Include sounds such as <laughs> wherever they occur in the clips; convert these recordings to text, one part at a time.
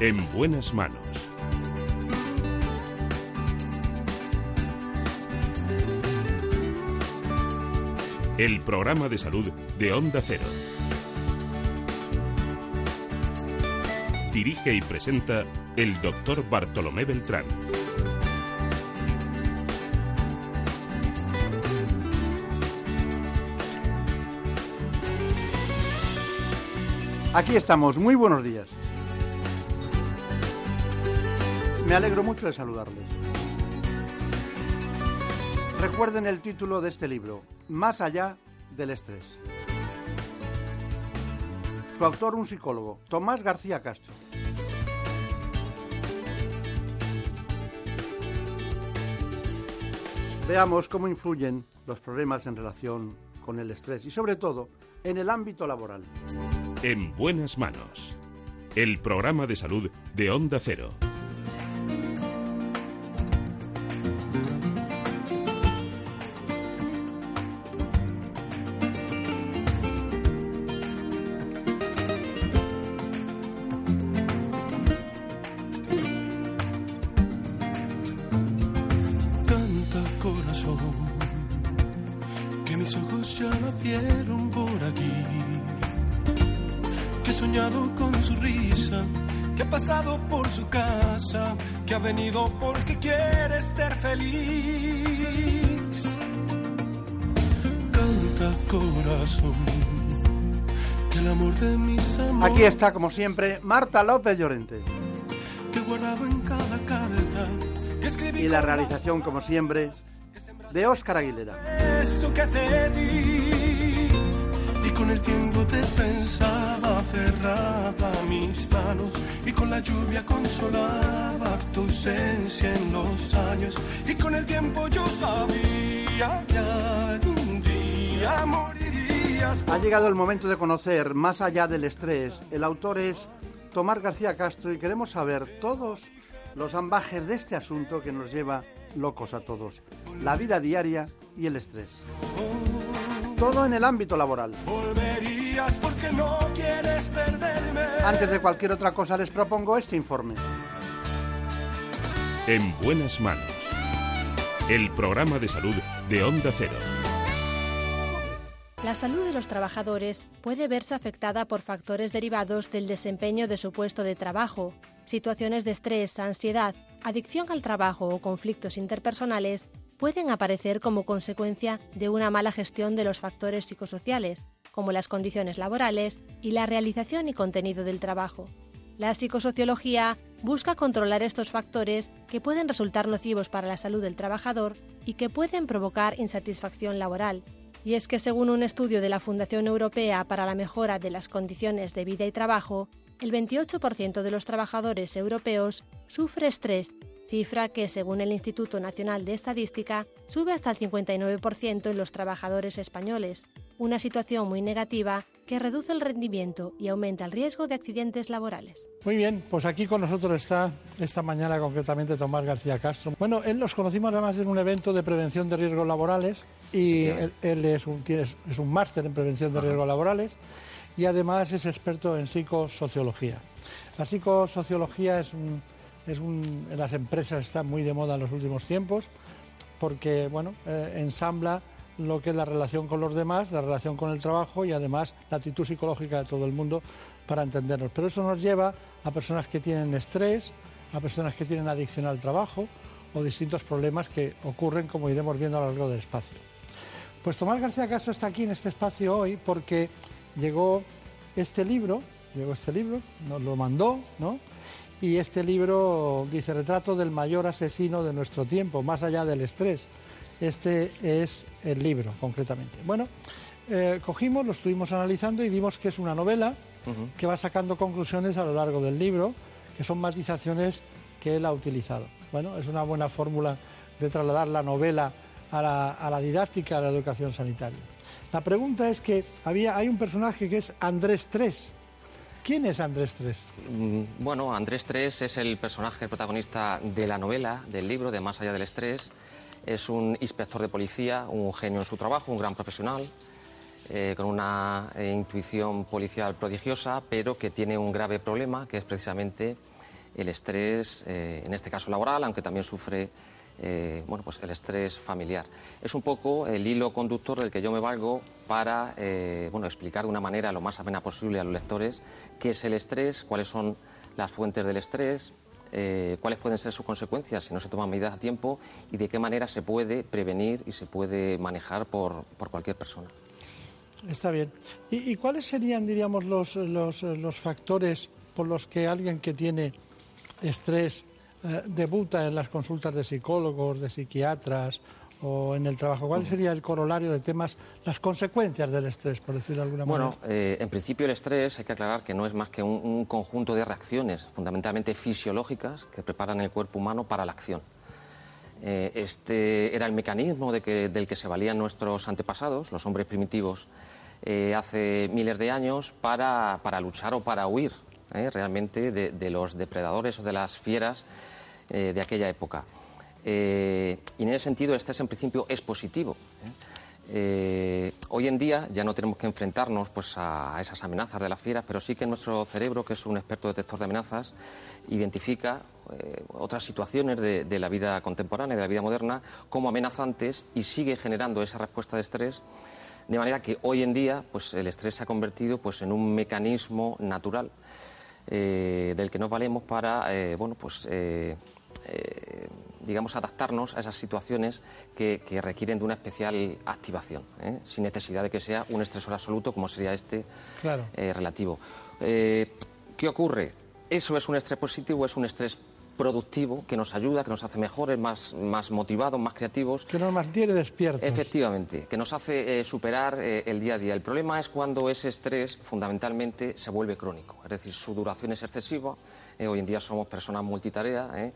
En buenas manos. El programa de salud de Onda Cero. Dirige y presenta el doctor Bartolomé Beltrán. Aquí estamos, muy buenos días. Me alegro mucho de saludarles. Recuerden el título de este libro, Más allá del estrés. Su autor, un psicólogo, Tomás García Castro. Veamos cómo influyen los problemas en relación con el estrés y sobre todo en el ámbito laboral. En buenas manos. El programa de salud de Onda Cero. Está, como siempre, Marta López Llorente. Y la realización, como siempre, de Óscar Aguilera. eso que te di y con el tiempo te pensaba cerrada mis manos y con la lluvia consolaba tu ausencia en los años y con el tiempo yo sabía que algún día morirías Ha llegado el momento de conocer más allá del estrés. El autor es Tomás García Castro y queremos saber todos los ambajes de este asunto que nos lleva locos a todos. La vida diaria y el estrés. Todo en el ámbito laboral. volverías porque no quieres perderme Antes de cualquier otra cosa les propongo este informe. En buenas manos. El programa de salud de Onda Cero. La salud de los trabajadores puede verse afectada por factores derivados del desempeño de su puesto de trabajo. Situaciones de estrés, ansiedad, adicción al trabajo o conflictos interpersonales pueden aparecer como consecuencia de una mala gestión de los factores psicosociales, como las condiciones laborales y la realización y contenido del trabajo. La psicosociología busca controlar estos factores que pueden resultar nocivos para la salud del trabajador y que pueden provocar insatisfacción laboral, y es que según un estudio de la Fundación Europea para la Mejora de las Condiciones de Vida y Trabajo, el 28% de los trabajadores europeos sufre estrés, cifra que según el Instituto Nacional de Estadística sube hasta el 59% en los trabajadores españoles, una situación muy negativa que reduce el rendimiento y aumenta el riesgo de accidentes laborales. Muy bien, pues aquí con nosotros está esta mañana concretamente Tomás García Castro. Bueno, él nos conocimos además en un evento de prevención de riesgos laborales y él, él es un, tiene- es un máster en prevención de riesgos laborales y además es experto en psicosociología. La psicosociología es un- es un- en las empresas está muy de moda en los últimos tiempos porque bueno, eh, ensambla lo que es la relación con los demás, la relación con el trabajo y además la actitud psicológica de todo el mundo para entendernos. Pero eso nos lleva a personas que tienen estrés, a personas que tienen adicción al trabajo o distintos problemas que ocurren, como iremos viendo a lo largo del espacio. Pues Tomás García Castro está aquí en este espacio hoy porque llegó este libro, llegó este libro, nos lo mandó, ¿no? Y este libro dice Retrato del mayor asesino de nuestro tiempo, más allá del estrés. Este es el libro, concretamente. Bueno, eh, cogimos, lo estuvimos analizando y vimos que es una novela que va sacando conclusiones a lo largo del libro, que son matizaciones que él ha utilizado. Bueno, es una buena fórmula de trasladar la novela a la, didáctica de la educación sanitaria. La pregunta es que había, hay un personaje que es Andrés Tres. ¿Quién es Andrés Tres? Mm, Bueno, Andrés Tres es el personaje protagonista de la novela, del libro de Más allá del estrés. Es un inspector de policía, un genio en su trabajo, un gran profesional, eh, con una eh, intuición policial prodigiosa, pero que tiene un grave problema, que es precisamente el estrés, eh, en este caso laboral, aunque también sufre eh, bueno, pues el estrés familiar. Es un poco el hilo conductor del que yo me valgo para eh, bueno, explicar de una manera lo más amena posible a los lectores qué es el estrés, cuáles son las fuentes del estrés, cuáles pueden ser sus consecuencias si no se toman medidas a tiempo y de qué manera se puede prevenir y se puede manejar por, por cualquier persona. Está bien. ¿Y, cuáles serían, diríamos, los, los, los, factores por los que alguien que tiene estrés eh, debuta en las consultas de psicólogos, de psiquiatras o en el trabajo? ¿Cuál sería el corolario de temas, las consecuencias del estrés, por decirlo de alguna manera? Bueno, eh, en principio el estrés hay que aclarar que no es más que un, conjunto de reacciones fundamentalmente fisiológicas que preparan el cuerpo humano para la acción. Eh, este era el mecanismo de que, del que se valían nuestros antepasados, los hombres primitivos, eh, hace miles de años para, para luchar o para huir eh, realmente de, los depredadores o de las fieras de aquella época. y en ese sentido, este es en principio es positivo. hoy en día ya no tenemos que enfrentarnos pues, a, esas amenazas de las fieras, pero sí que nuestro cerebro, que es un experto detector de amenazas, identifica eh, otras situaciones de, la vida contemporánea, de la vida moderna, como amenazantes y sigue generando esa respuesta de estrés. De manera que hoy en día pues, el estrés se ha convertido pues, en un mecanismo natural eh, del que nos valemos para eh, bueno, pues, digamos, adaptarnos a esas situaciones que, requieren de una especial activación, sin necesidad de que sea un estresor absoluto como sería este relativo. ¿Qué ocurre? ¿Eso es un estrés positivo o es un estrés productivo, que nos ayuda, que nos hace mejores, más, más motivados, más creativos. Que nos mantiene despiertos. Efectivamente, que nos hace eh, superar eh, el día a día. El problema es cuando ese estrés fundamentalmente se vuelve crónico, es decir, su duración es excesiva. Eh, hoy en día somos personas multitarea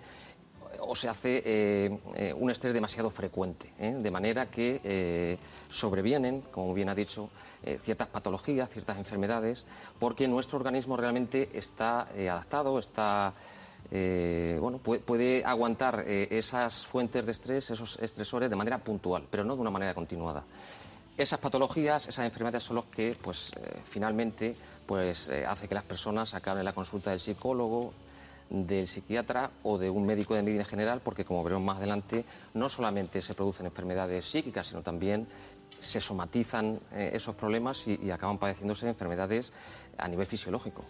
o se hace un estrés demasiado frecuente, de manera que sobrevienen, como bien ha dicho, ciertas patologías, ciertas enfermedades, porque nuestro organismo realmente está adaptado, está eh, bueno, puede, aguantar eh, esas fuentes de estrés, esos estresores de manera puntual, pero no de una manera continuada. Esas patologías, esas enfermedades son las que, pues, eh, finalmente, pues, hace que las personas acaben la consulta del psicólogo, del psiquiatra o de un médico de medicina general, porque, como veremos más adelante, no solamente se producen enfermedades psíquicas, sino también se somatizan esos problemas y, y acaban padeciéndose enfermedades a nivel fisiológico.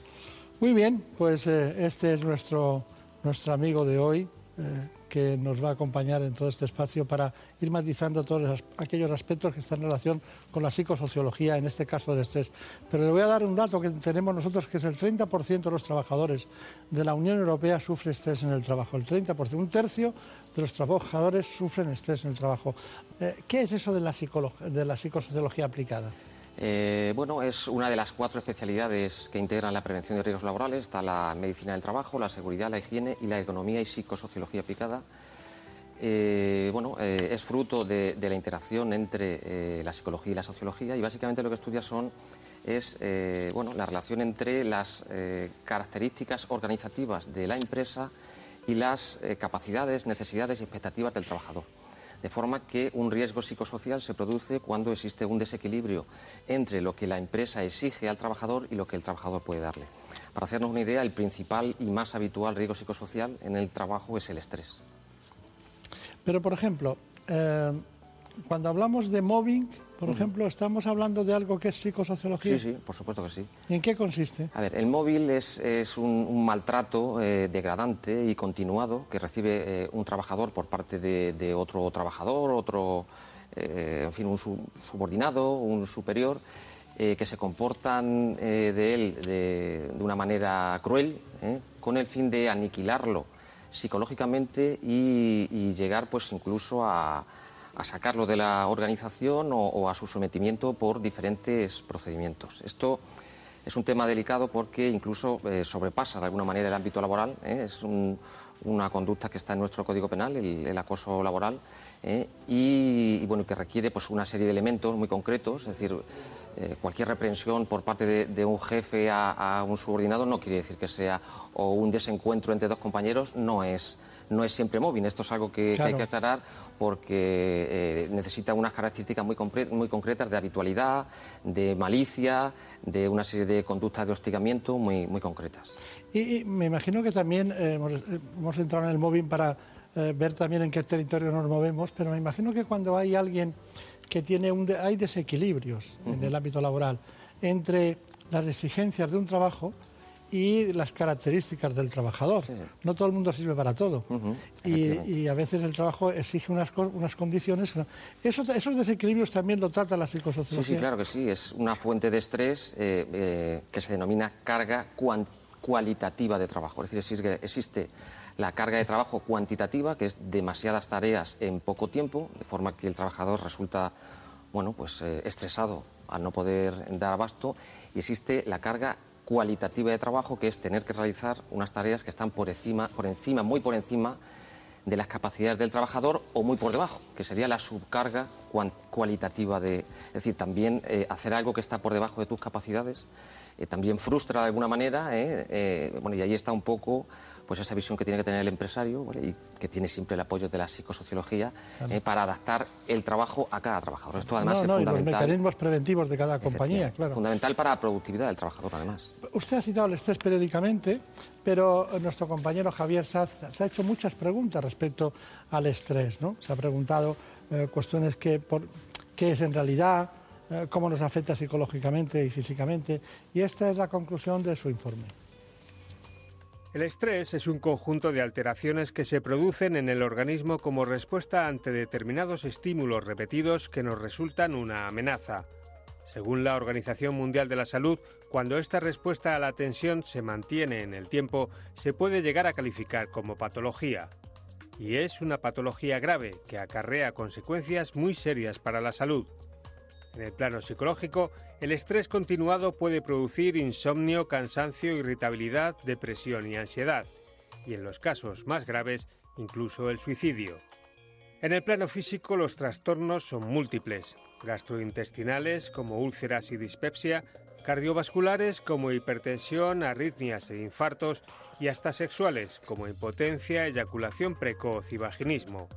Muy bien, pues eh, este es nuestro, nuestro amigo de hoy, eh, que nos va a acompañar en todo este espacio para ir matizando todos aquellos aspectos que están en relación con la psicosociología, en este caso del estrés. Pero le voy a dar un dato que tenemos nosotros, que es el 30% de los trabajadores de la Unión Europea sufre estrés en el trabajo, el 30%, un tercio de los trabajadores sufren estrés en el trabajo. Eh, ¿Qué es eso de la, de la psicosociología aplicada? Eh, bueno, es una de las cuatro especialidades que integran la prevención de riesgos laborales. Está la medicina del trabajo, la seguridad, la higiene y la economía y psicosociología aplicada. Eh, bueno, eh, es fruto de, la interacción entre la psicología y la sociología y básicamente lo que estudia son es bueno, la relación entre las características organizativas de la empresa y las capacidades, necesidades y expectativas del trabajador de forma que un riesgo psicosocial se produce cuando existe un desequilibrio entre lo que la empresa exige al trabajador y lo que el trabajador puede darle. Para hacernos una idea, el principal y más habitual riesgo psicosocial en el trabajo es el estrés. Pero, por ejemplo, eh, cuando hablamos de mobbing, por ejemplo, ¿estamos hablando de algo que es psicosociología? Sí, sí, por supuesto que sí. ¿Y en qué consiste? A ver, el móvil es, un, maltrato eh, degradante y continuado que recibe eh, un trabajador por parte de, otro trabajador, otro, eh, en fin, un subordinado, un superior, que se comportan de él de, una manera cruel, con el fin de aniquilarlo psicológicamente y llegar pues incluso a a sacarlo de la organización o, a su sometimiento por diferentes procedimientos. Esto es un tema delicado porque incluso eh, sobrepasa de alguna manera el ámbito laboral. ¿eh? Es una conducta que está en nuestro Código Penal, el, acoso laboral, ¿eh? y, bueno, que requiere pues, una serie de elementos muy concretos. Es decir, cualquier reprensión por parte de, un jefe a, a, un subordinado no quiere decir que sea o un desencuentro entre dos compañeros, no es no es siempre móvil. Esto es algo que, que hay que aclarar porque eh, necesita unas características muy, muy concretas de habitualidad, de malicia, de una serie de conductas de hostigamiento muy, muy concretas. Y, y me imagino que también eh, hemos, hemos entrado en el móvil para eh, ver también en qué territorio nos movemos, pero me imagino que cuando hay alguien que tiene un de- hay desequilibrios en el ámbito laboral entre las exigencias de un trabajo y las características del trabajador. Sí. No todo el mundo sirve para todo. Ujú, y, efectivamente. y a veces el trabajo exige unas, unas condiciones. Eso- esos desequilibrios también lo trata la Sí, psicosociología. sí, claro que sí. Es una fuente de estrés eh, eh, que se denomina carga cualitativa de trabajo. Es decir, existe, existe la carga de trabajo cuantitativa, que es demasiadas tareas en poco tiempo, de forma que el trabajador resulta bueno, pues, eh, estresado al no poder dar abasto. Y existe la carga cualitativa de trabajo, que es tener que realizar unas tareas que están por encima, por encima, muy por encima de las capacidades del trabajador o muy por debajo, que sería la subcarga cualitativa de, es decir, también eh, hacer algo que está por debajo de tus capacidades eh, también frustra de alguna manera. Eh, bueno, y ahí está un poco pues esa visión que tiene que tener el empresario ¿vale? y que tiene siempre el apoyo de la psicosociología eh, para adaptar el trabajo a cada trabajador. Esto además no, es y los fundamental. mecanismos preventivos de cada compañía, claro. Fundamental para la productividad del trabajador, además. Usted ha citado el estrés periódicamente, pero nuestro compañero Javier Saz se ha hecho muchas preguntas respecto al estrés. ¿no? Se ha preguntado eh, cuestiones que por, qué es en realidad, eh, cómo nos afecta psicológicamente y físicamente, y esta es la conclusión de su informe. El estrés es un conjunto de alteraciones que se producen en el organismo como respuesta ante determinados estímulos repetidos que nos resultan una amenaza. Según la Organización Mundial de la Salud, cuando esta respuesta a la tensión se mantiene en el tiempo, se puede llegar a calificar como patología. Y es una patología grave que acarrea consecuencias muy serias para la salud. En el plano psicológico, el estrés continuado puede producir insomnio, cansancio, irritabilidad, depresión y ansiedad, y en los casos más graves, incluso el suicidio. En el plano físico, los trastornos son múltiples, gastrointestinales como úlceras y dispepsia, cardiovasculares como hipertensión, arritmias e infartos, y hasta sexuales como impotencia, eyaculación precoz y vaginismo.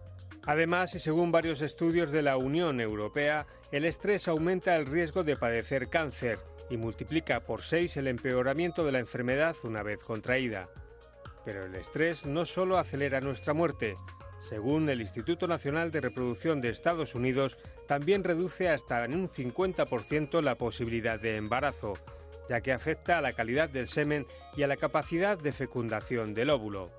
Además, y según varios estudios de la Unión Europea, el estrés aumenta el riesgo de padecer cáncer y multiplica por seis el empeoramiento de la enfermedad una vez contraída. Pero el estrés no solo acelera nuestra muerte. Según el Instituto Nacional de Reproducción de Estados Unidos, también reduce hasta en un 50% la posibilidad de embarazo, ya que afecta a la calidad del semen y a la capacidad de fecundación del óvulo.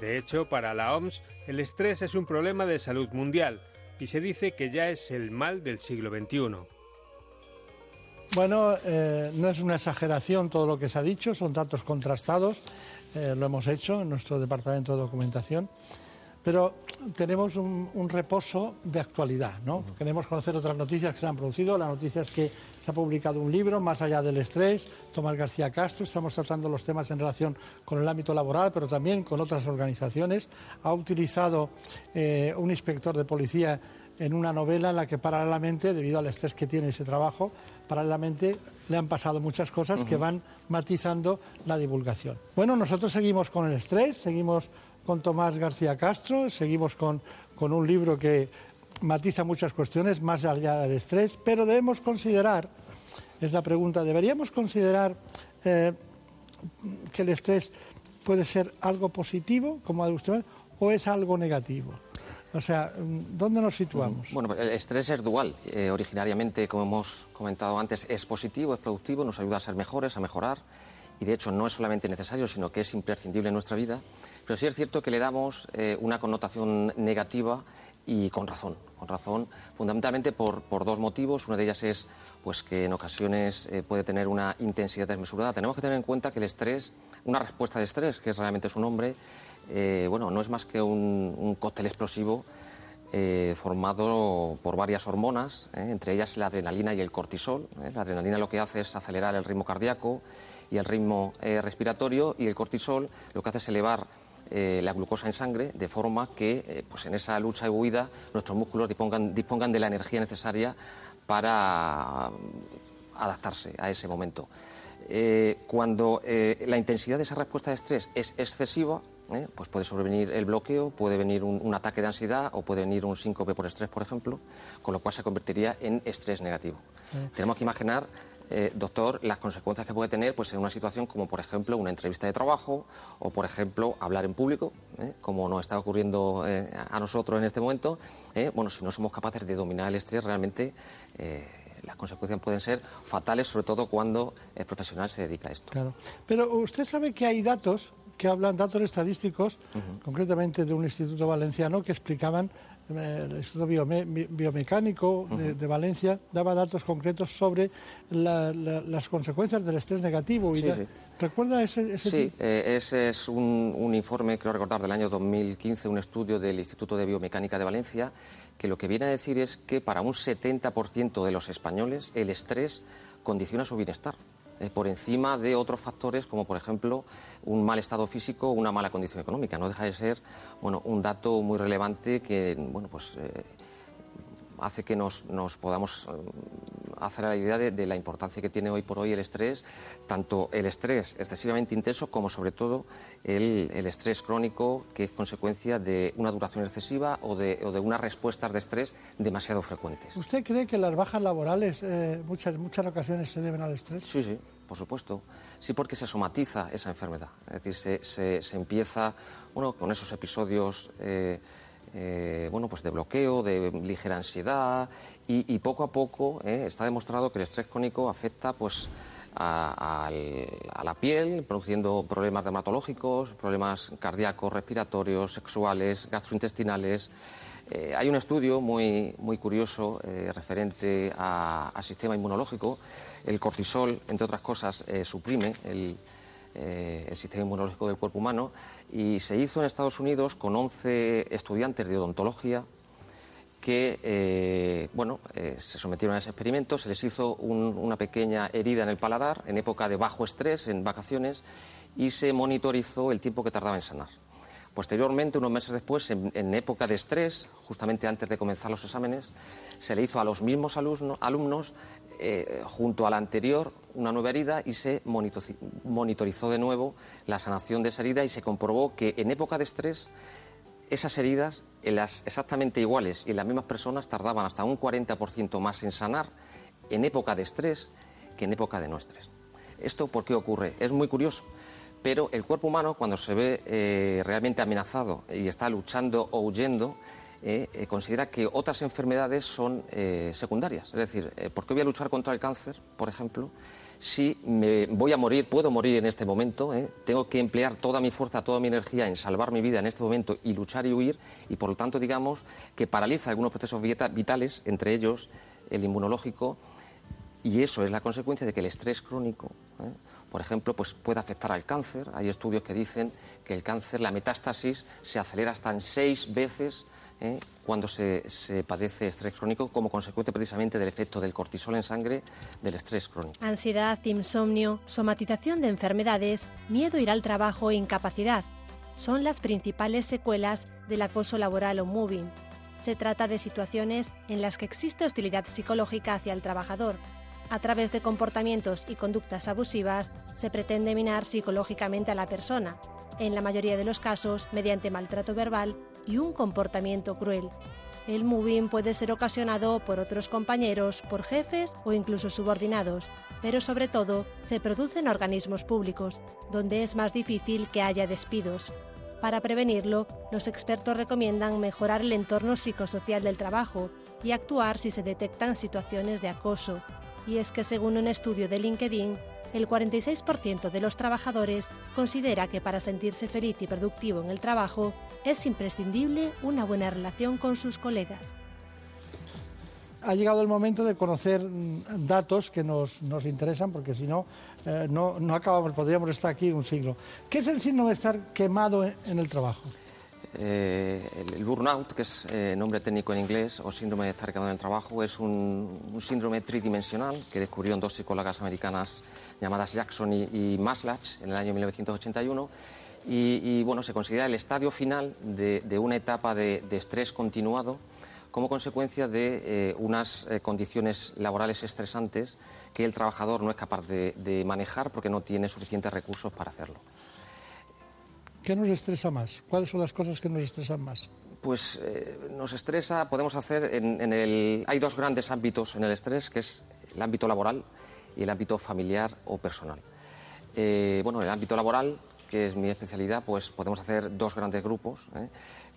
De hecho, para la OMS, el estrés es un problema de salud mundial y se dice que ya es el mal del siglo XXI. Bueno, eh, no es una exageración todo lo que se ha dicho, son datos contrastados, eh, lo hemos hecho en nuestro departamento de documentación, pero tenemos un, un reposo de actualidad, ¿no? Queremos conocer otras noticias que se han producido, la noticia es que se ha publicado un libro, Más allá del estrés, Tomás García Castro, estamos tratando los temas en relación con el ámbito laboral, pero también con otras organizaciones, ha utilizado eh, un inspector de policía en una novela en la que paralelamente, debido al estrés que tiene ese trabajo, paralelamente le han pasado muchas cosas que van matizando la divulgación. Bueno, nosotros seguimos con el estrés, seguimos con Tomás García Castro, seguimos con, con un libro que matiza muchas cuestiones más allá del estrés, pero debemos considerar, es la pregunta, ¿deberíamos considerar eh, que el estrés puede ser algo positivo, como usted, o es algo negativo? O sea, ¿dónde nos situamos? Bueno, el estrés es dual. Eh, originariamente, como hemos comentado antes, es positivo, es productivo, nos ayuda a ser mejores, a mejorar. Y de hecho no es solamente necesario, sino que es imprescindible en nuestra vida. Pero sí es cierto que le damos eh, una connotación negativa y con razón. Con razón, fundamentalmente por, dos motivos. Una de ellas es pues, que en ocasiones eh, puede tener una intensidad desmesurada. Tenemos que tener en cuenta que el estrés, una respuesta de estrés, que es realmente su nombre, eh, bueno, no es más que un, un cóctel explosivo formado por varias hormonas, entre ellas la adrenalina y el cortisol. La adrenalina lo que hace es acelerar el ritmo cardíaco y el ritmo eh, respiratorio y el cortisol lo que hace es elevar eh, la glucosa en sangre de forma que eh, pues en esa lucha y huida nuestros músculos dispongan, dispongan de la energía necesaria para mm, adaptarse a ese momento. Eh, cuando eh, la intensidad de esa respuesta de estrés es excesiva, ¿eh? pues puede sobrevenir el bloqueo, puede venir un, un, ataque de ansiedad o puede venir un síncope por estrés, por ejemplo, con lo cual se convertiría en estrés negativo. Tenemos que imaginar eh, doctor, las consecuencias que puede tener pues, en una situación como, por ejemplo, una entrevista de trabajo o, por ejemplo, hablar en público, ¿eh? como nos está ocurriendo eh, a nosotros en este momento. bueno, si no somos capaces de dominar el estrés, realmente las consecuencias pueden ser fatales, sobre todo cuando el profesional se dedica a esto. Claro. Pero usted sabe que hay datos que hablan, datos estadísticos, concretamente de un instituto valenciano, que explicaban el Instituto Biome- Bi- Biomecánico de, de Valencia daba datos concretos sobre la- la- las consecuencias del estrés negativo. Y Sí, da- sí. ¿Recuerda ese, ese Sí, eh, ese es un, un informe, creo recordar, del año 2015, un estudio del Instituto de Biomecánica de Valencia, que lo que viene a decir es que para un 70% de los españoles el estrés condiciona su bienestar, eh, por encima de otros factores como, por ejemplo, un mal estado físico o una mala condición económica. No deja de ser bueno, un dato muy relevante que bueno, pues, eh, hace que nos, nos podamos eh, hacer la idea de, de la importancia que tiene hoy por hoy el estrés, tanto el estrés excesivamente intenso como sobre todo el, el estrés crónico que es consecuencia de una duración excesiva o de, o de unas respuestas de estrés demasiado frecuentes. ¿Usted cree que las bajas laborales eh, muchas, muchas ocasiones se deben al estrés? Sí, sí, por supuesto. Sí, porque se somatiza esa enfermedad. Es decir, se, se- se empieza bueno, con esos episodios eh, eh, bueno, pues de bloqueo, de ligera ansiedad y, poco a poco eh, está demostrado que el estrés crónico afecta pues, a, la piel, produciendo problemas dermatológicos, problemas cardíacos, respiratorios, sexuales, gastrointestinales. Eh, hay un estudio muy, muy curioso referente al sistema inmunológico. El cortisol, entre otras cosas, suprime el, eh, el sistema inmunológico del cuerpo humano y se hizo en Estados Unidos con 11 estudiantes de odontología que eh, bueno, eh, se sometieron a ese experimento, se les hizo un- una pequeña herida en el paladar en época de bajo estrés, en vacaciones, y se monitorizó el tiempo que tardaba en sanar. Posteriormente, unos meses después, en, época de estrés, justamente antes de comenzar los exámenes, se le hizo a los mismos alumno- alumnos, junto a la anterior, una nueva herida y se monitorizó de nuevo la sanación de esa herida y se comprobó que en época de estrés esas heridas, en las exactamente iguales y en las mismas personas, tardaban hasta un 40% más en sanar en época de estrés que en época de no estrés. ¿Esto por qué ocurre? Es muy curioso, pero el cuerpo humano, cuando se ve eh, realmente amenazado y está luchando o huyendo, eh, eh, considera que otras enfermedades son eh, secundarias. Es decir, ¿por qué voy a luchar contra el cáncer, por ejemplo? Si me voy a morir, puedo morir en este momento, tengo que emplear toda mi fuerza, toda mi energía en salvar mi vida en este momento y luchar y huir, y por lo tanto, digamos, que paraliza algunos procesos vita- vitales, entre ellos el inmunológico, y eso es la consecuencia de que el estrés crónico, por ejemplo, pues puede afectar al cáncer. Hay estudios que dicen que el cáncer, la metástasis, se acelera hasta en seis veces ¿eh? cuando se, se padece estrés crónico como consecuencia precisamente del efecto del cortisol en sangre del estrés crónico. Ansiedad, insomnio, somatización de enfermedades, miedo a ir al trabajo e incapacidad son las principales secuelas del acoso laboral o moving. Se trata de situaciones en las que existe hostilidad psicológica hacia el trabajador. A través de comportamientos y conductas abusivas se pretende minar psicológicamente a la persona, en la mayoría de los casos mediante maltrato verbal y un comportamiento cruel. El moving puede ser ocasionado por otros compañeros, por jefes o incluso subordinados, pero sobre todo se produce en organismos públicos, donde es más difícil que haya despidos. Para prevenirlo, los expertos recomiendan mejorar el entorno psicosocial del trabajo y actuar si se detectan situaciones de acoso. Y es que según un estudio de LinkedIn, el 46% de los trabajadores considera que para sentirse feliz y productivo en el trabajo es imprescindible una buena relación con sus colegas. Ha llegado el momento de conocer mm, datos que nos, nos interesan, porque si no, eh, no, no acabamos, podríamos estar aquí un siglo. ¿Qué es el síndrome de estar quemado en, en el trabajo? Eh, el, burnout, que es eh, nombre técnico en inglés, o síndrome de estar quemado en el trabajo, es un, síndrome tridimensional que descubrieron dos psicólogas americanas llamadas Jackson y, y Maslach en el año 1981. Y, y, bueno, se considera el estadio final de, una etapa de, estrés continuado como consecuencia de eh, unas condiciones laborales estresantes que el trabajador no es capaz de manejar porque no tiene suficientes recursos para hacerlo. ¿Qué nos estresa más? ¿Cuáles son las cosas que nos estresan más? Pues eh, nos estresa, podemos hacer en, el... Hay dos grandes ámbitos en el estrés, que es el ámbito laboral y el ámbito familiar o personal. Eh, bueno, en el ámbito laboral, que es mi especialidad, pues podemos hacer dos grandes grupos. ¿eh?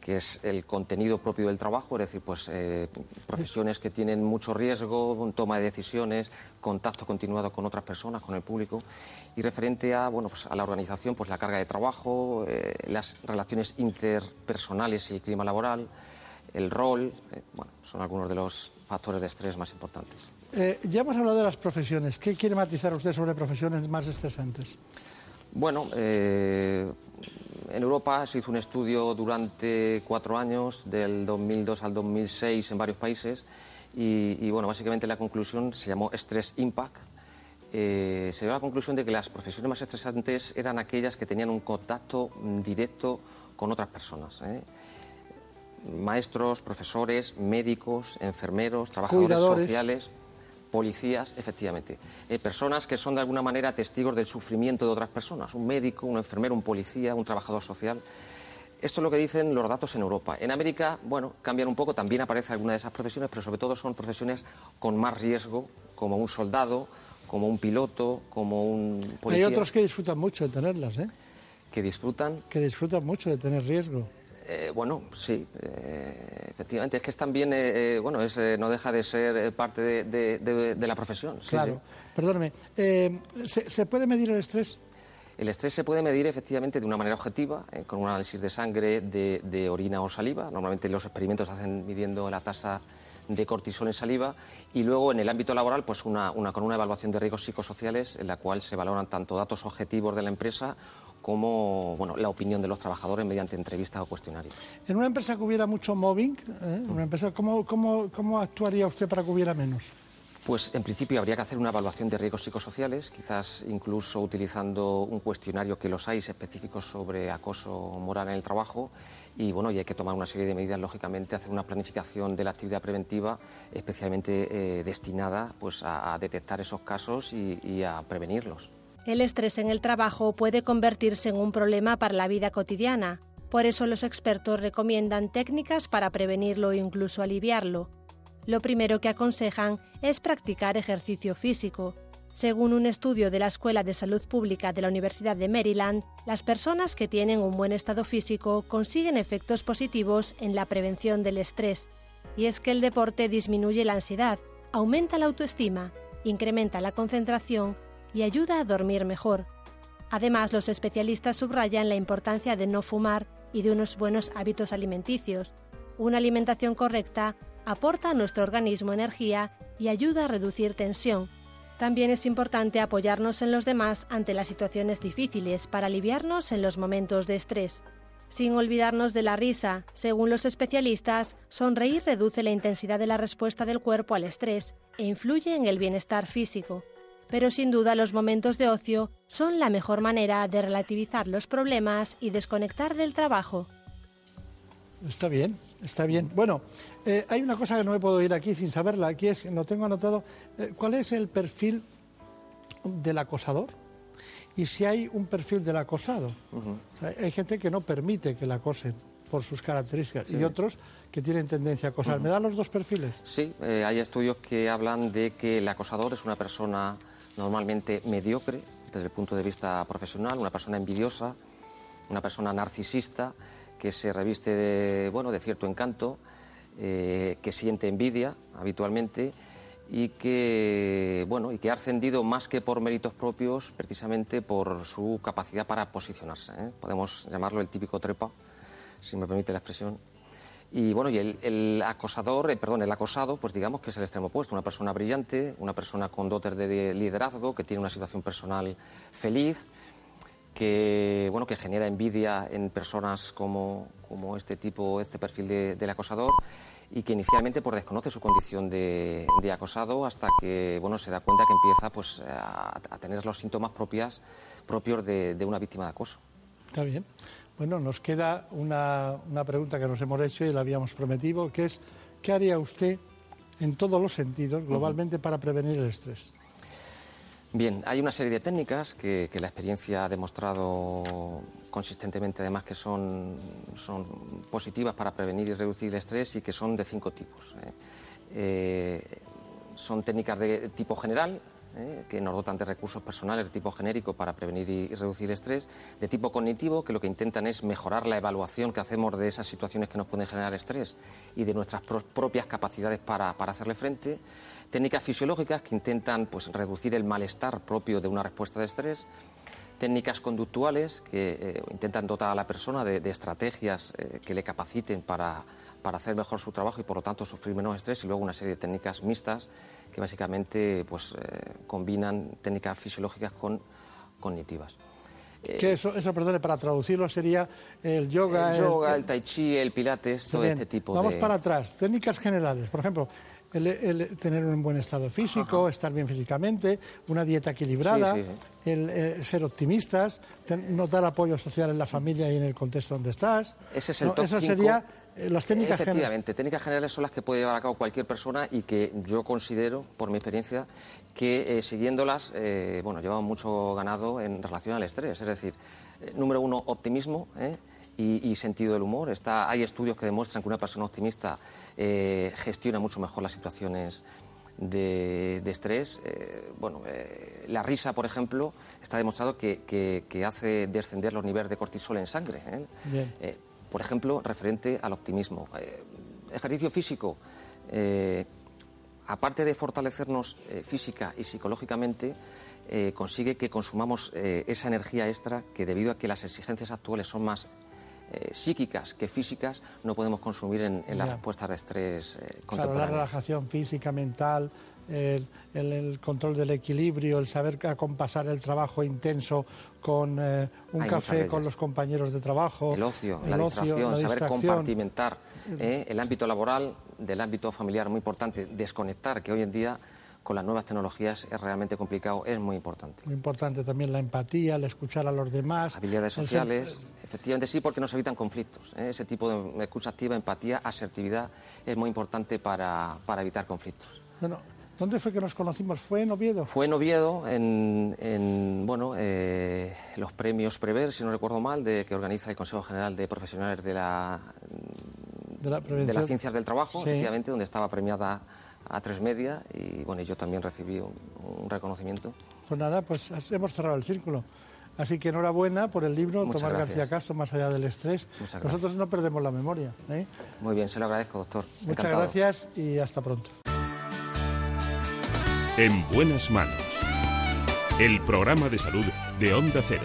Que es el contenido propio del trabajo, es decir, pues eh, profesiones que tienen mucho riesgo, toma de decisiones, contacto continuado con otras personas, con el público, y referente a, bueno, pues a la organización, pues la carga de trabajo, eh, las relaciones interpersonales y el clima laboral, el rol, eh, bueno, son algunos de los factores de estrés más importantes. ya hemos hablado de las profesiones. ¿Qué quiere matizar usted sobre profesiones más estresantes? Bueno, en Europa se hizo un estudio durante cuatro años, del 2002 al 2006, en varios países, y, bueno, básicamente la conclusión se llamó Stress Impact. Eh, se dio la conclusión de que las profesiones más estresantes eran aquellas que tenían un contacto directo con otras personas. ¿eh? Maestros, profesores, médicos, enfermeros, trabajadores sociales policías, efectivamente. Eh, personas que son de alguna manera testigos del sufrimiento de otras personas, un médico, un enfermero, un policía, un trabajador social. Esto es lo que dicen los datos en Europa. En América, bueno, cambian un poco, también aparece alguna de esas profesiones, pero sobre todo son profesiones con más riesgo, como un soldado, como un piloto, como un policía. Hay otros que disfrutan mucho de tenerlas, ¿eh? Que disfrutan. Que disfrutan mucho de tener riesgo. Eh, bueno, sí, eh, efectivamente. Es que es también, eh, bueno, no deja de ser parte de, la profesión. claro. Perdóneme, ¿se, puede medir el estrés? El estrés se puede medir efectivamente de una manera objetiva, con un análisis de sangre, de, orina o saliva. Normalmente los experimentos se hacen midiendo la tasa de cortisol en saliva y luego en el ámbito laboral pues una, con una evaluación de riesgos psicosociales en la cual se valoran tanto datos objetivos de la empresa como bueno, la opinión de los trabajadores mediante entrevistas o cuestionarios. En una empresa que hubiera mucho mobbing, ¿eh? una empresa, ¿cómo, cómo, cómo actuaría usted para que hubiera menos? Pues en principio habría que hacer una evaluación de riesgos psicosociales, quizás incluso utilizando un cuestionario que los hay específicos sobre acoso moral en el trabajo y bueno, y hay que tomar una serie de medidas, lógicamente, hacer una planificación de la actividad preventiva especialmente eh, destinada pues, a, detectar esos casos y a prevenirlos. El estrés en el trabajo puede convertirse en un problema para la vida cotidiana. Por eso los expertos recomiendan técnicas para prevenirlo o incluso aliviarlo. Lo primero que aconsejan es practicar ejercicio físico. Según un estudio de la Escuela de Salud Pública de la Universidad de Maryland, las personas que tienen un buen estado físico consiguen efectos positivos en la prevención del estrés. Y es que el deporte disminuye la ansiedad, aumenta la autoestima, incrementa la concentración y ayuda a dormir mejor. Además, los especialistas subrayan la importancia de no fumar y de unos buenos hábitos alimenticios. Una alimentación correcta aporta a nuestro organismo energía y ayuda a reducir tensión. También es importante apoyarnos en los demás ante las situaciones difíciles para aliviarnos en los momentos de estrés. Sin olvidarnos de la risa, según los especialistas, sonreír reduce la intensidad de la respuesta del cuerpo al estrés e influye en el bienestar físico pero sin duda los momentos de ocio son la mejor manera de relativizar los problemas y desconectar del trabajo. Está bien, está bien. Bueno, eh, hay una cosa que no me puedo ir aquí sin saberla, aquí es, no tengo anotado, eh, ¿cuál es el perfil del acosador? Y si hay un perfil del acosado. hay gente que no permite que la acosen por sus características y otros que tienen tendencia a acosar. ¿Me dan los dos perfiles? Sí, eh, hay estudios que hablan de que el acosador es una persona normalmente mediocre desde el punto de vista profesional, una persona envidiosa, una persona narcisista que se reviste de, bueno, de cierto encanto, eh, que siente envidia habitualmente y que, bueno, y que ha ascendido más que por méritos propios, precisamente por su capacidad para posicionarse. ¿eh? Podemos llamarlo el típico trepa, si me permite la expresión. Y bueno, y el, acosador, eh, perdón, el acosado, pues digamos que es el extremo opuesto, una persona brillante, una persona con dotes de liderazgo, que tiene una situación personal feliz, que bueno, que genera envidia en personas como, como este tipo, este perfil del acosador, y que inicialmente pues, desconoce su condición de, acosado hasta que bueno, se da cuenta que empieza pues, a, tener los síntomas propias, propios de, de una víctima de acoso. Está bien. Bueno, nos queda una, pregunta que nos hemos hecho y la habíamos prometido, que es, ¿qué haría usted en todos los sentidos, globalmente, para prevenir el estrés? Bien, hay una serie de técnicas que, la experiencia ha demostrado consistentemente, además, que son, son, positivas para prevenir y reducir el estrés y que son de cinco tipos. ¿eh? Eh, son técnicas de tipo general, ¿eh? que nos dotan de recursos personales de tipo genérico para prevenir y, reducir estrés, de tipo cognitivo, que lo que intentan es mejorar la evaluación que hacemos de esas situaciones que nos pueden generar estrés y de nuestras propias capacidades para, para, hacerle frente, técnicas fisiológicas que intentan pues, reducir el malestar propio de una respuesta de estrés, técnicas conductuales que eh, intentan dotar a la persona de, estrategias eh, que le capaciten para, para hacer mejor su trabajo y por lo tanto sufrir menos estrés y luego una serie de técnicas mixtas que básicamente pues, eh, combinan técnicas fisiológicas con cognitivas. Que eso, eso, perdone, para traducirlo sería el yoga... El yoga, el, tai chi, el pilates, todo este tipo Vamos de... Vamos para atrás, técnicas generales. Por ejemplo, el, tener un buen estado físico, estar bien físicamente, una dieta equilibrada, El, eh, ser optimistas, notar apoyo social en la familia y en el contexto donde estás. Ese es el top Eso sería eh, las técnicas Efectivamente, técnicas generales son las que puede llevar a cabo cualquier persona y que yo considero, por mi experiencia, que eh, siguiéndolas, eh, bueno, llevamos mucho ganado en relación al estrés. Es decir, número uno, optimismo y, sentido del humor. Está, hay estudios que demuestran que una persona optimista gestiona mucho mejor las situaciones de, estrés. bueno, la risa, por ejemplo, está demostrado que, que, hace descender los niveles de cortisol en sangre. Bien por ejemplo, referente al optimismo. Eh, ejercicio físico, eh, aparte de fortalecernos eh, física y psicológicamente, consigue que consumamos esa energía extra que debido a que las exigencias actuales son más psíquicas que físicas, no podemos consumir en, las respuestas de estrés claro, la relajación física, mental, el, control del equilibrio, el saber acompasar el trabajo intenso con eh, un café con los compañeros de trabajo. El ocio, la, distracción, saber compartimentar eh, el ámbito laboral del ámbito familiar, muy importante, desconectar, que hoy en día con las nuevas tecnologías es realmente complicado, es muy importante. Muy importante también la empatía, el escuchar a los demás. Habilidades sociales, efectivamente sí, porque nos evitan conflictos. ¿eh? Ese tipo de escucha activa, empatía, asertividad es muy importante para, para evitar conflictos. Bueno, ¿Dónde fue que nos conocimos? ¿Fue en Oviedo? Fue en Oviedo, en, bueno, eh, los premios Prever, si no recuerdo mal, de, que organiza el Consejo General de Profesionales de, la, de, las Ciencias del Trabajo, efectivamente, donde estaba premiada a tres media y bueno, yo también recibí un, reconocimiento. Pues nada, pues hemos cerrado el círculo. Así que enhorabuena por el libro Tomás García Castro, Más allá del estrés. Nosotros no perdemos la memoria. ¿eh? Muy bien, se lo agradezco, doctor. Muchas gracias y hasta pronto. En buenas manos. El programa de salud de Onda Cero.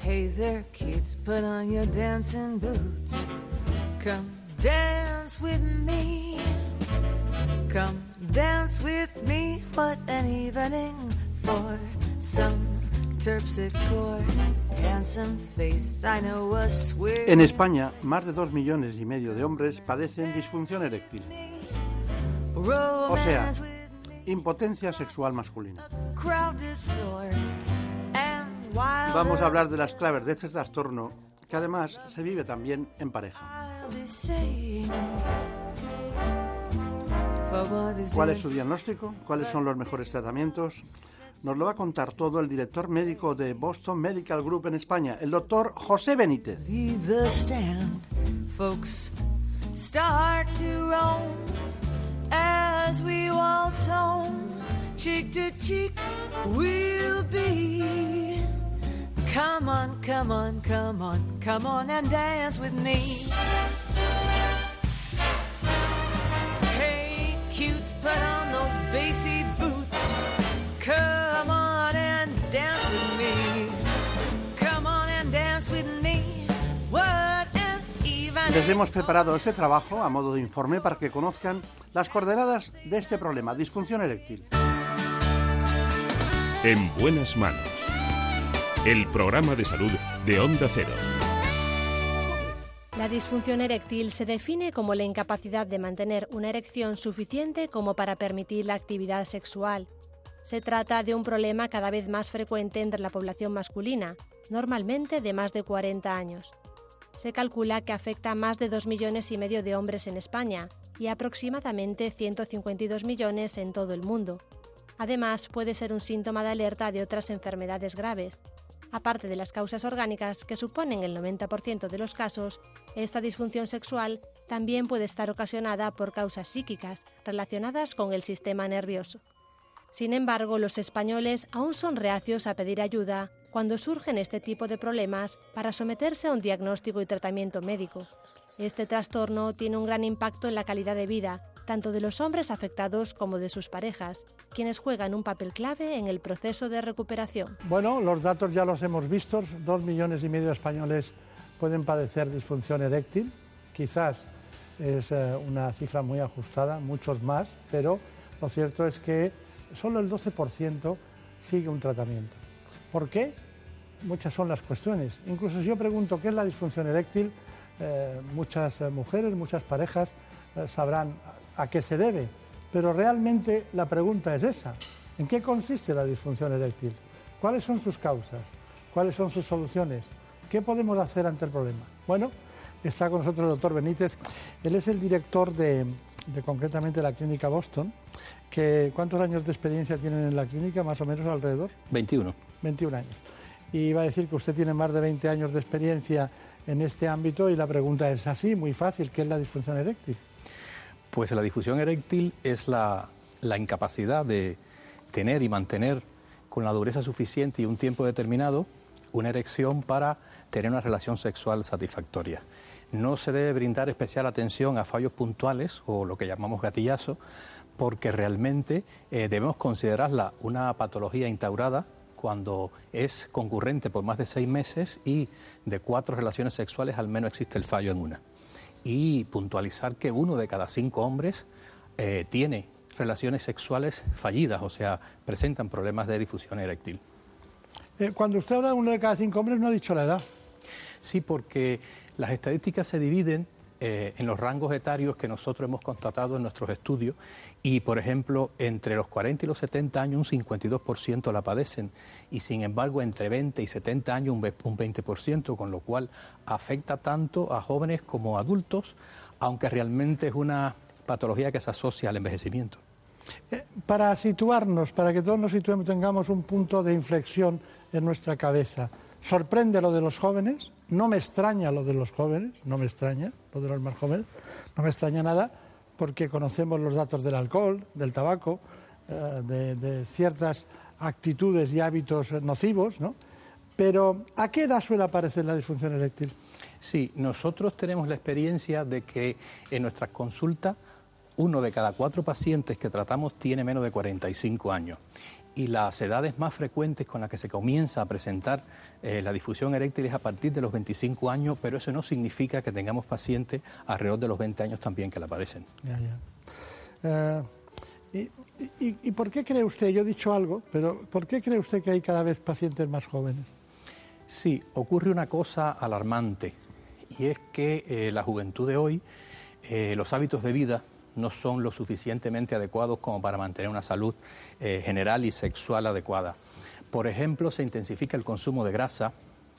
Hey there, kids, put on your dancing boots. Come dance with me. Come dance with me. What an evening for some En España, más de dos millones y medio de hombres padecen disfunción eréctil. O sea, impotencia sexual masculina. Vamos a hablar de las claves de este trastorno, que además se vive también en pareja. ¿Cuál es su diagnóstico? ¿Cuáles son los mejores tratamientos? Nos lo va a contar todo el director médico de Boston Medical Group en España, el doctor José Benítez. As we waltz home, cheek to cheek, we'll be. Come on, come on, come on, come on and dance with me. Hey, cutes, put on those bassy Les hemos preparado este trabajo a modo de informe para que conozcan las coordenadas de este problema, disfunción eréctil. En buenas manos. El programa de salud de Onda Cero. La disfunción eréctil se define como la incapacidad de mantener una erección suficiente como para permitir la actividad sexual. Se trata de un problema cada vez más frecuente entre la población masculina, normalmente de más de 40 años. Se calcula que afecta a más de 2 millones y medio de hombres en España y aproximadamente 152 millones en todo el mundo. Además, puede ser un síntoma de alerta de otras enfermedades graves. Aparte de las causas orgánicas, que suponen el 90% de los casos, esta disfunción sexual también puede estar ocasionada por causas psíquicas relacionadas con el sistema nervioso. Sin embargo, los españoles aún son reacios a pedir ayuda cuando surgen este tipo de problemas para someterse a un diagnóstico y tratamiento médico. Este trastorno tiene un gran impacto en la calidad de vida, tanto de los hombres afectados como de sus parejas, quienes juegan un papel clave en el proceso de recuperación. Bueno, los datos ya los hemos visto. Dos millones y medio de españoles pueden padecer disfunción eréctil. Quizás es eh, una cifra muy ajustada, muchos más, pero lo cierto es que solo el 12% sigue un tratamiento. ¿Por qué? Muchas son las cuestiones. Incluso si yo pregunto qué es la disfunción eréctil, eh, muchas eh, mujeres, muchas parejas sabrán a qué se debe. Pero realmente la pregunta es esa. ¿En qué consiste la disfunción eréctil? ¿Cuáles son sus causas? ¿Cuáles son sus soluciones? ¿Qué podemos hacer ante el problema? Bueno, está con nosotros el doctor Benítez. Él es el director de, concretamente la clínica Boston. Que, ¿Cuántos años de experiencia tienen en la clínica, más o menos alrededor? 21. 21 años. Y iba a decir que usted tiene más de 20 años de experiencia en este ámbito y la pregunta es así, muy fácil, ¿qué es la disfunción eréctil? Pues la difusión eréctil es la, incapacidad de tener y mantener con la dureza suficiente y un tiempo determinado una erección para tener una relación sexual satisfactoria. No se debe brindar especial atención a fallos puntuales o lo que llamamos gatillazo, porque realmente eh, debemos considerarla una patología instaurada cuando es concurrente por más de seis meses y de cuatro relaciones sexuales al menos existe el fallo en una y puntualizar que uno de cada cinco hombres eh, tiene relaciones sexuales fallidas, o sea, presentan problemas de difusión eréctil. Eh, cuando usted habla de uno de cada cinco hombres, no ha dicho la edad. Sí, porque las estadísticas se dividen eh, en los rangos etarios que nosotros hemos constatado en nuestros estudios y, por ejemplo, entre los 40 y los 70 años un 52% la padecen y, sin embargo, entre 20 y 70 años un 20%, con lo cual afecta tanto a jóvenes como a adultos, aunque realmente es una patología que se asocia al envejecimiento. Eh, para situarnos, para que todos nos situemos, tengamos un punto de inflexión en nuestra cabeza. Sorprende lo de los jóvenes, no me extraña lo de los jóvenes, no me extraña lo de los más jóvenes, no me extraña nada porque conocemos los datos del alcohol, del tabaco, eh, de, ciertas actitudes y hábitos nocivos, ¿no? Pero ¿a qué edad suele aparecer la disfunción eréctil? Sí, nosotros tenemos la experiencia de que en nuestras consultas uno de cada cuatro pacientes que tratamos tiene menos de 45 años y las edades más frecuentes con las que se comienza a presentar eh, la difusión eréctil es a partir de los 25 años, pero eso no significa que tengamos pacientes alrededor de los 20 años también que la padecen. Eh, y, por qué cree usted, yo he dicho algo, pero ¿por qué cree usted que hay cada vez pacientes más jóvenes? Sí, ocurre una cosa alarmante y es que eh, la juventud de hoy, los hábitos de vida, no son lo suficientemente adecuados como para mantener una salud eh, general y sexual adecuada. Por ejemplo, se intensifica el consumo de grasa,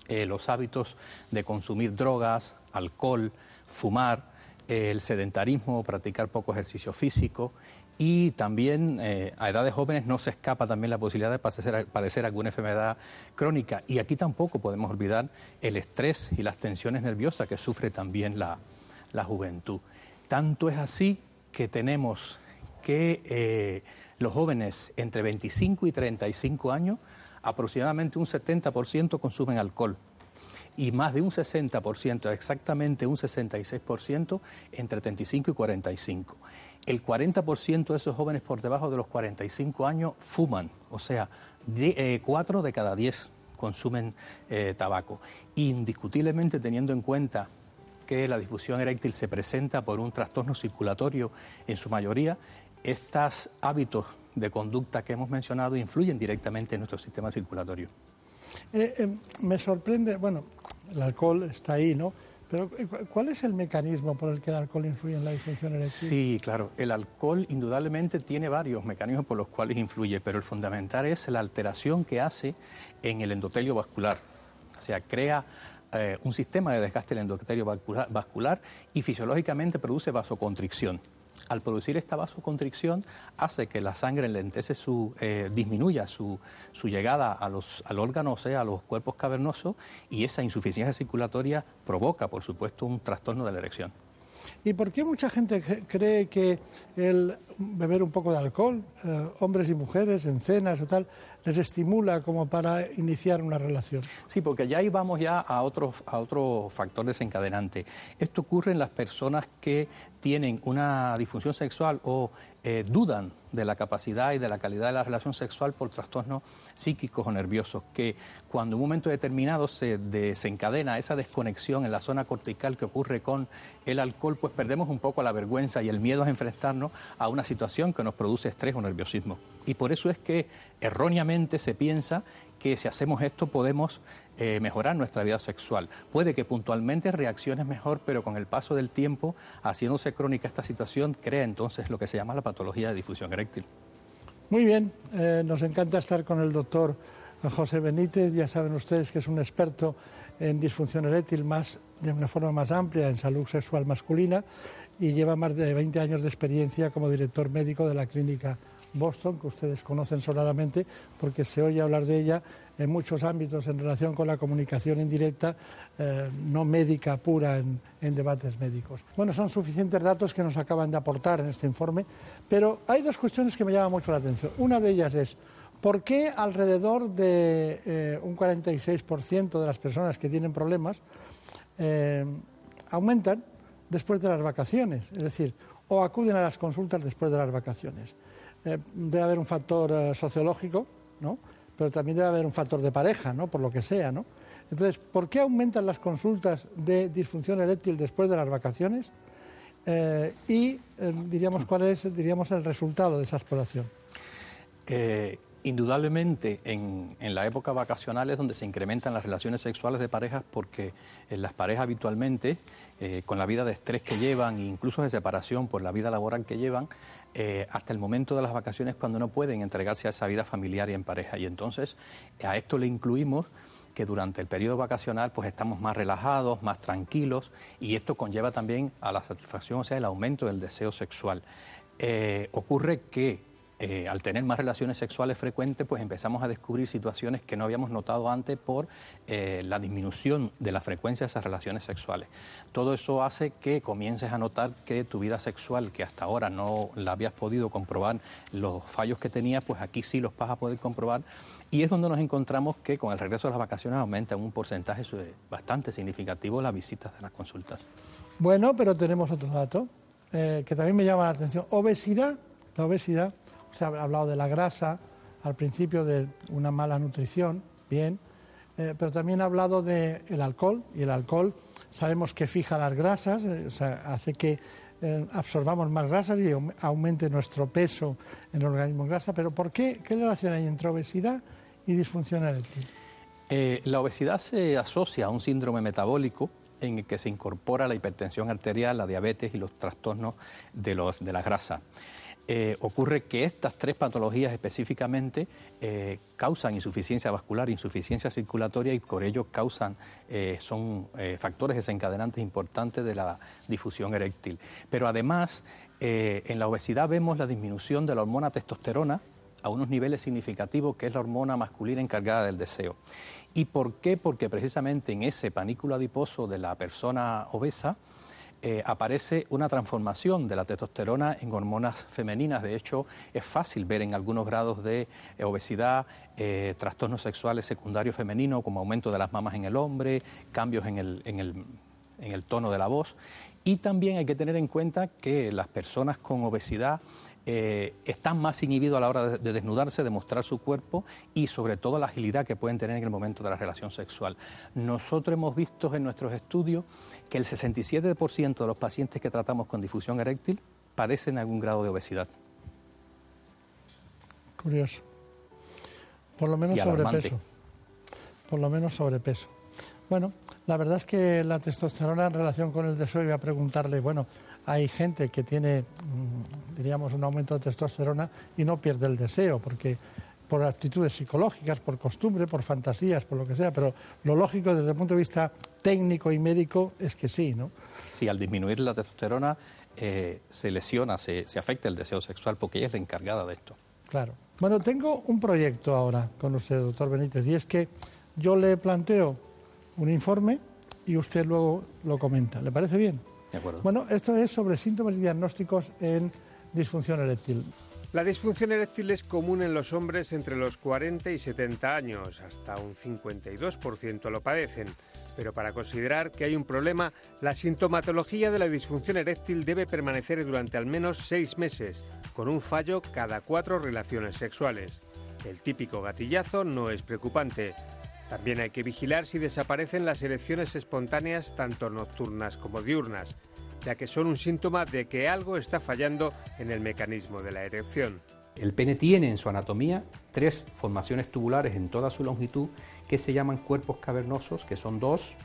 eh, los hábitos de consumir drogas, alcohol, fumar, eh, el sedentarismo, practicar poco ejercicio físico y también a edades jóvenes no se escapa también la posibilidad de padecer, alguna enfermedad crónica. Y aquí tampoco podemos olvidar el estrés y las tensiones nerviosas que sufre también la, la juventud. Tanto es así que tenemos que eh, los jóvenes entre 25 y 35 años, aproximadamente un 70% consumen alcohol y más de un 60%, exactamente un 66% entre 35 y 45. El 40% de esos jóvenes por debajo de los 45 años fuman, o sea, de, 4 eh, de cada 10 consumen eh, tabaco. Indiscutiblemente teniendo en cuenta que la difusión eréctil se presenta por un trastorno circulatorio en su mayoría, estos hábitos de conducta que hemos mencionado influyen directamente en nuestro sistema circulatorio. Eh, eh, me sorprende, bueno, el alcohol está ahí, ¿no? Pero eh, ¿cuál es el mecanismo por el que el alcohol influye en la disfunción eréctil? Sí, claro. El alcohol indudablemente tiene varios mecanismos por los cuales influye, pero el fundamental es la alteración que hace en el endotelio vascular. O sea, crea eh, un sistema de desgaste del vascular, y fisiológicamente produce vasoconstricción. al producir esta vasoconstricción hace que la sangre lentece su, eh, disminuya su, su llegada a los, al órgano, o sea, a los cuerpos cavernosos, y esa insuficiencia circulatoria provoca, por supuesto, un trastorno de la erección. ¿Y por qué mucha gente cree que el beber un poco de alcohol, eh, hombres y mujeres en cenas o tal, les estimula como para iniciar una relación? Sí, porque ya ahí vamos ya a otro, a otro factor desencadenante. Esto ocurre en las personas que tienen una disfunción sexual o eh, dudan de la capacidad y de la calidad de la relación sexual por trastornos psíquicos o nerviosos, que cuando en un momento determinado se desencadena esa desconexión en la zona cortical que ocurre con el alcohol, pues perdemos un poco la vergüenza y el miedo a enfrentarnos a una situación que nos produce estrés o nerviosismo. Y por eso es que erróneamente se piensa que si hacemos esto podemos eh, mejorar nuestra vida sexual. Puede que puntualmente reacciones mejor, pero con el paso del tiempo, haciéndose crónica esta situación, crea entonces lo que se llama la patología de difusión eréctil. Muy bien, eh, nos encanta estar con el doctor José Benítez. Ya saben ustedes que es un experto en disfunción eréctil más de una forma más amplia en salud sexual masculina y lleva más de 20 años de experiencia como director médico de la clínica Boston, que ustedes conocen sonadamente porque se oye hablar de ella en muchos ámbitos en relación con la comunicación indirecta, eh, no médica pura en, debates médicos. Bueno, son suficientes datos que nos acaban de aportar en este informe, pero hay dos cuestiones que me llaman mucho la atención. Una de ellas es, ¿por qué alrededor de eh, un 46% de las personas que tienen problemas eh, aumentan después de las vacaciones? Es decir, o acuden a las consultas después de las vacaciones. Debe haber un factor sociológico, ¿no? pero también debe haber un factor de pareja, ¿no? Por lo que sea, ¿no? Entonces, ¿por qué aumentan las consultas de disfunción eréctil después de las vacaciones? Eh, y eh, diríamos cuál es diríamos el resultado de esa exploración. Eh, indudablemente en, en, la época vacacional es donde se incrementan las relaciones sexuales de parejas porque en las parejas habitualmente, con la vida de estrés que llevan e incluso de separación por la vida laboral que llevan, eh, hasta el momento de las vacaciones cuando no pueden entregarse a esa vida familiar y en pareja. Y entonces a esto le incluimos que durante el periodo vacacional pues estamos más relajados, más tranquilos y esto conlleva también a la satisfacción, o sea, el aumento del deseo sexual. Eh, ocurre que eh, al tener más relaciones sexuales frecuentes, pues empezamos a descubrir situaciones que no habíamos notado antes por eh, la disminución de la frecuencia de esas relaciones sexuales. Todo eso hace que comiences a notar que tu vida sexual, que hasta ahora no la habías podido comprobar, los fallos que tenías, pues aquí sí los vas a poder comprobar. Y es donde nos encontramos que con el regreso de las vacaciones aumenta un porcentaje bastante significativo las visitas de las consultas. Bueno, pero tenemos otro dato eh, que también me llama la atención. Obesidad. La obesidad se ha hablado de la grasa, al principio de una mala nutrición, bien, eh, pero también ha hablado del alcohol, y el alcohol sabemos que fija las grasas, eh, hace que eh, absorbamos más grasas y aumente nuestro peso en el organismo en grasa, pero ¿por qué? ¿Qué relación hay entre obesidad y disfunción eréctil? la obesidad se asocia a un síndrome metabólico en el que se incorpora la hipertensión arterial, la diabetes y los trastornos de, los, de la grasa. Eh, ocurre que estas tres patologías específicamente eh, causan insuficiencia vascular, insuficiencia circulatoria y por ello causan, eh, son factores desencadenantes importantes de la difusión eréctil. Pero además, en la obesidad vemos la disminución de la hormona testosterona a unos niveles significativos, que es la hormona masculina encargada del deseo. ¿Y por qué? Porque precisamente en ese panículo adiposo de la persona obesa, eh, aparece una transformación de la testosterona en hormonas femeninas. De hecho, es fácil ver en algunos grados de eh, obesidad eh, trastornos sexuales secundarios femeninos, como aumento de las mamas en el hombre, cambios en el, en el, tono de la voz. Y también hay que tener en cuenta que las personas con obesidad están más inhibidos a la hora de, desnudarse, de mostrar su cuerpo y sobre todo la agilidad que pueden tener en el momento de la relación sexual. Nosotros hemos visto en nuestros estudios que el 67% de los pacientes que tratamos con difusión eréctil padecen algún grado de obesidad. Curioso. Por lo menos sobrepeso. Por lo menos sobrepeso. Bueno, la verdad es que la testosterona en relación con el deseo, iba a preguntarle, bueno, hay gente que tiene, mm, diríamos, un aumento de testosterona y no pierde el deseo, porque por actitudes psicológicas, por costumbre, por fantasías, por lo que sea, pero lo lógico desde el punto de vista técnico y médico es que sí, ¿no? Sí, al disminuir la testosterona eh, se lesiona, se, se afecta el deseo sexual porque ella es la encargada de esto. Claro. Bueno, tengo un proyecto ahora con usted, doctor Benítez, y es que yo le planteo un informe y usted luego lo comenta. ¿Le parece bien? ¿De acuerdo? Bueno, esto es sobre síntomas y diagnósticos en disfunción eréctil. La disfunción eréctil es común en los hombres entre los 40 y 70 años, hasta un 52% lo padecen. Pero para considerar que hay un problema, la sintomatología de la disfunción eréctil debe permanecer durante al menos seis meses, con un fallo cada cuatro relaciones sexuales. El típico gatillazo no es preocupante. También hay que vigilar si desaparecen las erecciones espontáneas tanto nocturnas como diurnas, ya que son un síntoma de que algo está fallando en el mecanismo de la erección. El pene tiene en su anatomía tres formaciones tubulares en toda su longitud que se llaman cuerpos cavernosos, que son dos,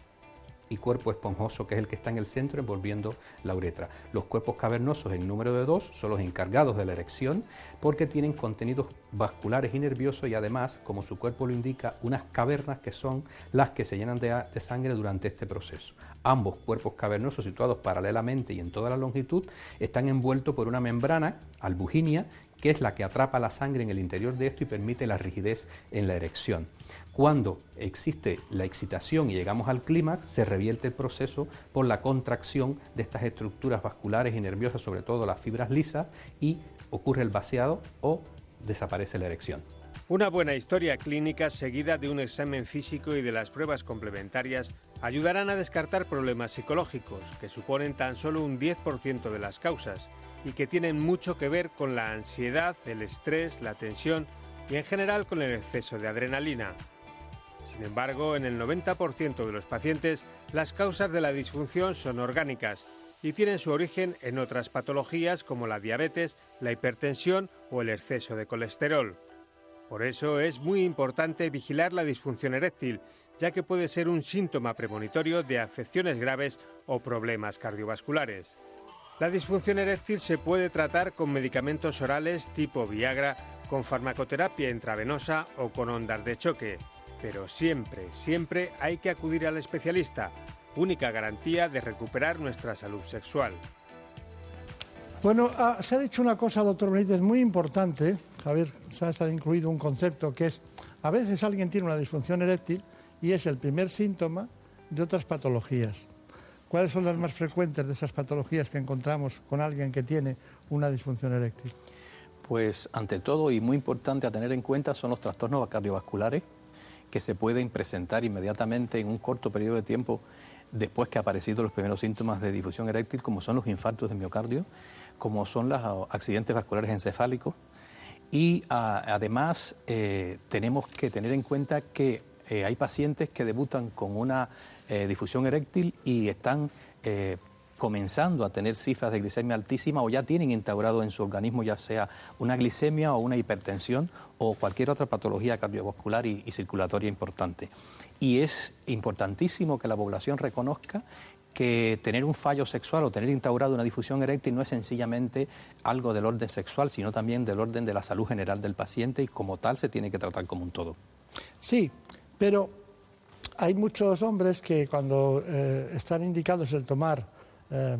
y cuerpo esponjoso, que es el que está en el centro envolviendo la uretra. Los cuerpos cavernosos en número de dos son los encargados de la erección porque tienen contenidos vasculares y nerviosos y además, como su cuerpo lo indica, unas cavernas que son las que se llenan de, sangre durante este proceso. Ambos cuerpos cavernosos situados paralelamente y en toda la longitud están envueltos por una membrana albuginia que es la que atrapa la sangre en el interior de esto y permite la rigidez en la erección. Cuando existe la excitación y llegamos al clímax, se revierte el proceso por la contracción de estas estructuras vasculares y nerviosas, sobre todo las fibras lisas, y ocurre el vaciado o desaparece la erección. Una buena historia clínica seguida de un examen físico y de las pruebas complementarias ayudarán a descartar problemas psicológicos, que suponen tan solo un 10% de las causas y que tienen mucho que ver con la ansiedad, el estrés, la tensión y en general con el exceso de adrenalina. Sin embargo, en el 90% de los pacientes, las causas de la disfunción son orgánicas y tienen su origen en otras patologías como la diabetes, la hipertensión o el exceso de colesterol. Por eso es muy importante vigilar la disfunción eréctil, ya que puede ser un síntoma premonitorio de afecciones graves o problemas cardiovasculares. La disfunción eréctil se puede tratar con medicamentos orales tipo Viagra, con farmacoterapia intravenosa o con ondas de choque. Pero siempre, siempre hay que acudir al especialista, única garantía de recuperar nuestra salud sexual. Bueno, ah, se ha dicho una cosa, doctor Benítez, muy importante, Javier, se ha estado incluido un concepto que es, a veces alguien tiene una disfunción eréctil y es el primer síntoma de otras patologías. ¿Cuáles son las más frecuentes de esas patologías que encontramos con alguien que tiene una disfunción eréctil? Pues ante todo y muy importante a tener en cuenta son los trastornos cardiovasculares que se pueden presentar inmediatamente en un corto periodo de tiempo después que han aparecido los primeros síntomas de difusión eréctil, como son los infartos de miocardio, como son los accidentes vasculares encefálicos. Y a, además eh, tenemos que tener en cuenta que eh, hay pacientes que debutan con una eh, difusión eréctil y están comenzando a tener cifras de glicemia altísima o ya tienen instaurado en su organismo ya sea una glicemia o una hipertensión o cualquier otra patología cardiovascular y, circulatoria importante. Y es importantísimo que la población reconozca que tener un fallo sexual o tener instaurado una difusión eréctil no es sencillamente algo del orden sexual, sino también del orden de la salud general del paciente y como tal se tiene que tratar como un todo. Sí, pero hay muchos hombres que cuando eh, están indicados el tomar eh,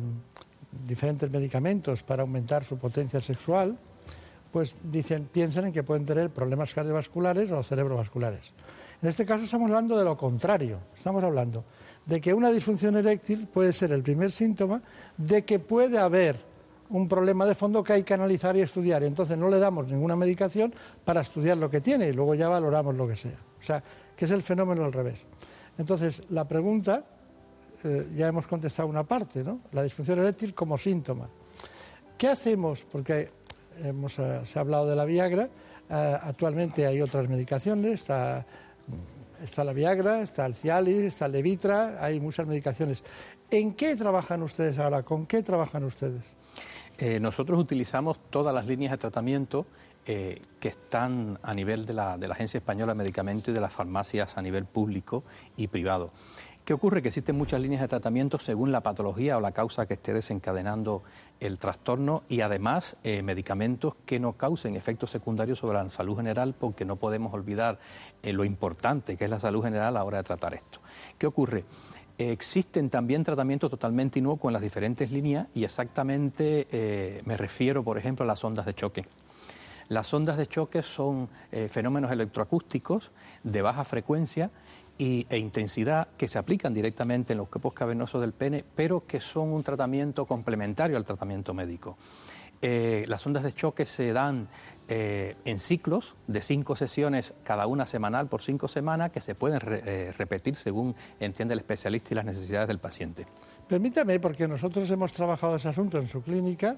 diferentes medicamentos para aumentar su potencia sexual, pues dicen, piensan en que pueden tener problemas cardiovasculares o cerebrovasculares. En este caso estamos hablando de lo contrario, estamos hablando de que una disfunción eréctil puede ser el primer síntoma de que puede haber un problema de fondo que hay que analizar y estudiar. Y entonces no le damos ninguna medicación para estudiar lo que tiene y luego ya valoramos lo que sea. O sea, que es el fenómeno al revés. Entonces, la pregunta eh, ya hemos contestado una parte, ¿no? La disfunción eréctil como síntoma. ¿Qué hacemos? Porque hemos, eh, se ha hablado de la Viagra, eh, actualmente hay otras medicaciones, está, está, la Viagra, está el Cialis, está el Levitra, hay muchas medicaciones. ¿En qué trabajan ustedes ahora? ¿Con qué trabajan ustedes? nosotros utilizamos todas las líneas de tratamiento que están a nivel de la, de la Agencia Española de Medicamentos y de las farmacias a nivel público y privado. ¿Qué ocurre? Que existen muchas líneas de tratamiento según la patología o la causa que esté desencadenando el trastorno y además eh, medicamentos que no causen efectos secundarios sobre la salud general porque no podemos olvidar eh, lo importante que es la salud general a la hora de tratar esto. ¿Qué ocurre? existen también tratamientos totalmente inocuos en las diferentes líneas y exactamente eh, me refiero, por ejemplo, a las ondas de choque. Las ondas de choque son fenómenos electroacústicos de baja frecuencia y, e intensidad que se aplican directamente en los cuerpos cavernosos del pene, pero que son un tratamiento complementario al tratamiento médico. Eh, las ondas de choque se dan eh, en ciclos de cinco sesiones, cada una semanal por cinco semanas, que se pueden eh, repetir según entiende el especialista y las necesidades del paciente. Permítame, porque nosotros hemos trabajado ese asunto en su clínica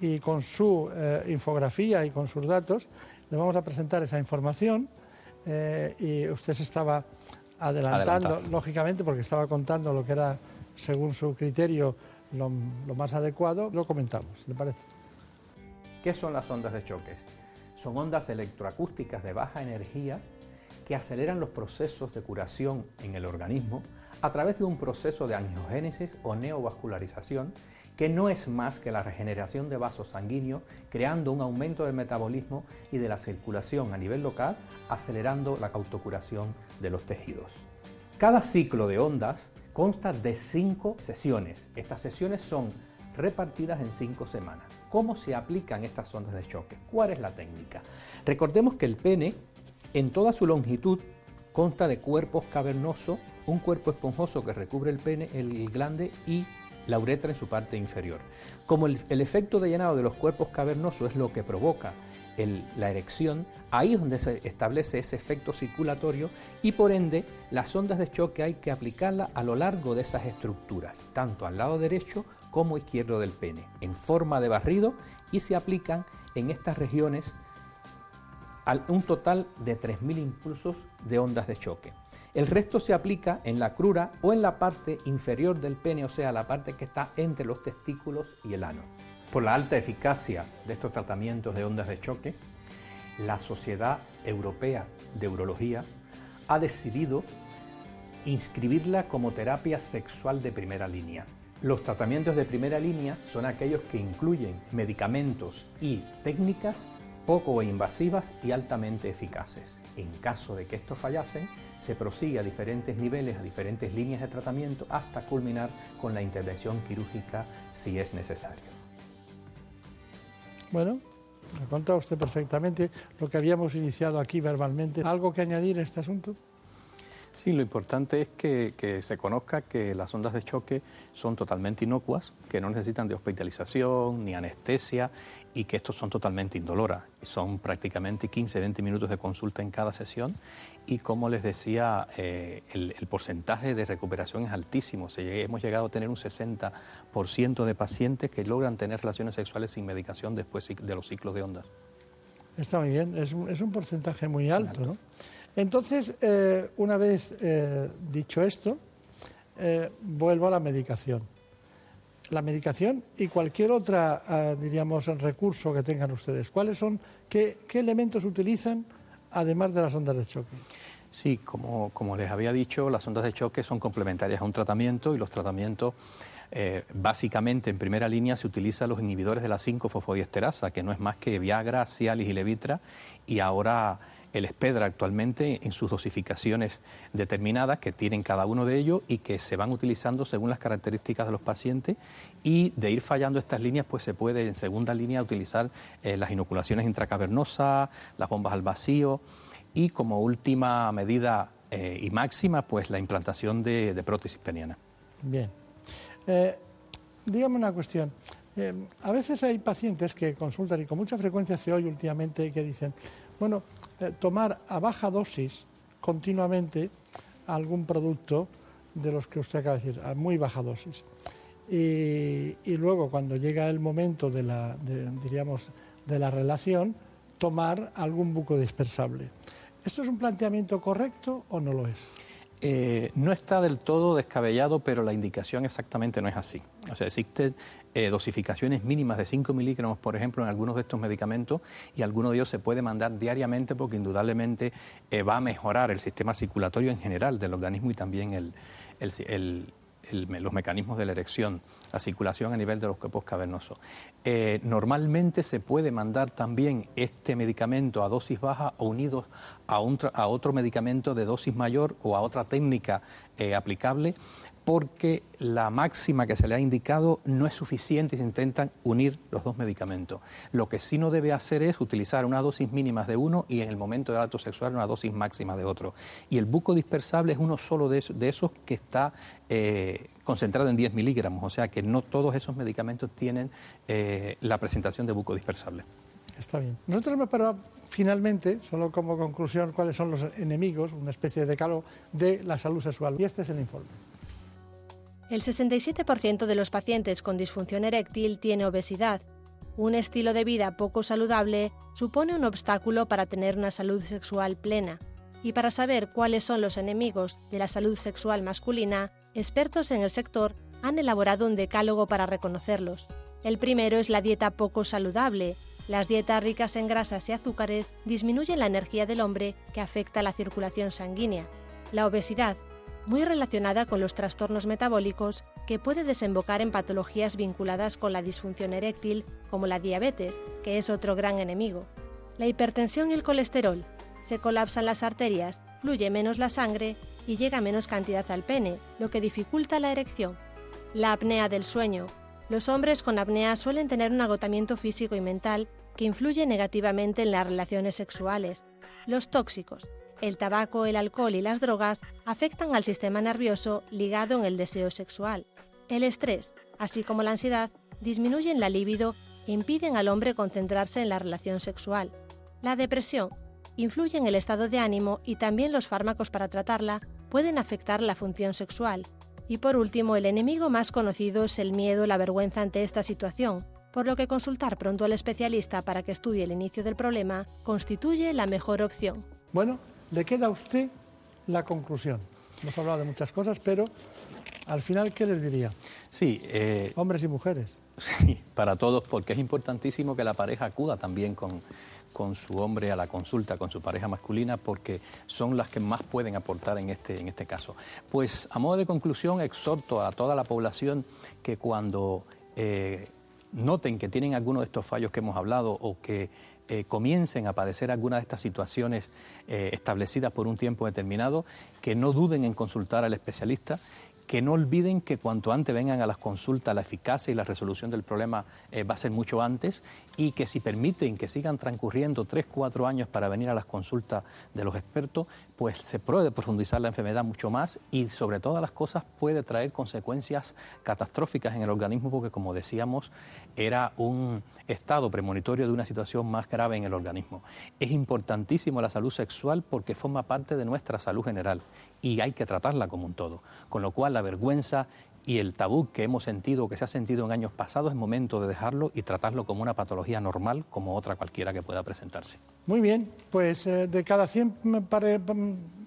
y con su infografía y con sus datos le vamos a presentar esa información y usted se estaba adelantando, lógicamente, porque estaba contando lo que era, según su criterio, lo, lo más adecuado, lo comentamos, ¿le parece? ¿Qué son las ondas de choque? Son ondas electroacústicas de baja energía que aceleran los procesos de curación en el organismo a través de un proceso de angiogénesis o neovascularización que no es más que la regeneración de vasos sanguíneos, creando un aumento del metabolismo y de la circulación a nivel local, acelerando la autocuración de los tejidos. Cada ciclo de ondas consta de cinco sesiones. Estas sesiones son repartidas en cinco semanas. ¿Cómo se aplican estas ondas de choque? ¿Cuál es la técnica? Recordemos que el pene, en toda su longitud, consta de cuerpos cavernosos, un cuerpo esponjoso que recubre el pene, el glande y la uretra en su parte inferior. Como el, efecto de llenado de los cuerpos cavernosos es lo que provoca la erección, ahí es donde se establece ese efecto circulatorio y por ende las ondas de choque hay que aplicarlas a lo largo de esas estructuras, tanto al lado derecho como izquierdo del pene, en forma de barrido y se aplican en estas regiones un total de 3.000 impulsos de ondas de choque. El resto se aplica en la crura o en la parte inferior del pene, o sea, la parte que está entre los testículos y el ano. Por la alta eficacia de estos tratamientos de ondas de choque, la Sociedad Europea de Urología ha decidido inscribirla como terapia sexual de primera línea. Los tratamientos de primera línea son aquellos que incluyen medicamentos y técnicas poco invasivas y altamente eficaces. En caso de que estos fallasen, se prosigue a diferentes niveles, a diferentes líneas de tratamiento, hasta culminar con la intervención quirúrgica si es necesario. Bueno, ha contado usted perfectamente lo que habíamos iniciado aquí verbalmente. ¿Algo que añadir a este asunto? Sí, lo importante es que, se conozca que las ondas de choque son totalmente inocuas, que no necesitan de hospitalización ni anestesia y que estos son totalmente indoloras. Son prácticamente 15-20 minutos de consulta en cada sesión y como les decía, eh, el, porcentaje de recuperación es altísimo. hemos llegado a tener un 60% de pacientes que logran tener relaciones sexuales sin medicación después de los ciclos de ondas. Está muy bien, es un, porcentaje muy alto, ¿no? Entonces, eh, una vez eh, dicho esto, eh, vuelvo a la medicación. La medicación y cualquier otra, diríamos, recurso que tengan ustedes. ¿Cuáles son, qué, elementos utilizan además de las ondas de choque? Sí, como, como, les había dicho, las ondas de choque son complementarias a un tratamiento y los tratamientos, básicamente en primera línea se utilizan los inhibidores de la 5-fosfodiesterasa, que no es más que Viagra, Cialis y Levitra, y ahora el espedra actualmente en sus dosificaciones determinadas que tienen cada uno de ellos y que se van utilizando según las características de los pacientes y de ir fallando estas líneas pues se puede en segunda línea utilizar eh, las inoculaciones intracavernosas, las bombas al vacío y como última medida eh, y máxima pues la implantación de, prótesis peniana. Bien. Eh, dígame una cuestión. a veces hay pacientes que consultan y con mucha frecuencia se oye últimamente que dicen, bueno, eh, tomar a baja dosis continuamente algún producto de los que usted acaba de decir, a muy baja dosis. Y, luego, cuando llega el momento de la, diríamos, de la relación, tomar algún buco dispensable. ¿Esto es un planteamiento correcto o no lo es? Eh, no está del todo descabellado, pero la indicación exactamente no es así. O sea, existen eh, dosificaciones mínimas de 5 miligramos, por ejemplo, en algunos de estos medicamentos y alguno de ellos se puede mandar diariamente porque indudablemente eh, va a mejorar el sistema circulatorio en general del organismo y también el, los mecanismos de la erección, la circulación a nivel de los cuerpos cavernosos. Eh, normalmente se puede mandar también este medicamento a dosis baja o unidos a, a otro medicamento de dosis mayor o a otra técnica eh, aplicable porque la máxima que se le ha indicado no es suficiente y se intentan unir los dos medicamentos. Lo que sí no debe hacer es utilizar una dosis mínima de uno y en el momento del acto sexual una dosis máxima de otro. Y el buco dispersable es uno solo de esos, que está eh, concentrado en 10 miligramos, o sea que no todos esos medicamentos tienen eh, la presentación de buco dispersable. Está bien. Nosotros parado finalmente, solo como conclusión, cuáles son los enemigos, una especie de decálogo de la salud sexual. Y este es el informe. El 67% de los pacientes con disfunción eréctil tiene obesidad. Un estilo de vida poco saludable supone un obstáculo para tener una salud sexual plena. Y para saber cuáles son los enemigos de la salud sexual masculina, expertos en el sector han elaborado un decálogo para reconocerlos. El primero es la dieta poco saludable. Las dietas ricas en grasas y azúcares disminuyen la energía del hombre que afecta la circulación sanguínea. La obesidad muy relacionada con los trastornos metabólicos que puede desembocar en patologías vinculadas con la disfunción eréctil, como la diabetes, que es otro gran enemigo. La hipertensión y el colesterol. Se colapsan las arterias, fluye menos la sangre y llega menos cantidad al pene, lo que dificulta la erección. La apnea del sueño. Los hombres con apnea suelen tener un agotamiento físico y mental que influye negativamente en las relaciones sexuales. Los tóxicos. El tabaco, el alcohol y las drogas afectan al sistema nervioso ligado en el deseo sexual. El estrés, así como la ansiedad, disminuyen la libido e impiden al hombre concentrarse en la relación sexual. La depresión influye en el estado de ánimo y también los fármacos para tratarla pueden afectar la función sexual. Y por último, el enemigo más conocido es el miedo la vergüenza ante esta situación, por lo que consultar pronto al especialista para que estudie el inicio del problema constituye la mejor opción. Bueno, le queda a usted la conclusión. Hemos hablado de muchas cosas, pero al final, ¿qué les diría? Sí. Eh, Hombres y mujeres. <laughs> Sí, para todos, porque es importantísimo que la pareja acuda también con, con su hombre a la consulta, con su pareja masculina, porque son las que más pueden aportar en este, en este caso. Pues a modo de conclusión, exhorto a toda la población que cuando eh, noten que tienen alguno de estos fallos que hemos hablado o que eh, comiencen a padecer alguna de estas situaciones eh, establecidas por un tiempo determinado, que no duden en consultar al especialista que no olviden que cuanto antes vengan a las consultas, la eficacia y la resolución del problema eh, va a ser mucho antes y que si permiten que sigan transcurriendo tres, cuatro años para venir a las consultas de los expertos, pues se puede profundizar la enfermedad mucho más y sobre todas las cosas puede traer consecuencias catastróficas en el organismo porque como decíamos era un estado premonitorio de una situación más grave en el organismo. Es importantísimo la salud sexual porque forma parte de nuestra salud general y hay que tratarla como un todo. Con lo cual la vergüenza y el tabú que hemos sentido, que se ha sentido en años pasados, es momento de dejarlo y tratarlo como una patología normal, como otra cualquiera que pueda presentarse. Muy bien, pues eh, de cada 100 mm,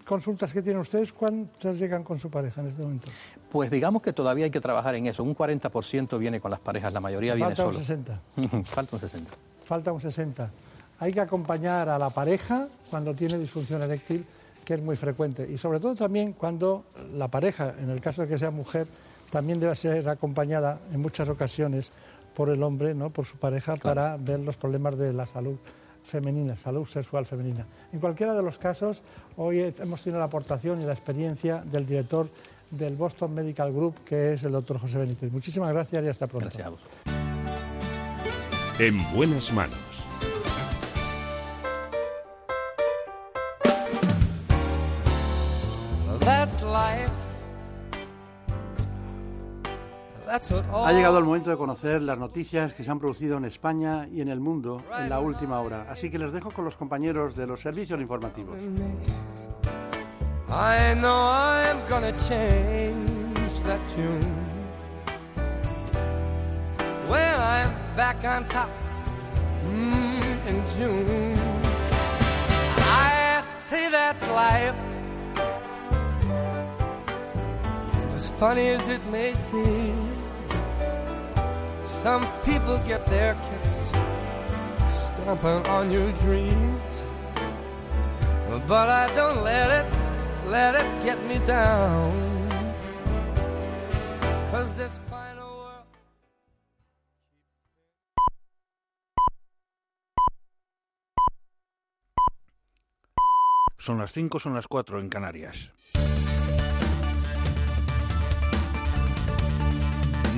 consultas que tienen ustedes, ¿cuántas llegan con su pareja en este momento? Pues digamos que todavía hay que trabajar en eso. Un 40% viene con las parejas, la mayoría viene solo. Falta un 60. <laughs> Falta un 60. Falta un 60. Hay que acompañar a la pareja cuando tiene disfunción eréctil que es muy frecuente. Y sobre todo también cuando la pareja, en el caso de que sea mujer, también debe ser acompañada en muchas ocasiones por el hombre, ¿no? por su pareja, para ver los problemas de la salud femenina, salud sexual femenina. En cualquiera de los casos, hoy hemos tenido la aportación y la experiencia del director del Boston Medical Group, que es el doctor José Benítez. Muchísimas gracias y hasta pronto. Gracias a vos. En buenas manos Ha llegado el momento de conocer las noticias que se han producido en España y en el mundo en la última hora. Así que les dejo con los compañeros de los servicios informativos. I know I'm gonna change that tune. When I'm back on top mm, in June. I say that's life. And as funny as it may seem. Some people get their kicks stomping on your dreams. But I don't let it, let it get me down. Cause this final world. Son las 5, son las 4 en Canarias.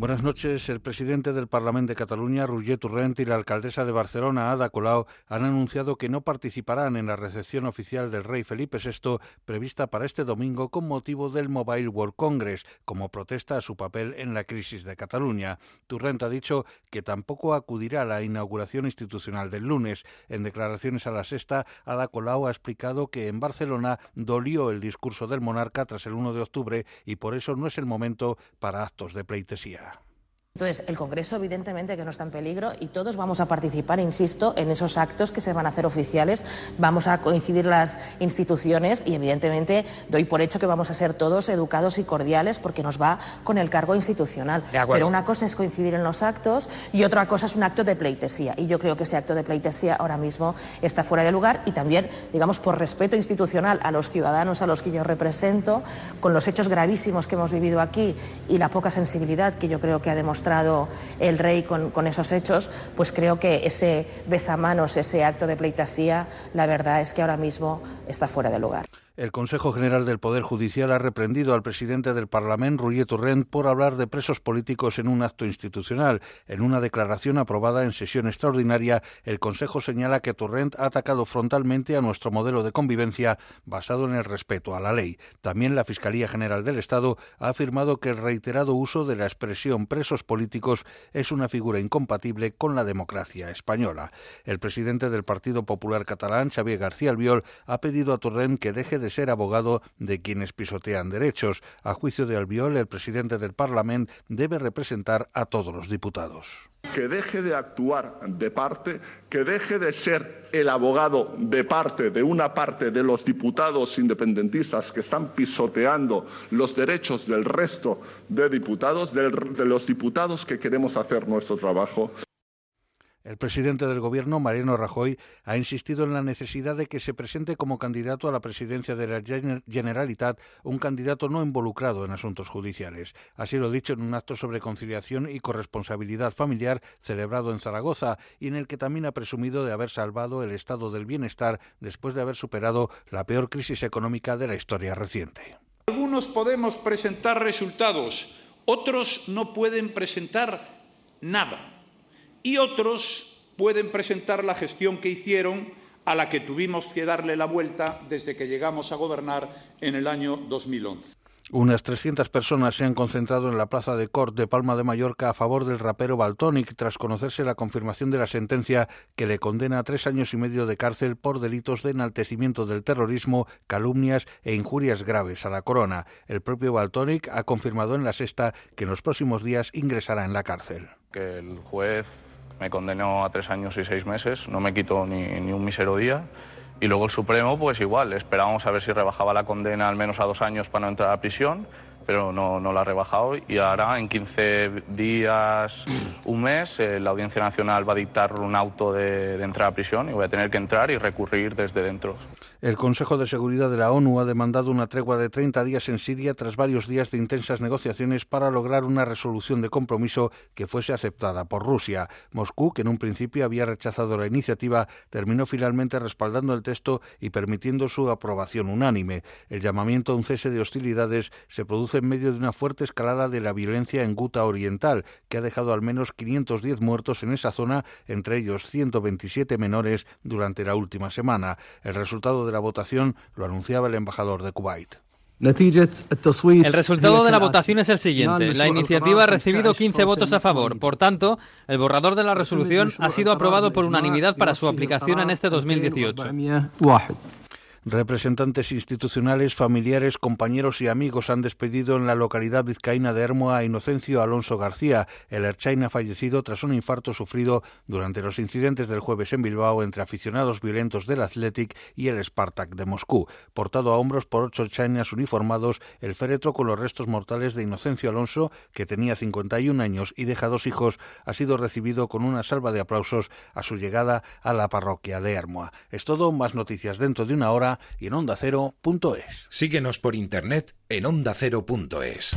Buenas noches. El presidente del Parlamento de Cataluña, Roger Torrent, y la alcaldesa de Barcelona, Ada Colau, han anunciado que no participarán en la recepción oficial del rey Felipe VI prevista para este domingo con motivo del Mobile World Congress, como protesta a su papel en la crisis de Cataluña. Torrent ha dicho que tampoco acudirá a la inauguración institucional del lunes. En declaraciones a la sexta, Ada Colau ha explicado que en Barcelona dolió el discurso del monarca tras el 1 de octubre y por eso no es el momento para actos de pleitesía. Entonces, el Congreso evidentemente que no está en peligro y todos vamos a participar, insisto, en esos actos que se van a hacer oficiales. Vamos a coincidir las instituciones y evidentemente doy por hecho que vamos a ser todos educados y cordiales porque nos va con el cargo institucional. Pero una cosa es coincidir en los actos y otra cosa es un acto de pleitesía. Y yo creo que ese acto de pleitesía ahora mismo está fuera de lugar y también, digamos, por respeto institucional a los ciudadanos a los que yo represento, con los hechos gravísimos que hemos vivido aquí y la poca sensibilidad que yo creo que ha demostrado el rey con, con esos hechos, pues creo que ese besamanos, ese acto de pleitesía, la verdad es que ahora mismo está fuera de lugar. El Consejo General del Poder Judicial ha reprendido al presidente del Parlamento, Roger Torrent, por hablar de presos políticos en un acto institucional. En una declaración aprobada en sesión extraordinaria, el Consejo señala que Torrent ha atacado frontalmente a nuestro modelo de convivencia basado en el respeto a la ley. También la Fiscalía General del Estado ha afirmado que el reiterado uso de la expresión presos políticos es una figura incompatible con la democracia española. El presidente del Partido Popular Catalán, Xavier García Albiol, ha pedido a Torrent que deje de ser abogado de quienes pisotean derechos. A juicio de Albiol, el presidente del Parlamento debe representar a todos los diputados. Que deje de actuar de parte, que deje de ser el abogado de parte de una parte de los diputados independentistas que están pisoteando los derechos del resto de diputados, de los diputados que queremos hacer nuestro trabajo. El presidente del Gobierno, Mariano Rajoy, ha insistido en la necesidad de que se presente como candidato a la presidencia de la Generalitat un candidato no involucrado en asuntos judiciales. Así lo ha dicho en un acto sobre conciliación y corresponsabilidad familiar celebrado en Zaragoza y en el que también ha presumido de haber salvado el estado del bienestar después de haber superado la peor crisis económica de la historia reciente. Algunos podemos presentar resultados, otros no pueden presentar nada y otros pueden presentar la gestión que hicieron a la que tuvimos que darle la vuelta desde que llegamos a gobernar en el año 2011. Unas 300 personas se han concentrado en la plaza de Cort de Palma de Mallorca a favor del rapero Baltonic tras conocerse la confirmación de la sentencia que le condena a tres años y medio de cárcel por delitos de enaltecimiento del terrorismo, calumnias e injurias graves a la corona. El propio Baltonic ha confirmado en la sexta que en los próximos días ingresará en la cárcel. Que el juez me condenó a tres años y seis meses, no me quitó ni, ni un mísero día y luego el Supremo, pues igual, esperábamos a ver si rebajaba la condena al menos a dos años para no entrar a prisión, pero no, no la ha rebajado. Y ahora, en 15 días, un mes, eh, la Audiencia Nacional va a dictar un auto de, de entrar a prisión y voy a tener que entrar y recurrir desde dentro. El Consejo de Seguridad de la ONU ha demandado una tregua de 30 días en Siria tras varios días de intensas negociaciones para lograr una resolución de compromiso que fuese aceptada por Rusia. Moscú, que en un principio había rechazado la iniciativa, terminó finalmente respaldando el texto y permitiendo su aprobación unánime. El llamamiento a un cese de hostilidades se produce en medio de una fuerte escalada de la violencia en Guta Oriental, que ha dejado al menos 510 muertos en esa zona, entre ellos 127 menores, durante la última semana. El resultado de la votación lo anunciaba el embajador de Kuwait. El resultado de la votación es el siguiente. La iniciativa ha recibido 15 votos a favor. Por tanto, el borrador de la resolución ha sido aprobado por unanimidad para su aplicación en este 2018. Representantes institucionales, familiares, compañeros y amigos han despedido en la localidad vizcaína de Hermoa a Inocencio Alonso García, el Erchain ha fallecido tras un infarto sufrido durante los incidentes del jueves en Bilbao entre aficionados violentos del Athletic y el Spartak de Moscú. Portado a hombros por ocho chainas uniformados, el féretro con los restos mortales de Inocencio Alonso, que tenía 51 años y deja dos hijos, ha sido recibido con una salva de aplausos a su llegada a la parroquia de Hermoa. Es todo, más noticias dentro de una hora y en ondacero.es. Síguenos por internet en ondacero.es.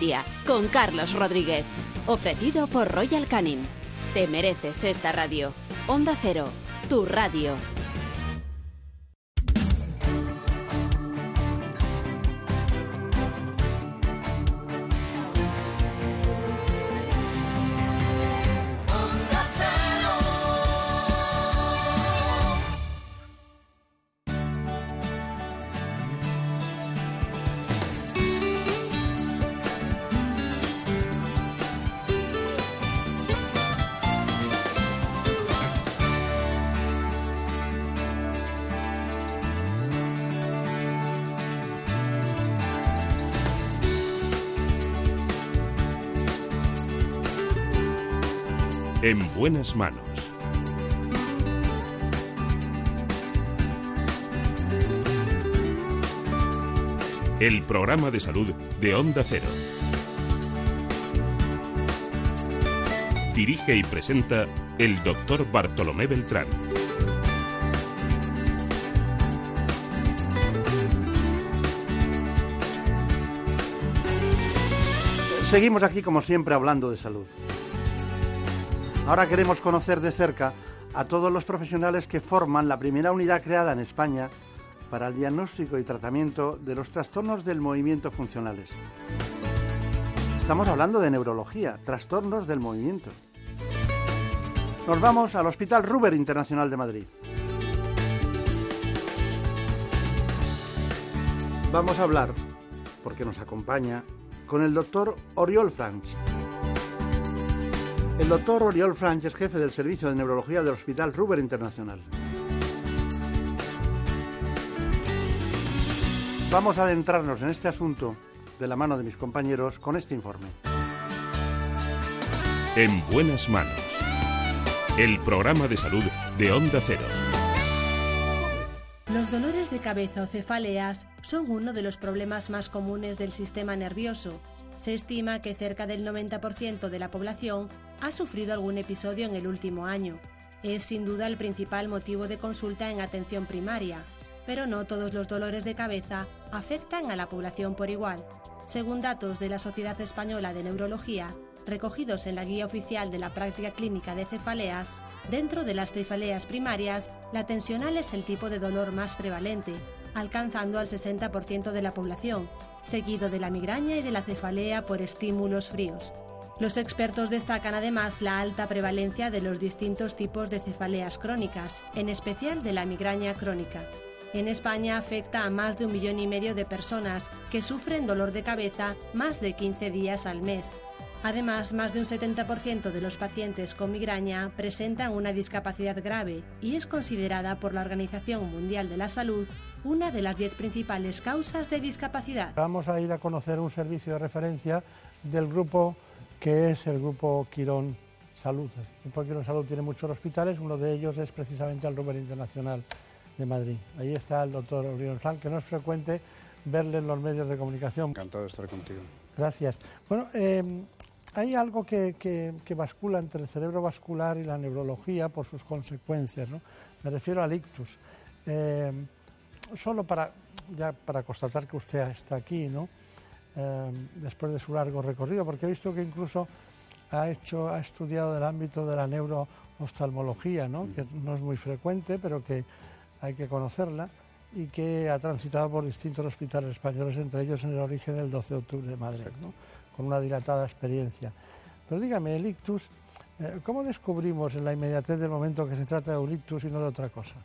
Con Carlos Rodríguez. Ofrecido por Royal Canin. Te mereces esta radio. Onda Cero. Tu radio. En buenas manos. El programa de salud de Onda Cero. Dirige y presenta el doctor Bartolomé Beltrán. Seguimos aquí como siempre hablando de salud. Ahora queremos conocer de cerca a todos los profesionales que forman la primera unidad creada en España para el diagnóstico y tratamiento de los trastornos del movimiento funcionales. Estamos hablando de neurología, trastornos del movimiento. Nos vamos al Hospital Ruber Internacional de Madrid. Vamos a hablar, porque nos acompaña, con el doctor Oriol Franch. El doctor Oriol Franch es jefe del Servicio de Neurología del Hospital Ruber Internacional. Vamos a adentrarnos en este asunto de la mano de mis compañeros con este informe. En buenas manos. El programa de salud de Onda Cero. Los dolores de cabeza o cefaleas son uno de los problemas más comunes del sistema nervioso. Se estima que cerca del 90% de la población ha sufrido algún episodio en el último año. Es sin duda el principal motivo de consulta en atención primaria, pero no todos los dolores de cabeza afectan a la población por igual. Según datos de la Sociedad Española de Neurología, recogidos en la Guía Oficial de la Práctica Clínica de Cefaleas, dentro de las cefaleas primarias, la tensional es el tipo de dolor más prevalente, alcanzando al 60% de la población, seguido de la migraña y de la cefalea por estímulos fríos. Los expertos destacan además la alta prevalencia de los distintos tipos de cefaleas crónicas, en especial de la migraña crónica. En España afecta a más de un millón y medio de personas que sufren dolor de cabeza más de 15 días al mes. Además, más de un 70% de los pacientes con migraña presentan una discapacidad grave y es considerada por la Organización Mundial de la Salud una de las 10 principales causas de discapacidad. Vamos a ir a conocer un servicio de referencia del grupo que es el grupo Quirón Salud. El grupo Quirón Salud tiene muchos hospitales, uno de ellos es precisamente el Ruber Internacional de Madrid. Ahí está el doctor Oriol Frank, que no es frecuente verle en los medios de comunicación. Encantado de estar contigo. Gracias. Bueno, eh, hay algo que, que, que, bascula entre el cerebro vascular y la neurología por sus consecuencias. ¿no? Me refiero al ictus. Eh, solo para, ya para constatar que usted está aquí, ¿no? Eh, después de su largo recorrido, porque he visto que incluso ha, hecho, ha estudiado el ámbito de la neurooftalmología, ¿no? que no es muy frecuente, pero que hay que conocerla, y que ha transitado por distintos hospitales españoles, entre ellos en el origen el 12 de octubre de Madrid, ¿no? Con una dilatada experiencia. Pero dígame, el ictus, eh, ¿cómo descubrimos en la inmediatez del momento que se trata de un ictus y no de otra cosa?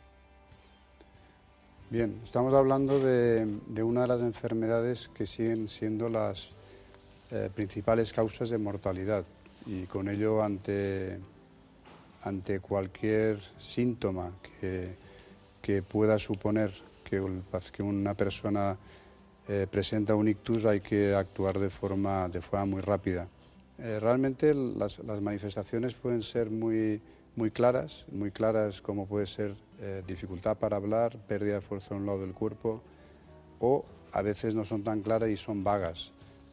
Bien, estamos hablando de, una de las enfermedades que siguen siendo las eh, principales causas de mortalidad y con ello ante, ante cualquier síntoma que, que pueda suponer que, que una persona eh, presenta un ictus hay que actuar de forma, de forma muy rápida. Eh, realmente las, manifestaciones pueden ser muy, muy claras, muy claras como puede ser eh, dificultad para hablar, pérdida de fuerza en un lado del cuerpo o a veces no son tan claras y son vagas.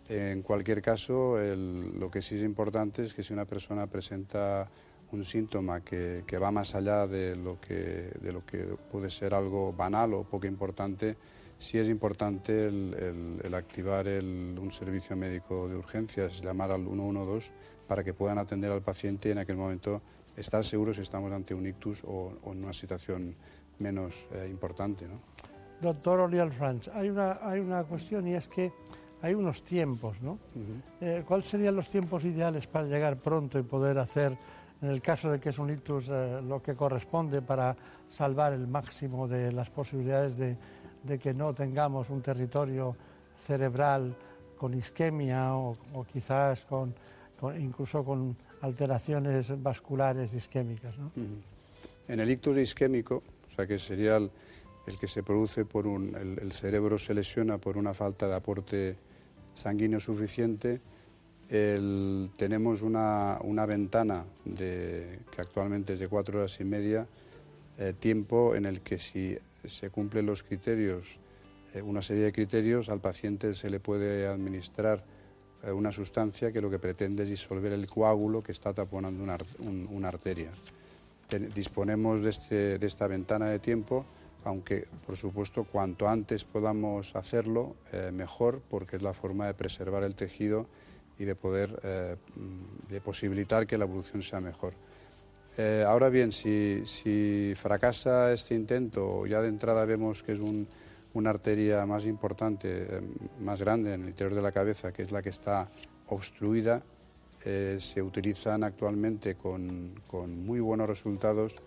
En cualquier caso, lo que sí es importante es que si una persona presenta un síntoma que, va más allá de lo, que, de lo que puede ser algo banal o poco importante, sí es importante el, activar un servicio médico de urgencias, llamar al 112 para que puedan atender al paciente y en aquel momento estar seguros si estamos ante un ictus o, en una situación menos eh, importante. ¿no? Doctor Oriol Franz, hay una, hay una cuestión y es que hay unos tiempos, ¿no? Eh, ¿Cuáles serían los tiempos ideales para llegar pronto y poder hacer, en el caso de que es un ictus, eh, lo que corresponde para salvar el máximo de las posibilidades de, de que no tengamos un territorio cerebral con isquemia o, quizás con, incluso con alteraciones vasculares isquémicas? En el ictus isquémico, o sea que sería el, que se produce por un, el, cerebro se lesiona por una falta de aporte sanguíneo suficiente, tenemos una, ventana de, que actualmente es de cuatro horas y media, eh, tiempo en el que si se cumplen los criterios, eh, una serie de criterios, al paciente se le puede administrar eh, una sustancia que lo que pretende es disolver el coágulo que está taponando una, arteria. disponemos de, este, de esta ventana de tiempo aunque por supuesto cuanto antes podamos hacerlo, eh, mejor, porque es la forma de preservar el tejido y de poder eh, de posibilitar que la evolución sea mejor. Eh, ahora bien, si, fracasa este intento, ya de entrada vemos que es una arteria más importante, más grande en el interior de la cabeza, que es la que está obstruida, se utilizan actualmente con, con muy buenos resultados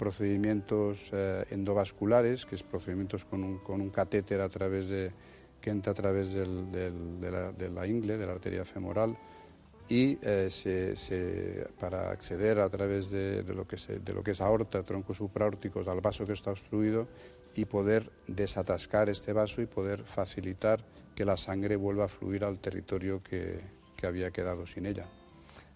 procedimientos eh, endovasculares, que es procedimientos con un, con un, catéter a través de, que entra a través de, la, de, la, ingle, de la arteria femoral, y eh, se, para acceder a través de, lo que de lo que es aorta, troncos supraórticos, al vaso que está obstruido y poder desatascar este vaso y poder facilitar que la sangre vuelva a fluir al territorio que, que había quedado sin ella.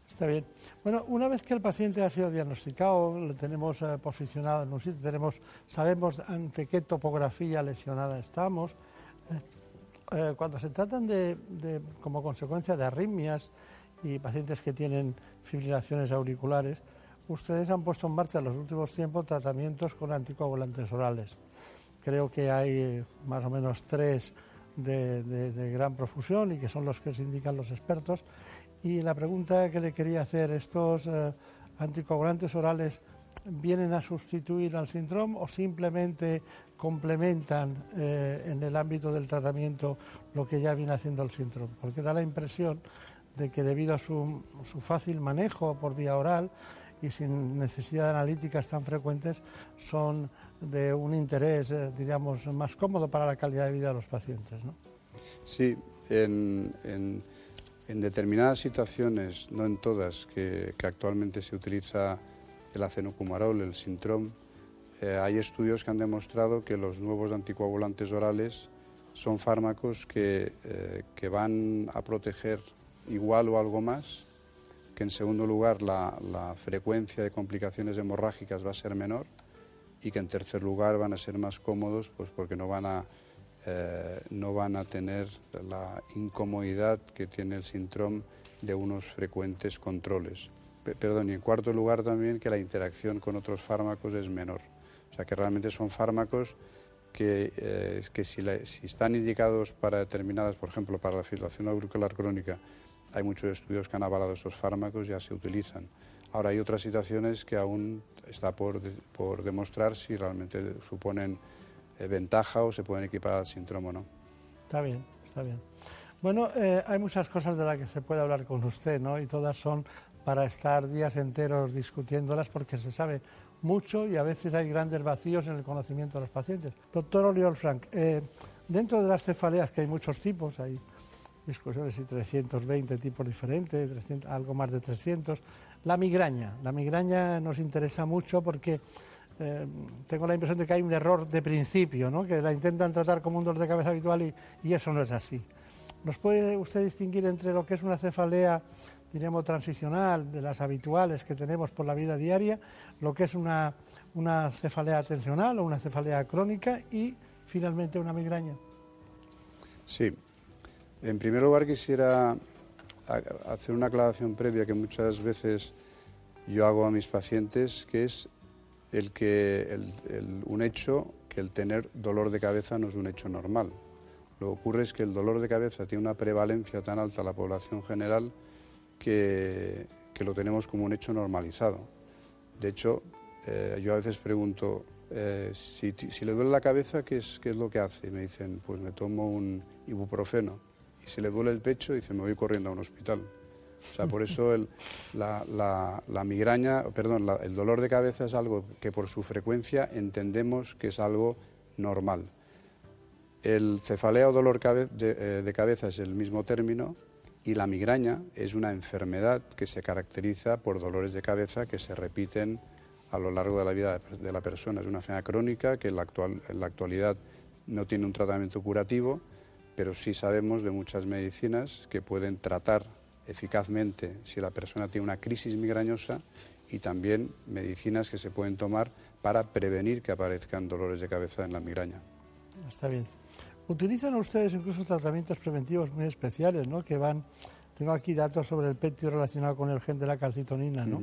Está bien. Bueno, una vez que el paciente ha sido diagnosticado, lo tenemos eh, posicionado en un sitio, tenemos, sabemos ante qué topografía lesionada estamos. Eh, eh, cuando se tratan de, como consecuencia de arritmias y pacientes que tienen fibrilaciones auriculares, ustedes han puesto en marcha en los últimos tiempos tratamientos con anticoagulantes orales. Creo que hay más o menos tres de, de gran profusión y que son los que se indican los expertos y la pregunta que le quería hacer, ¿estos eh, anticoagulantes orales vienen a sustituir al síndrome o simplemente complementan eh, en el ámbito del tratamiento lo que ya viene haciendo el síndrome? Porque da la impresión de que debido a su, fácil manejo por vía oral y sin necesidad de analíticas tan frecuentes, son de un interés, eh, diríamos, más cómodo para la calidad de vida de los pacientes. ¿no? Sí, en en determinadas situaciones, no en todas, que, actualmente se utiliza el acenocumarol, el Sintrom, eh, hay estudios que han demostrado que los nuevos anticoagulantes orales son fármacos que, eh, que van a proteger igual o algo más, que en segundo lugar la, la frecuencia de complicaciones hemorrágicas va a ser menor y que en tercer lugar van a ser más cómodos pues porque no van a eh, no van a tener la incomodidad que tiene el síndrome de unos frecuentes controles. perdón, y en cuarto lugar también que la interacción con otros fármacos es menor. O sea que realmente son fármacos que, eh, que si, si, están indicados para determinadas, por ejemplo, para la fibrilación auricular crónica, hay muchos estudios que han avalado estos fármacos, ya se utilizan. Ahora hay otras situaciones que aún está por, por demostrar si realmente suponen eh, ventaja o se pueden equipar al síndrome no. Está bien, está bien. Bueno, eh, hay muchas cosas de las que se puede hablar con usted, ¿no? Y todas son para estar días enteros discutiéndolas porque se sabe mucho y a veces hay grandes vacíos en el conocimiento de los pacientes. Doctor Oliol Frank, eh, dentro de las cefaleas, que hay muchos tipos, hay discusiones y 320 tipos diferentes, algo más de 300, la migraña. La migraña nos interesa mucho porque eh, tengo la impresión de que hay un error de principio, ¿no? que la intentan tratar como un dolor de cabeza habitual y, y eso no es así. ¿Nos puede usted distinguir entre lo que es una cefalea, diríamos, transicional, de las habituales que tenemos por la vida diaria, lo que es una, una cefalea tensional o una cefalea crónica y finalmente una migraña? Sí. En primer lugar quisiera hacer una aclaración previa que muchas veces yo hago a mis pacientes, que es el que un hecho que el tener dolor de cabeza no es un hecho normal. Lo que ocurre es que el dolor de cabeza tiene una prevalencia tan alta en la población general que, lo tenemos como un hecho normalizado. De hecho, eh, yo a veces pregunto, eh, si, le duele la cabeza, ¿qué es, ¿qué es lo que hace? Y me dicen, pues me tomo un ibuprofeno. Y si le duele el pecho, dice, me voy corriendo a un hospital. O sea, por eso el, la, migraña, perdón, el dolor de cabeza es algo que por su frecuencia entendemos que es algo normal. El cefalea o dolor de, eh, de cabeza es el mismo término y la migraña es una enfermedad que se caracteriza por dolores de cabeza que se repiten a lo largo de la vida de la persona. Es una enfermedad crónica que en la actualidad no tiene un tratamiento curativo, pero sí sabemos de muchas medicinas que pueden tratar eficazmente si la persona tiene una crisis migrañosa y también medicinas que se pueden tomar para prevenir que aparezcan dolores de cabeza en la migraña. Está bien. Utilizan ustedes incluso tratamientos preventivos muy especiales, ¿no? Que van, tengo aquí datos sobre el petio relacionado con el gen de la calcitonina, ¿no?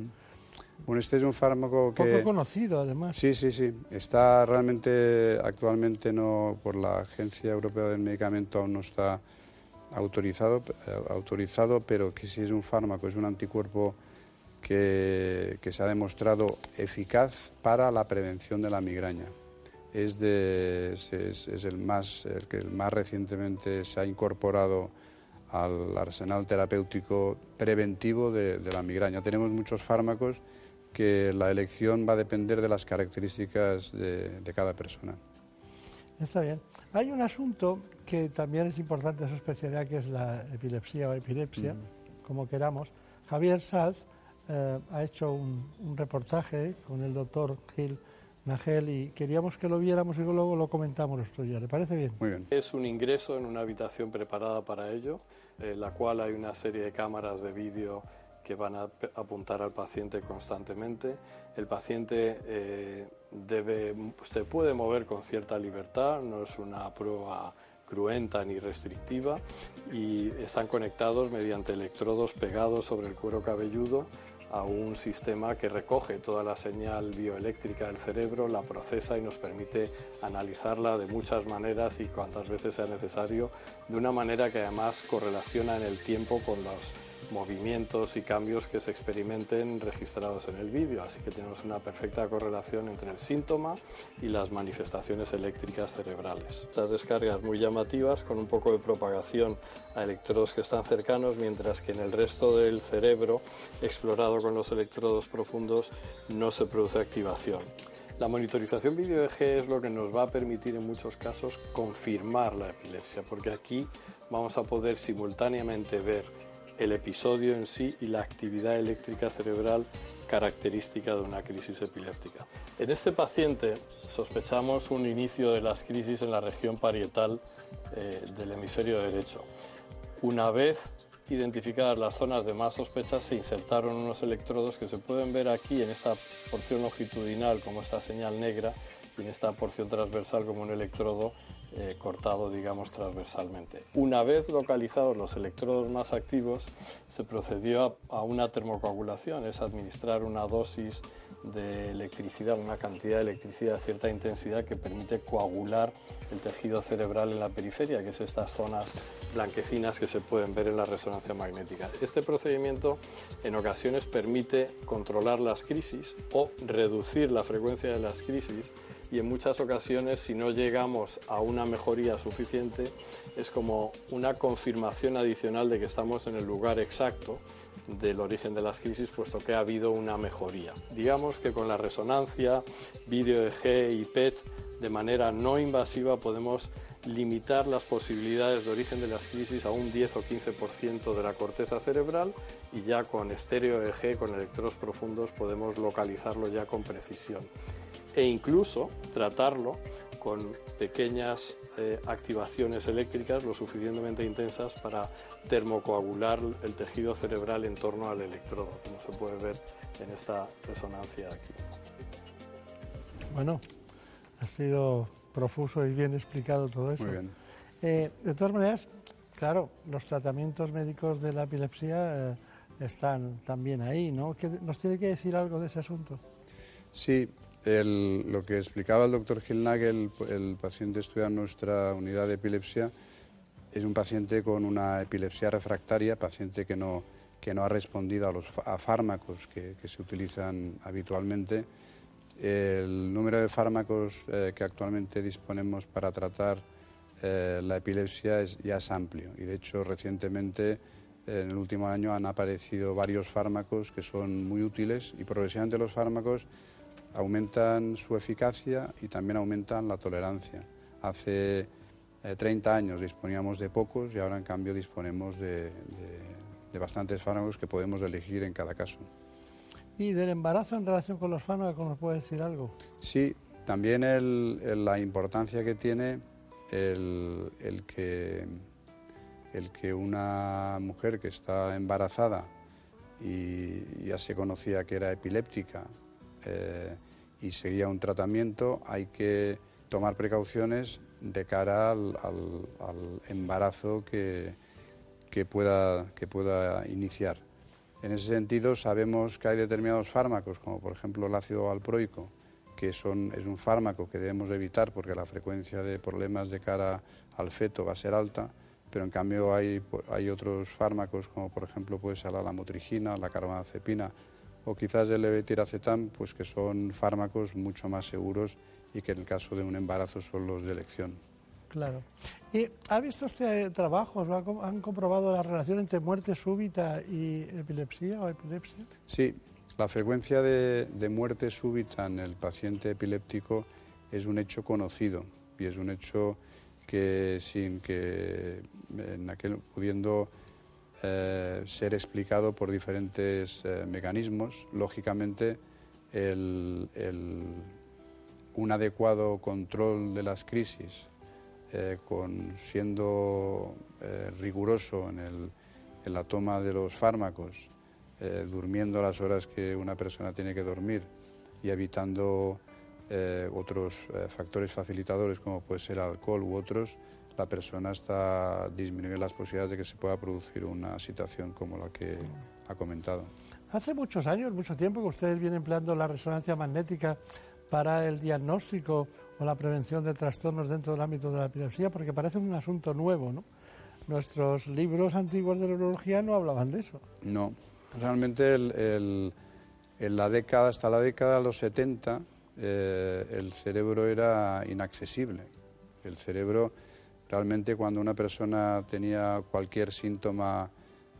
Bueno, este es un fármaco que... Poco conocido, además. Sí, sí, sí. Está realmente, actualmente no, por la Agencia Europea del Medicamento aún no está autorizado, eh, autorizado pero que sí es un fármaco, es un anticuerpo que, que se ha demostrado eficaz para la prevención de la migraña es, de, es, el, más, el que más recientemente se ha incorporado al arsenal terapéutico preventivo de, la migraña. Tenemos muchos fármacos que la elección va a depender de las características de, cada persona. Está bien. Hay un asunto que también es importante en su especialidad, que es la epilepsia o epilepsia, como queramos. Javier Saz eh, ha hecho un, un reportaje con el doctor Gil Nagel y queríamos que lo viéramos y luego lo comentamos esto ya. ¿Le parece bien? Muy bien. Es un ingreso en una habitación preparada para ello, en la cual hay una serie de cámaras de vídeo que van a apuntar al paciente constantemente. El paciente eh, debe, se puede mover con cierta libertad, no es una prueba cruenta ni restrictiva y están conectados mediante electrodos pegados sobre el cuero cabelludo a un sistema que recoge toda la señal bioeléctrica del cerebro, la procesa y nos permite analizarla de muchas maneras y cuantas veces sea necesario, de una manera que además correlaciona en el tiempo con los movimientos y cambios que se experimenten registrados en el vídeo, así que tenemos una perfecta correlación entre el síntoma y las manifestaciones eléctricas cerebrales. Estas descargas muy llamativas con un poco de propagación a electrodos que están cercanos, mientras que en el resto del cerebro explorado con los electrodos profundos no se produce activación. La monitorización video EG es lo que nos va a permitir en muchos casos confirmar la epilepsia, porque aquí vamos a poder simultáneamente ver el episodio en sí y la actividad eléctrica cerebral característica de una crisis epiléptica. En este paciente sospechamos un inicio de las crisis en la región parietal eh, del hemisferio derecho. Una vez identificadas las zonas de más sospecha, se insertaron unos electrodos que se pueden ver aquí en esta porción longitudinal como esta señal negra y en esta porción transversal como un electrodo eh, cortado, digamos, transversalmente. Una vez localizados los electrodos más activos, se procedió a, una termocoagulación, es administrar una dosis de electricidad, una cantidad de electricidad de cierta intensidad que permite coagular el tejido cerebral en la periferia, que es estas zonas blanquecinas que se pueden ver en la resonancia magnética. Este procedimiento en ocasiones permite controlar las crisis o reducir la frecuencia de las crisis y en muchas ocasiones si no llegamos a una mejoría suficiente es como una confirmación adicional de que estamos en el lugar exacto del origen de las crisis, puesto que ha habido una mejoría. Digamos que con la resonancia, vídeo EG y PET, de manera no invasiva podemos limitar las posibilidades de origen de las crisis a un 10 o 15% de la corteza cerebral y ya con estéreo EG, con electrodos profundos, podemos localizarlo ya con precisión. E incluso tratarlo con pequeñas eh, activaciones eléctricas lo suficientemente intensas para termocoagular el tejido cerebral en torno al electrodo, como se puede ver en esta resonancia aquí. Bueno, ha sido profuso y bien explicado todo eso. Muy bien. Eh, de todas maneras, claro, los tratamientos médicos de la epilepsia eh, están también ahí, ¿no? ¿Nos tiene que decir algo de ese asunto? Sí, lo que explicaba el doctor Gilnagel, el, paciente estudiado en nuestra unidad de epilepsia, es un paciente con una epilepsia refractaria, paciente que no, que no ha respondido a los fármacos que, se utilizan habitualmente. El número de fármacos eh, que actualmente disponemos para tratar eh, la epilepsia es, ya es amplio y de hecho recientemente en el último año han aparecido varios fármacos que son muy útiles y progresivamente los fármacos aumentan su eficacia y también aumentan la tolerancia. Hace 30 eh, años disponíamos de pocos y ahora en cambio disponemos de, bastantes fármacos que podemos elegir en cada caso. ¿Y del embarazo en relación con los fármacos nos puede decir algo? Sí, también la importancia que tiene el, que, el que una mujer que está embarazada y ya se conocía que era epiléptica eh, y seguía un tratamiento, hay que tomar precauciones de cara al, embarazo que, que, pueda, que pueda iniciar. En ese sentido, sabemos que hay determinados fármacos, como por ejemplo el ácido valproico, que son, es un fármaco que debemos evitar porque la frecuencia de problemas de cara al feto va a ser alta, pero en cambio hay, hay otros fármacos, como por ejemplo puede ser la lamotrigina, la carbamazepina, o quizás el levetiracetam, pues que son fármacos mucho más seguros y que en el caso de un embarazo son los de elección. Claro. ¿Y ha visto usted trabajos, o han comprobado la relación entre muerte súbita y epilepsia o epilepsia? Sí, la frecuencia de, muerte súbita en el paciente epiléptico es un hecho conocido y es un hecho que sin que en aquel pudiendo eh, ser explicado por diferentes eh, mecanismos. Lógicamente, un adecuado control de las crisis, eh, con, siendo riguroso en, la toma de los fármacos, durmiendo las horas que una persona tiene que dormir y evitando otros factores facilitadores como puede ser alcohol u otros, la persona está disminuyendo las posibilidades de que se pueda producir una situación como la que ha comentado. Hace muchos años, mucho tiempo que ustedes vienen empleando la resonancia magnética para el diagnóstico o la prevención de trastornos dentro del ámbito de la epilepsia, porque parece un asunto nuevo, ¿no? Nuestros libros antiguos de neurología no hablaban de eso. No, realmente en la década, hasta la década de los 70, eh, el cerebro era inaccesible. El cerebro Realmente cuando una persona tenía cualquier síntoma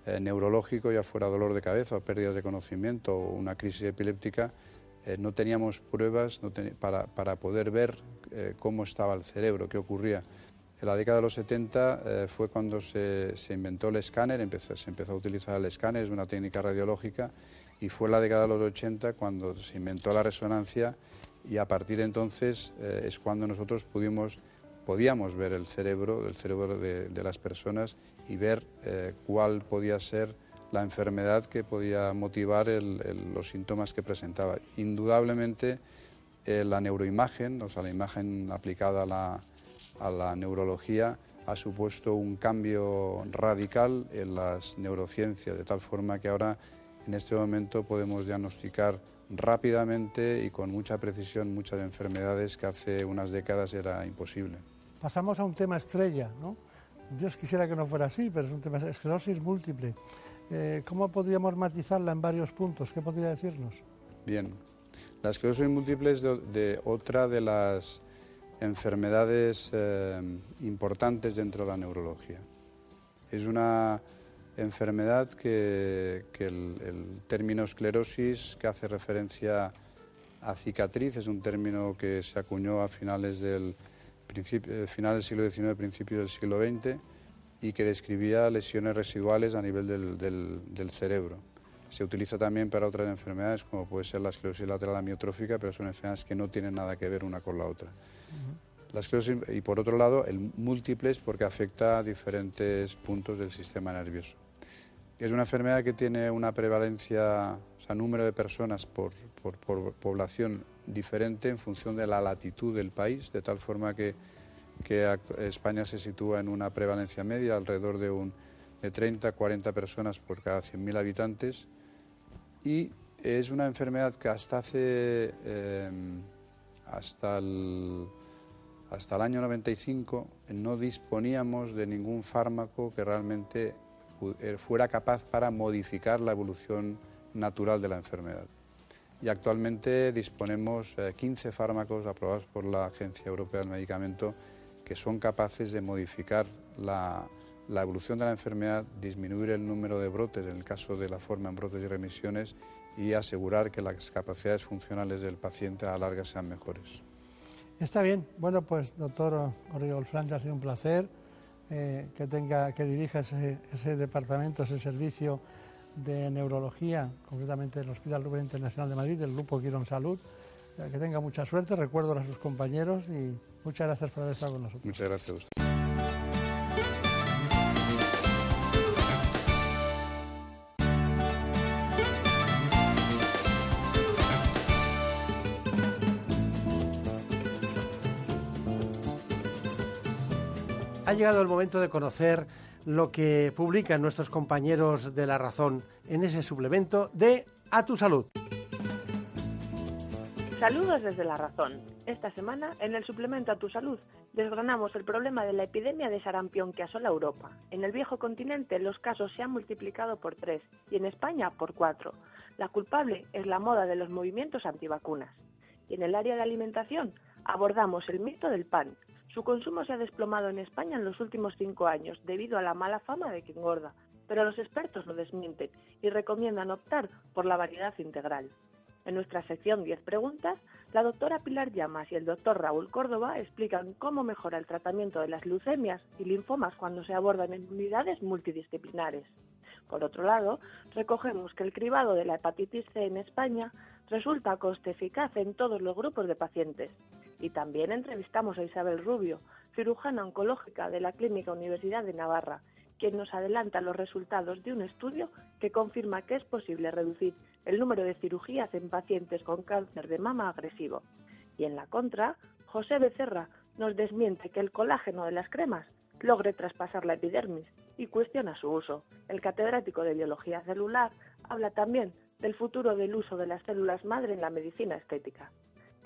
eh, neurológico, ya fuera dolor de cabeza pérdidas de conocimiento o una crisis epiléptica, eh, no teníamos pruebas para, poder ver eh, cómo estaba el cerebro, qué ocurría. En la década de los 70 fue cuando se, inventó el escáner, se empezó a utilizar el escáner, es una técnica radiológica, y fue en la década de los 80 cuando se inventó la resonancia y a partir de entonces es cuando nosotros pudimos podíamos ver el cerebro, el cerebro de, las personas y ver eh, cuál podía ser la enfermedad que podía motivar los síntomas que presentaba. Indudablemente eh, la neuroimagen, o sea, la imagen aplicada a la, a la neurología, ha supuesto un cambio radical en las neurociencias, de tal forma que ahora en este momento podemos diagnosticar rápidamente y con mucha precisión muchas enfermedades que hace unas décadas era imposible. Pasamos a un tema estrella, ¿no? Dios quisiera que no fuera así, pero es un tema de esclerosis múltiple. Eh, ¿Cómo podríamos matizarla en varios puntos? ¿Qué podría decirnos? Bien, la esclerosis múltiple es de, otra de las enfermedades eh, importantes dentro de la neurología. Es una enfermedad que, el, término esclerosis, que hace referencia a cicatriz, es un término que se acuñó a finales del eh, final del siglo XIX, principio del siglo XX, y que describía lesiones residuales a nivel del, cerebro. Se utiliza también para otras enfermedades, como puede ser la esclerosis lateral amiotrófica, pero son enfermedades que no tienen nada que ver una con la otra. La y por otro lado, el múltiples porque afecta a diferentes puntos del sistema nervioso. Es una enfermedad que tiene una prevalencia, o sea, número de personas por, por, por población diferente en función de la latitud del país, de tal forma que, que España se sitúa en una prevalencia media alrededor de, un, de 30, 40 personas por cada 100.000 habitantes y es una enfermedad que hasta hace em, hasta el, hasta el año 95 no disponíamos de ningún fármaco que realmente eh, fuera capaz para modificar la evolución natural de la enfermedad. Y actualmente disponemos de 15 fármacos aprobados por la Agencia Europea del Medicamento que son capaces de modificar la, la evolución de la enfermedad, disminuir el número de brotes en el caso de la forma en brotes y remisiones y asegurar que las capacidades funcionales del paciente a la larga sean mejores. Está bien. Bueno, pues doctor Oriol Franca, ha sido un placer eh, que tenga, que dirija ese, departamento, ese servicio de neurología, concretamente el Hospital Rubén Internacional de Madrid, del Grupo Quirón Salud. Eh, que tenga mucha suerte, recuerdo a sus compañeros y muchas gracias por haber estado con nosotros. Muchas gracias a usted. Llegado el momento de conocer lo que publican nuestros compañeros de La Razón en ese suplemento de A tu Salud. Saludos desde La Razón. Esta semana, en el suplemento A tu Salud, desgranamos el problema de la epidemia de sarampión que asola Europa. En el viejo continente los casos se han multiplicado por tres y en España por cuatro. La culpable es la moda de los movimientos antivacunas. Y en el área de alimentación abordamos el mito del pan, su consumo se ha desplomado en España en los últimos cinco años debido a la mala fama de que engorda, pero los expertos lo desmienten y recomiendan optar por la variedad integral. En nuestra sección 10 preguntas, la doctora Pilar Llamas y el doctor Raúl Córdoba explican cómo mejora el tratamiento de las leucemias y linfomas cuando se abordan en unidades multidisciplinares. Por otro lado, recogemos que el cribado de la hepatitis C en España resulta coste eficaz en todos los grupos de pacientes. Y también entrevistamos a Isabel Rubio, cirujana oncológica de la Clínica Universidad de Navarra, quien nos adelanta los resultados de un estudio que confirma que es posible reducir el número de cirugías en pacientes con cáncer de mama agresivo. Y en la contra, José Becerra nos desmiente que el colágeno de las cremas logre traspasar la epidermis y cuestiona su uso. El catedrático de biología celular habla también del futuro del uso de las células madre en la medicina estética.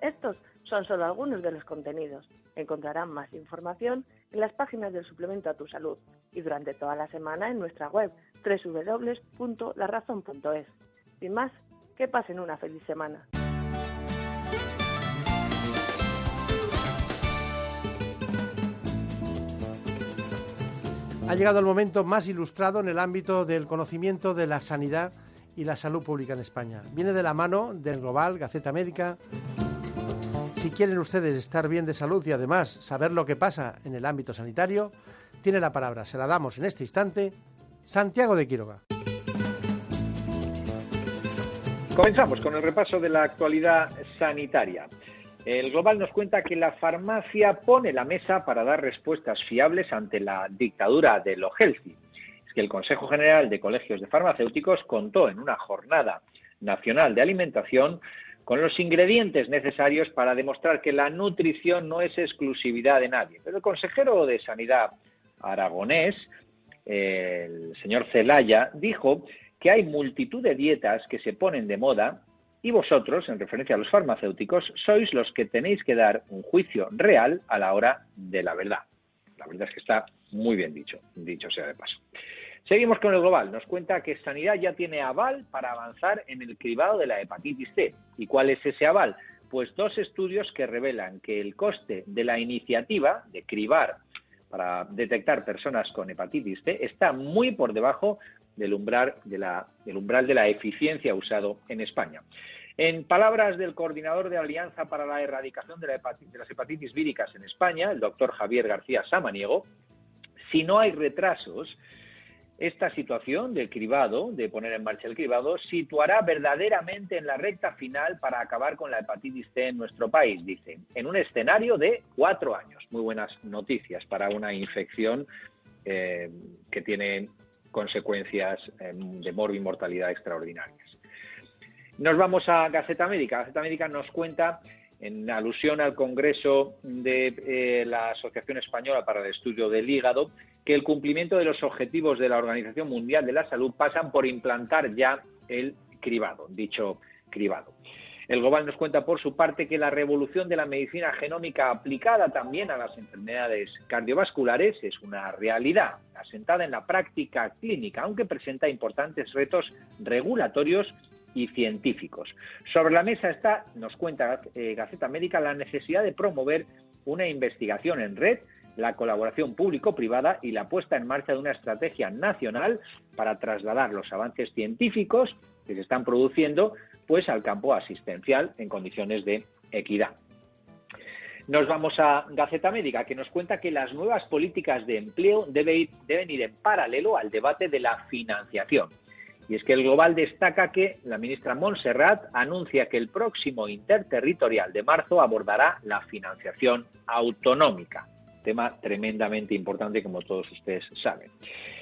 Estos son solo algunos de los contenidos. Encontrarán más información en las páginas del suplemento a tu salud y durante toda la semana en nuestra web www.larazón.es. Sin más, que pasen una feliz semana. Ha llegado el momento más ilustrado en el ámbito del conocimiento de la sanidad y la salud pública en España. Viene de la mano del Global, Gaceta Médica. Si quieren ustedes estar bien de salud y además saber lo que pasa en el ámbito sanitario, tiene la palabra, se la damos en este instante, Santiago de Quiroga. Comenzamos con el repaso de la actualidad sanitaria. El Global nos cuenta que la farmacia pone la mesa para dar respuestas fiables ante la dictadura de lo healthy que el Consejo General de Colegios de Farmacéuticos contó en una jornada nacional de alimentación con los ingredientes necesarios para demostrar que la nutrición no es exclusividad de nadie. Pero el consejero de Sanidad aragonés, el señor Celaya, dijo que hay multitud de dietas que se ponen de moda y vosotros, en referencia a los farmacéuticos, sois los que tenéis que dar un juicio real a la hora de la verdad. La verdad es que está muy bien dicho, dicho sea de paso. Seguimos con el global. Nos cuenta que Sanidad ya tiene aval para avanzar en el cribado de la hepatitis C. ¿Y cuál es ese aval? Pues dos estudios que revelan que el coste de la iniciativa de cribar para detectar personas con hepatitis C está muy por debajo del umbral de la, del umbral de la eficiencia usado en España. En palabras del coordinador de Alianza para la Erradicación de, de las Hepatitis Víricas en España, el doctor Javier García Samaniego, si no hay retrasos, Esta situación del cribado, de poner en marcha el cribado, situará verdaderamente en la recta final para acabar con la hepatitis C en nuestro país, dice, en un escenario de cuatro años. Muy buenas noticias para una infección eh, que tiene consecuencias eh, de mortalidad extraordinarias. Nos vamos a Gaceta Médica. Gaceta Médica nos cuenta, en alusión al Congreso de eh, la Asociación Española para el Estudio del Hígado, que el cumplimiento de los objetivos de la Organización Mundial de la Salud pasan por implantar ya el cribado, dicho cribado. El Global nos cuenta por su parte que la revolución de la medicina genómica aplicada también a las enfermedades cardiovasculares es una realidad, asentada en la práctica clínica, aunque presenta importantes retos regulatorios y científicos. Sobre la mesa está, nos cuenta eh, Gaceta Médica, la necesidad de promover una investigación en red la colaboración público-privada y la puesta en marcha de una estrategia nacional para trasladar los avances científicos que se están produciendo pues al campo asistencial en condiciones de equidad. Nos vamos a Gaceta Médica, que nos cuenta que las nuevas políticas de empleo deben ir en paralelo al debate de la financiación. Y es que el Global destaca que la ministra Montserrat anuncia que el próximo interterritorial de marzo abordará la financiación autonómica tema tremendamente importante como todos ustedes saben.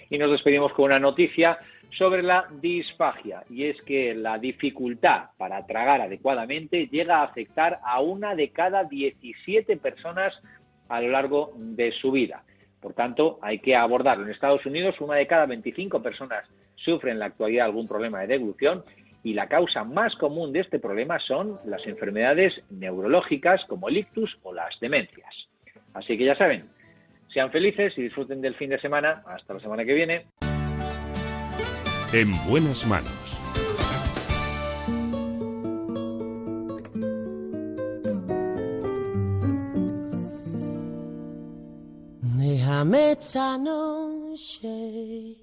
Y nos despedimos con una noticia sobre la disfagia, y es que la dificultad para tragar adecuadamente llega a afectar a una de cada 17 personas a lo largo de su vida. Por tanto, hay que abordarlo. En Estados Unidos, una de cada 25 personas sufre en la actualidad algún problema de deglución y la causa más común de este problema son las enfermedades neurológicas como el ictus o las demencias. Así que ya saben, sean felices y disfruten del fin de semana. Hasta la semana que viene. En buenas manos. Déjame esta noche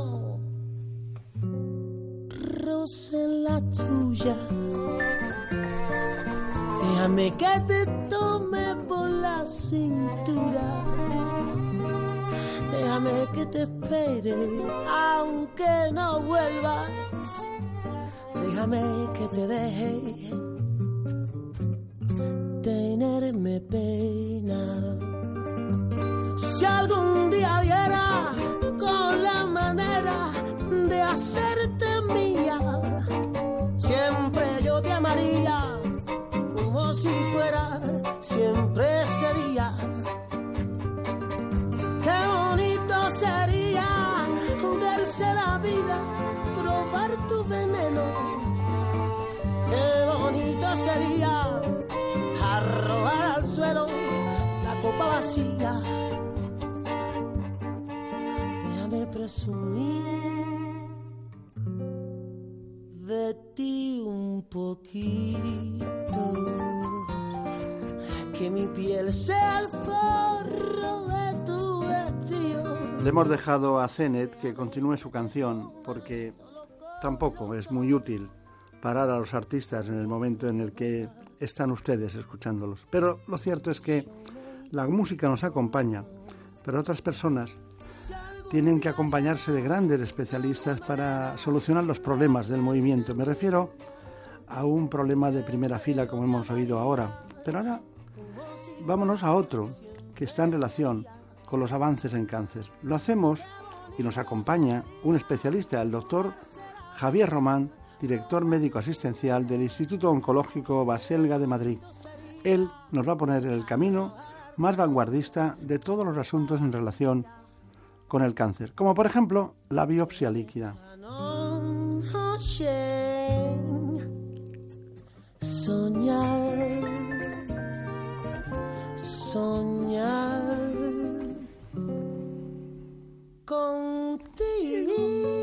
roce la tuya. Déjame que te tome por la cintura Déjame que te espere, aunque no vuelvas. Déjame que te deje tenerme pena. Si algún día viera con la manera de hacerte mía, siempre yo te amaría como si fuera siempre sería sería verse la vida, probar tu veneno. Qué bonito sería arrojar al suelo la copa vacía. Déjame presumir de ti un poquito. Que mi piel sea el forro de le hemos dejado a Zenet que continúe su canción porque tampoco es muy útil parar a los artistas en el momento en el que están ustedes escuchándolos. Pero lo cierto es que la música nos acompaña, pero otras personas tienen que acompañarse de grandes especialistas para solucionar los problemas del movimiento. Me refiero a un problema de primera fila como hemos oído ahora. Pero ahora vámonos a otro que está en relación con los avances en cáncer. Lo hacemos y nos acompaña un especialista, el doctor Javier Román, director médico asistencial del Instituto Oncológico Baselga de Madrid. Él nos va a poner en el camino más vanguardista de todos los asuntos en relación con el cáncer, como por ejemplo la biopsia líquida. Soñar, contigo.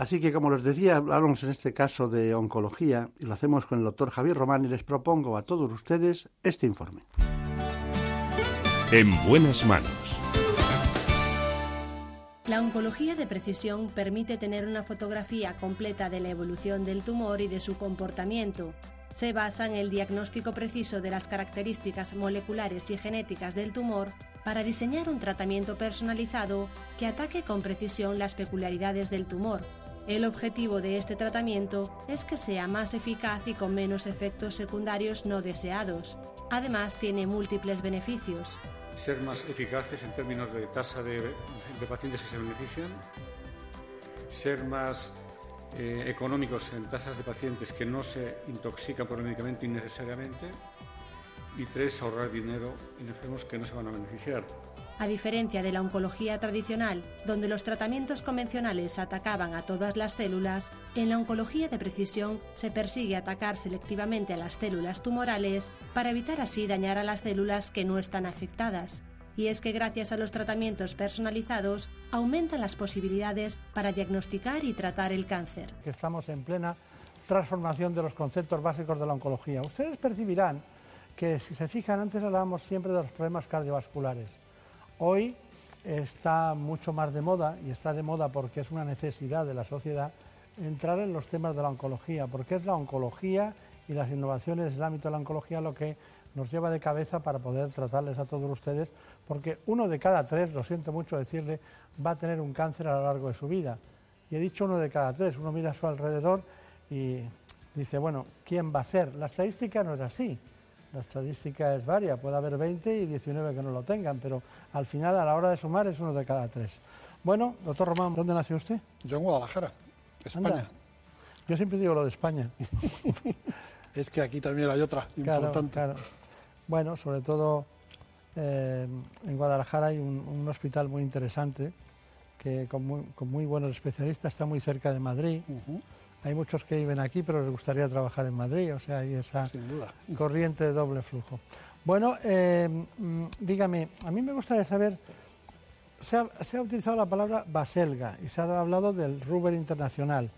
Así que, como les decía, hablamos en este caso de oncología y lo hacemos con el doctor Javier Román y les propongo a todos ustedes este informe. En buenas manos. La oncología de precisión permite tener una fotografía completa de la evolución del tumor y de su comportamiento. Se basa en el diagnóstico preciso de las características moleculares y genéticas del tumor para diseñar un tratamiento personalizado que ataque con precisión las peculiaridades del tumor. El objetivo de este tratamiento es que sea más eficaz y con menos efectos secundarios no deseados. Además, tiene múltiples beneficios ser más eficaces en términos de tasa de, pacientes que se benefician, ser más eh, económicos en tasas de pacientes que no se intoxican por el medicamento innecesariamente y tres, ahorrar dinero en enfermos que no se van a beneficiar. A diferencia de la oncología tradicional, donde los tratamientos convencionales atacaban a todas las células, en la oncología de precisión se persigue atacar selectivamente a las células tumorales para evitar así dañar a las células que no están afectadas. Y es que gracias a los tratamientos personalizados aumentan las posibilidades para diagnosticar y tratar el cáncer. Estamos en plena transformación de los conceptos básicos de la oncología. Ustedes percibirán que si se fijan, antes hablábamos siempre de los problemas cardiovasculares. Hoy está mucho más de moda, y está de moda porque es una necesidad de la sociedad, entrar en los temas de la oncología, porque es la oncología y las innovaciones del ámbito de la oncología lo que nos lleva de cabeza para poder tratarles a todos ustedes, porque uno de cada tres, lo siento mucho decirle, va a tener un cáncer a lo largo de su vida. Y he dicho uno de cada tres, uno mira a su alrededor y dice, bueno, ¿quién va a ser? La estadística no es así. La estadística es varia, puede haber 20 y 19 que no lo tengan, pero al final a la hora de sumar es uno de cada tres. Bueno, doctor Román, ¿dónde nació usted? Yo en Guadalajara, España. Yo siempre digo lo de España. <laughs> es que aquí también hay otra importante. Bueno, sobre todo eh, en Guadalajara hay un, hospital muy interesante que con muy, buenos especialistas está muy cerca de Madrid. Hay muchos que viven aquí, pero les gustaría trabajar en Madrid, o sea, hay esa corriente de doble flujo. Bueno, eh, mm, dígame, a mí me gustaría saber, se ha, utilizado la palabra Baselga y se ha hablado del Ruber Internacional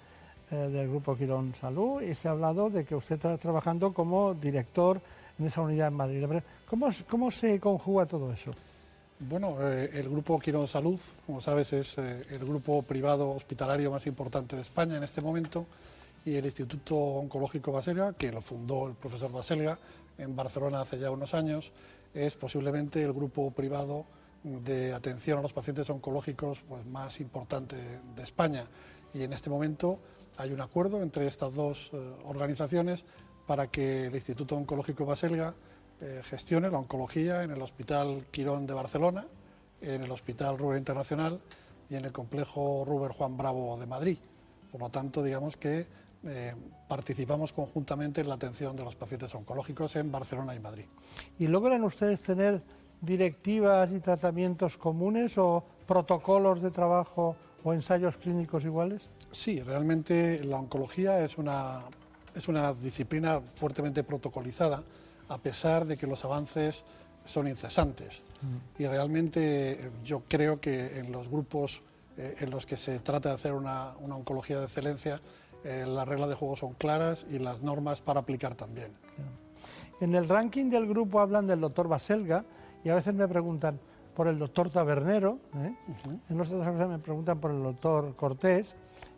eh, del Grupo Quirón Salud y se ha hablado de que usted está trabajando como director en esa unidad en Madrid. ¿Cómo, cómo se conjuga todo eso? Bueno, eh, el Grupo Quirón Salud, como sabes, es eh, el grupo privado hospitalario más importante de España en este momento y el Instituto Oncológico Baselga, que lo fundó el profesor Baselga en Barcelona hace ya unos años, es posiblemente el grupo privado de atención a los pacientes oncológicos pues, más importante de España. Y en este momento hay un acuerdo entre estas dos eh, organizaciones para que el Instituto Oncológico Baselga eh, gestione la oncología en el Hospital Quirón de Barcelona, en el Hospital Ruber Internacional y en el complejo Ruber Juan Bravo de Madrid. Por lo tanto, digamos que eh, participamos conjuntamente en la atención de los pacientes oncológicos en Barcelona y Madrid. ¿Y logran ustedes tener directivas y tratamientos comunes o protocolos de trabajo o ensayos clínicos iguales? Sí, realmente la oncología es una, es una disciplina fuertemente protocolizada a pesar de que los avances son incesantes. Mm. Y realmente eh, yo creo que en los grupos eh, en los que se trata de hacer una, oncología de excelencia, eh, las reglas de juego son claras y las normas para aplicar también. En el ranking del grupo hablan del doctor Baselga y a veces me preguntan por el doctor Tabernero, en otras ocasiones me preguntan por el doctor Cortés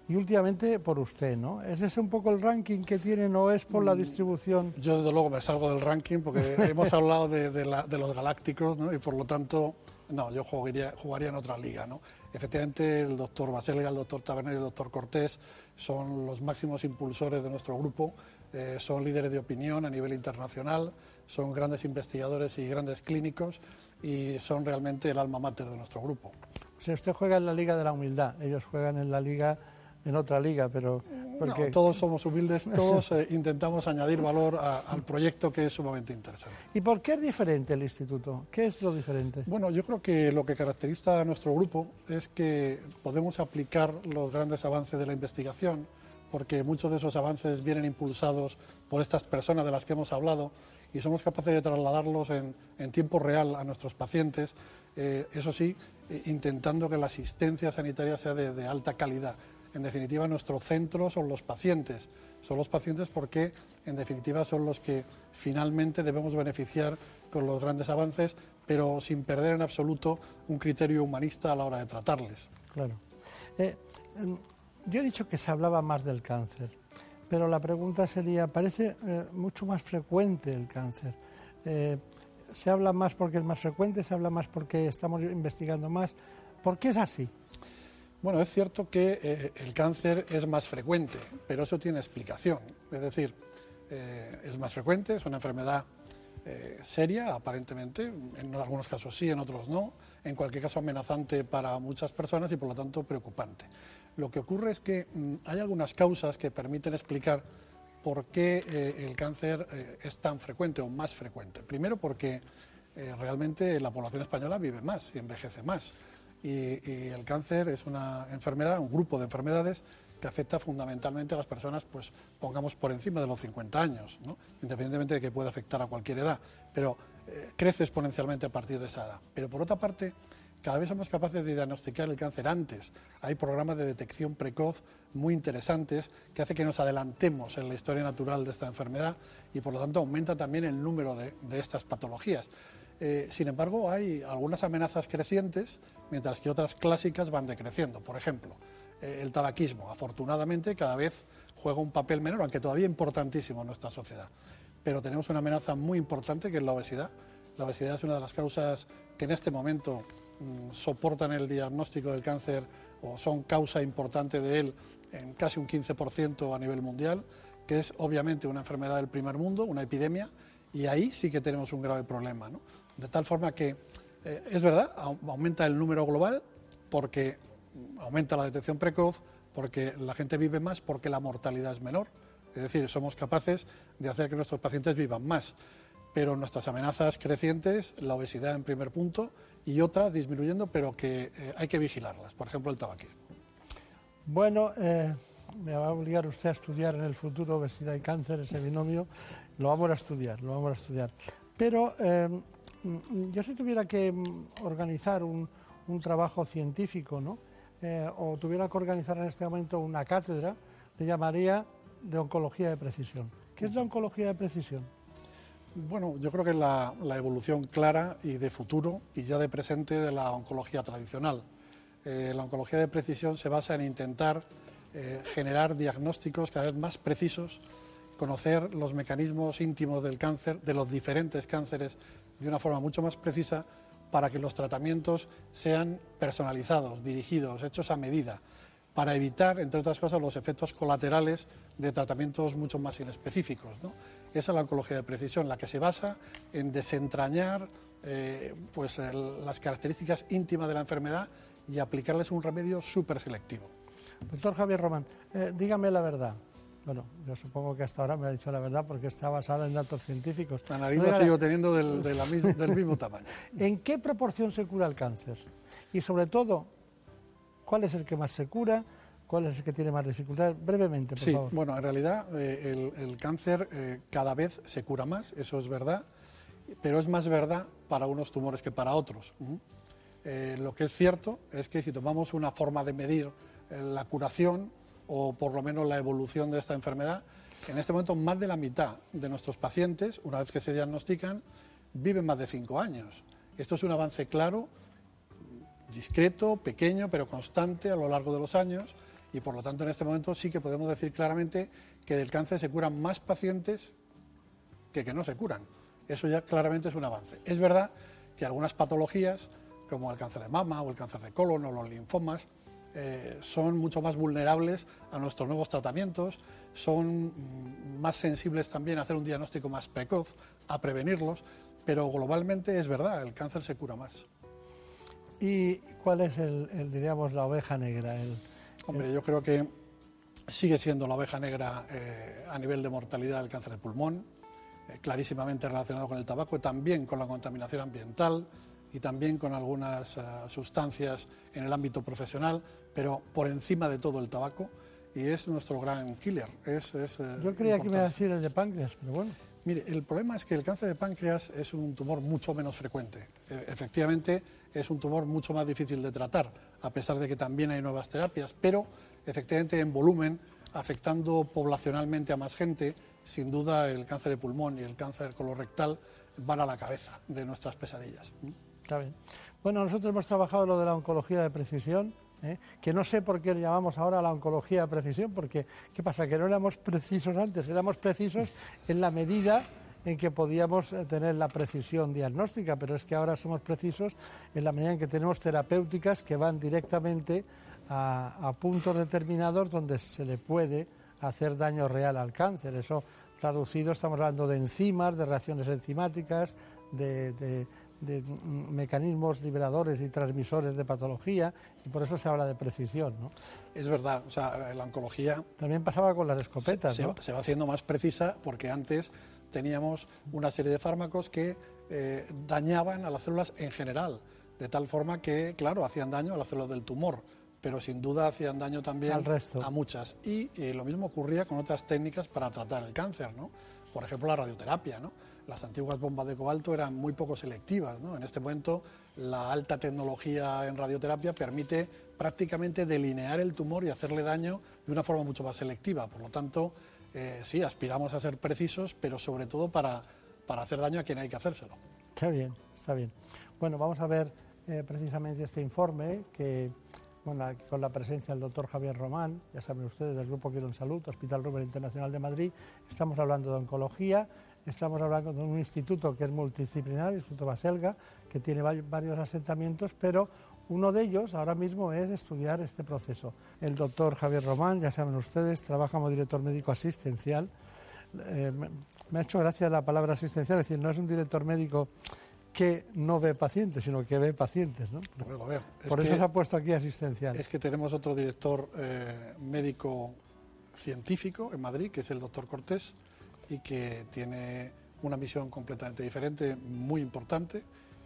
y últimamente por usted, ¿no? ¿Es ese un poco el ranking que tienen o es por la mm, distribución? Yo desde luego me salgo del ranking porque <laughs> hemos hablado de, los galácticos, ¿no? Y por lo tanto, no, yo jugaría, jugaría en otra liga, ¿no? Efectivamente, el doctor Baselga, el doctor Tabernero y el doctor Cortés son los máximos impulsores de nuestro grupo, eh, son líderes de opinión a nivel internacional, son grandes investigadores y grandes clínicos y son realmente el alma mater de nuestro grupo. O sea, usted juega en la Liga de la Humildad, ellos juegan en la Liga en otra liga, pero... Porque... todos somos humildes, <laughs> todos eh, intentamos añadir valor al proyecto que es sumamente interesante. ¿Y por qué es diferente el instituto? ¿Qué es lo diferente? Bueno, yo creo que lo que caracteriza a nuestro grupo es que podemos aplicar los grandes avances de la investigación, porque muchos de esos avances vienen impulsados por estas personas de las que hemos hablado y somos capaces de trasladarlos en, tiempo real a nuestros pacientes, eh, eso sí, eh, intentando que la asistencia sanitaria sea de alta calidad en definitiva nuestro centro son los pacientes. Son los pacientes porque en definitiva son los que finalmente debemos beneficiar con los grandes avances, pero sin perder en absoluto un criterio humanista a la hora de tratarles. Claro. Eh, em, yo he dicho que se hablaba más del cáncer, pero la pregunta sería, parece eh, mucho más frecuente el cáncer. Eh, ¿Se habla más porque es más frecuente? ¿Se habla más porque estamos investigando más? ¿Por qué es así? Bueno, es cierto que eh, el cáncer es más frecuente, pero eso tiene explicación. Es decir, eh, es más frecuente, es una enfermedad eh, seria, aparentemente, en algunos casos sí, en otros no, en cualquier caso amenazante para muchas personas y por lo tanto preocupante. Lo que ocurre es que mm, hay algunas causas que permiten explicar por qué el cáncer es tan frecuente o más frecuente. Primero porque realmente la población española vive más y envejece más y, el cáncer es una enfermedad, un grupo de enfermedades que afecta fundamentalmente a las personas, pues pongamos por encima de los 50 años, independientemente de que pueda afectar a cualquier edad, pero eh, crece exponencialmente a partir de esa edad. Pero por otra parte, cada vez somos capaces de diagnosticar el cáncer antes. Hay programas de detección precoz muy interesantes que hace que nos adelantemos en la historia natural de esta enfermedad y por lo tanto aumenta también el número de estas patologías. Eh, sin embargo, hay algunas amenazas crecientes, mientras que otras clásicas van decreciendo. Por ejemplo, eh, el tabaquismo, afortunadamente, cada vez juega un papel menor, aunque todavía importantísimo en nuestra sociedad. Pero tenemos una amenaza muy importante que es la obesidad. La obesidad es una de las causas que en este momento mm, soportan el diagnóstico del cáncer o son causa importante de él en casi un 15% a nivel mundial, que es obviamente una enfermedad del primer mundo, una epidemia, y ahí sí que tenemos un grave problema. ¿no? De tal forma que eh, es verdad, aumenta el número global porque aumenta la detección precoz, porque la gente vive más, porque la mortalidad es menor. Es decir, somos capaces de hacer que nuestros pacientes vivan más. Pero nuestras amenazas crecientes, la obesidad en primer punto y otras disminuyendo, pero que eh, hay que vigilarlas. Por ejemplo, el tabaquismo. Bueno, eh, me va a obligar usted a estudiar en el futuro obesidad y cáncer, ese binomio. Lo vamos a estudiar, lo vamos a estudiar. Pero yo si tuviera que mm, organizar un, trabajo científico, ¿no? Eh, o tuviera que organizar en este momento una cátedra, le llamaría de oncología de precisión. ¿Qué es la oncología de precisión? Bueno, yo creo que es la, evolución clara y de futuro y ya de presente de la oncología tradicional. Eh, la oncología de precisión se basa en intentar eh, generar diagnósticos cada vez más precisos, conocer los mecanismos íntimos del cáncer, de los diferentes cánceres de una forma mucho más precisa para que los tratamientos sean personalizados, dirigidos, hechos a medida, para evitar, entre otras cosas, los efectos colaterales de tratamientos mucho más inespecíficos. Esa es la oncología de precisión, la que se basa en desentrañar eh, pues, las características íntimas de la enfermedad y aplicarles un remedio súper selectivo. Doctor Javier Román, eh, dígame la verdad. Bueno, yo supongo que hasta ahora me ha dicho la verdad porque está basada en datos científicos. La nariz la sigo teniendo del, del <laughs> mismo tamaño. ¿En qué proporción se cura el cáncer? Y sobre todo, ¿cuál es el que más se cura? ¿Cuál es el que tiene más dificultades? Brevemente, por sí, favor. Bueno, en realidad eh, el, cáncer eh, cada vez se cura más, eso es verdad, pero es más verdad para unos tumores que para otros. Eh, lo que es cierto es que si tomamos una forma de medir la curación, o por lo menos la evolución de esta enfermedad. En este momento, más de la mitad de nuestros pacientes, una vez que se diagnostican, viven más de cinco años. Esto es un avance claro, discreto, pequeño, pero constante a lo largo de los años y por lo tanto en este momento sí que podemos decir claramente que del cáncer se curan más pacientes que que no se curan. Eso ya claramente es un avance. Es verdad que algunas patologías, como el cáncer de mama o el cáncer de colon o los linfomas, eh, son mucho más vulnerables a nuestros nuevos tratamientos, son mm, más sensibles también a hacer un diagnóstico más precoz, a prevenirlos, pero globalmente es verdad, el cáncer se cura más. ¿Y cuál es el, diríamos, la oveja negra? Hombre, yo creo que sigue siendo la oveja negra eh, a nivel de mortalidad del cáncer de pulmón, eh, clarísimamente relacionado con el tabaco, también con la contaminación ambiental, y también con algunas sustancias en el ámbito profesional, pero por encima de todo el tabaco y es nuestro gran killer. Es, es, eh, Yo creía que iba a decir el de páncreas, pero bueno. Mire, el problema es que el cáncer de páncreas es un tumor mucho menos frecuente. E, efectivamente, es un tumor mucho más difícil de tratar, a pesar de que también hay nuevas terapias, pero efectivamente en volumen, afectando poblacionalmente a más gente, sin duda el cáncer de pulmón y el cáncer colorectal van a la cabeza de nuestras pesadillas. Está bien. Bueno, nosotros hemos trabajado lo de la oncología de precisión, ¿eh? que no sé por qué llamamos ahora la oncología de precisión, porque ¿qué pasa? Que no éramos precisos antes, éramos precisos en la medida en que podíamos eh, tener la precisión diagnóstica, pero es que ahora somos precisos en la medida en que tenemos terapéuticas que van directamente a, puntos determinados donde se le puede hacer daño real al cáncer. Eso traducido estamos hablando de enzimas, de reacciones enzimáticas, de, mecanismos liberadores y transmisores de patología y por eso se habla de precisión. ¿no? Es verdad, o sea, la oncología... También pasaba con las escopetas. Se, se va haciendo más precisa porque antes teníamos una serie de fármacos que eh, dañaban a las células en general, de tal forma que, claro, hacían daño a las células del tumor, pero sin duda hacían daño también a muchas. Y eh, lo mismo ocurría con otras técnicas para tratar el cáncer, ¿no? Por ejemplo, la radioterapia, ¿no? Las antiguas bombas de cobalto eran muy poco selectivas, ¿no? En este momento, la alta tecnología en radioterapia permite prácticamente delinear el tumor y hacerle daño de una forma mucho más selectiva. Por lo tanto, eh, sí, aspiramos a ser precisos, pero sobre todo para, hacer daño a quien hay que hacérselo. Está bien, está bien. Bueno, vamos a ver eh, precisamente este informe que, bueno, con la presencia del doctor Javier Román, ya saben ustedes, del Grupo Quiero en Salud, Hospital Rubén Internacional de Madrid. Estamos hablando de oncología, estamos hablando de un instituto que es multidisciplinar, el Instituto Baselga, que tiene varios asentamientos, pero uno de ellos ahora mismo es estudiar este proceso. El doctor Javier Román, ya saben ustedes, trabaja como director médico asistencial. Eh, me ha hecho gracia la palabra asistencial, es decir, no es un director médico que no ve pacientes, sino que ve pacientes. ¿no? Por eso se ha puesto aquí asistencial. Es que tenemos otro director eh, médico científico en Madrid, que es el doctor Cortés, y que tiene una misión completamente diferente, muy importante,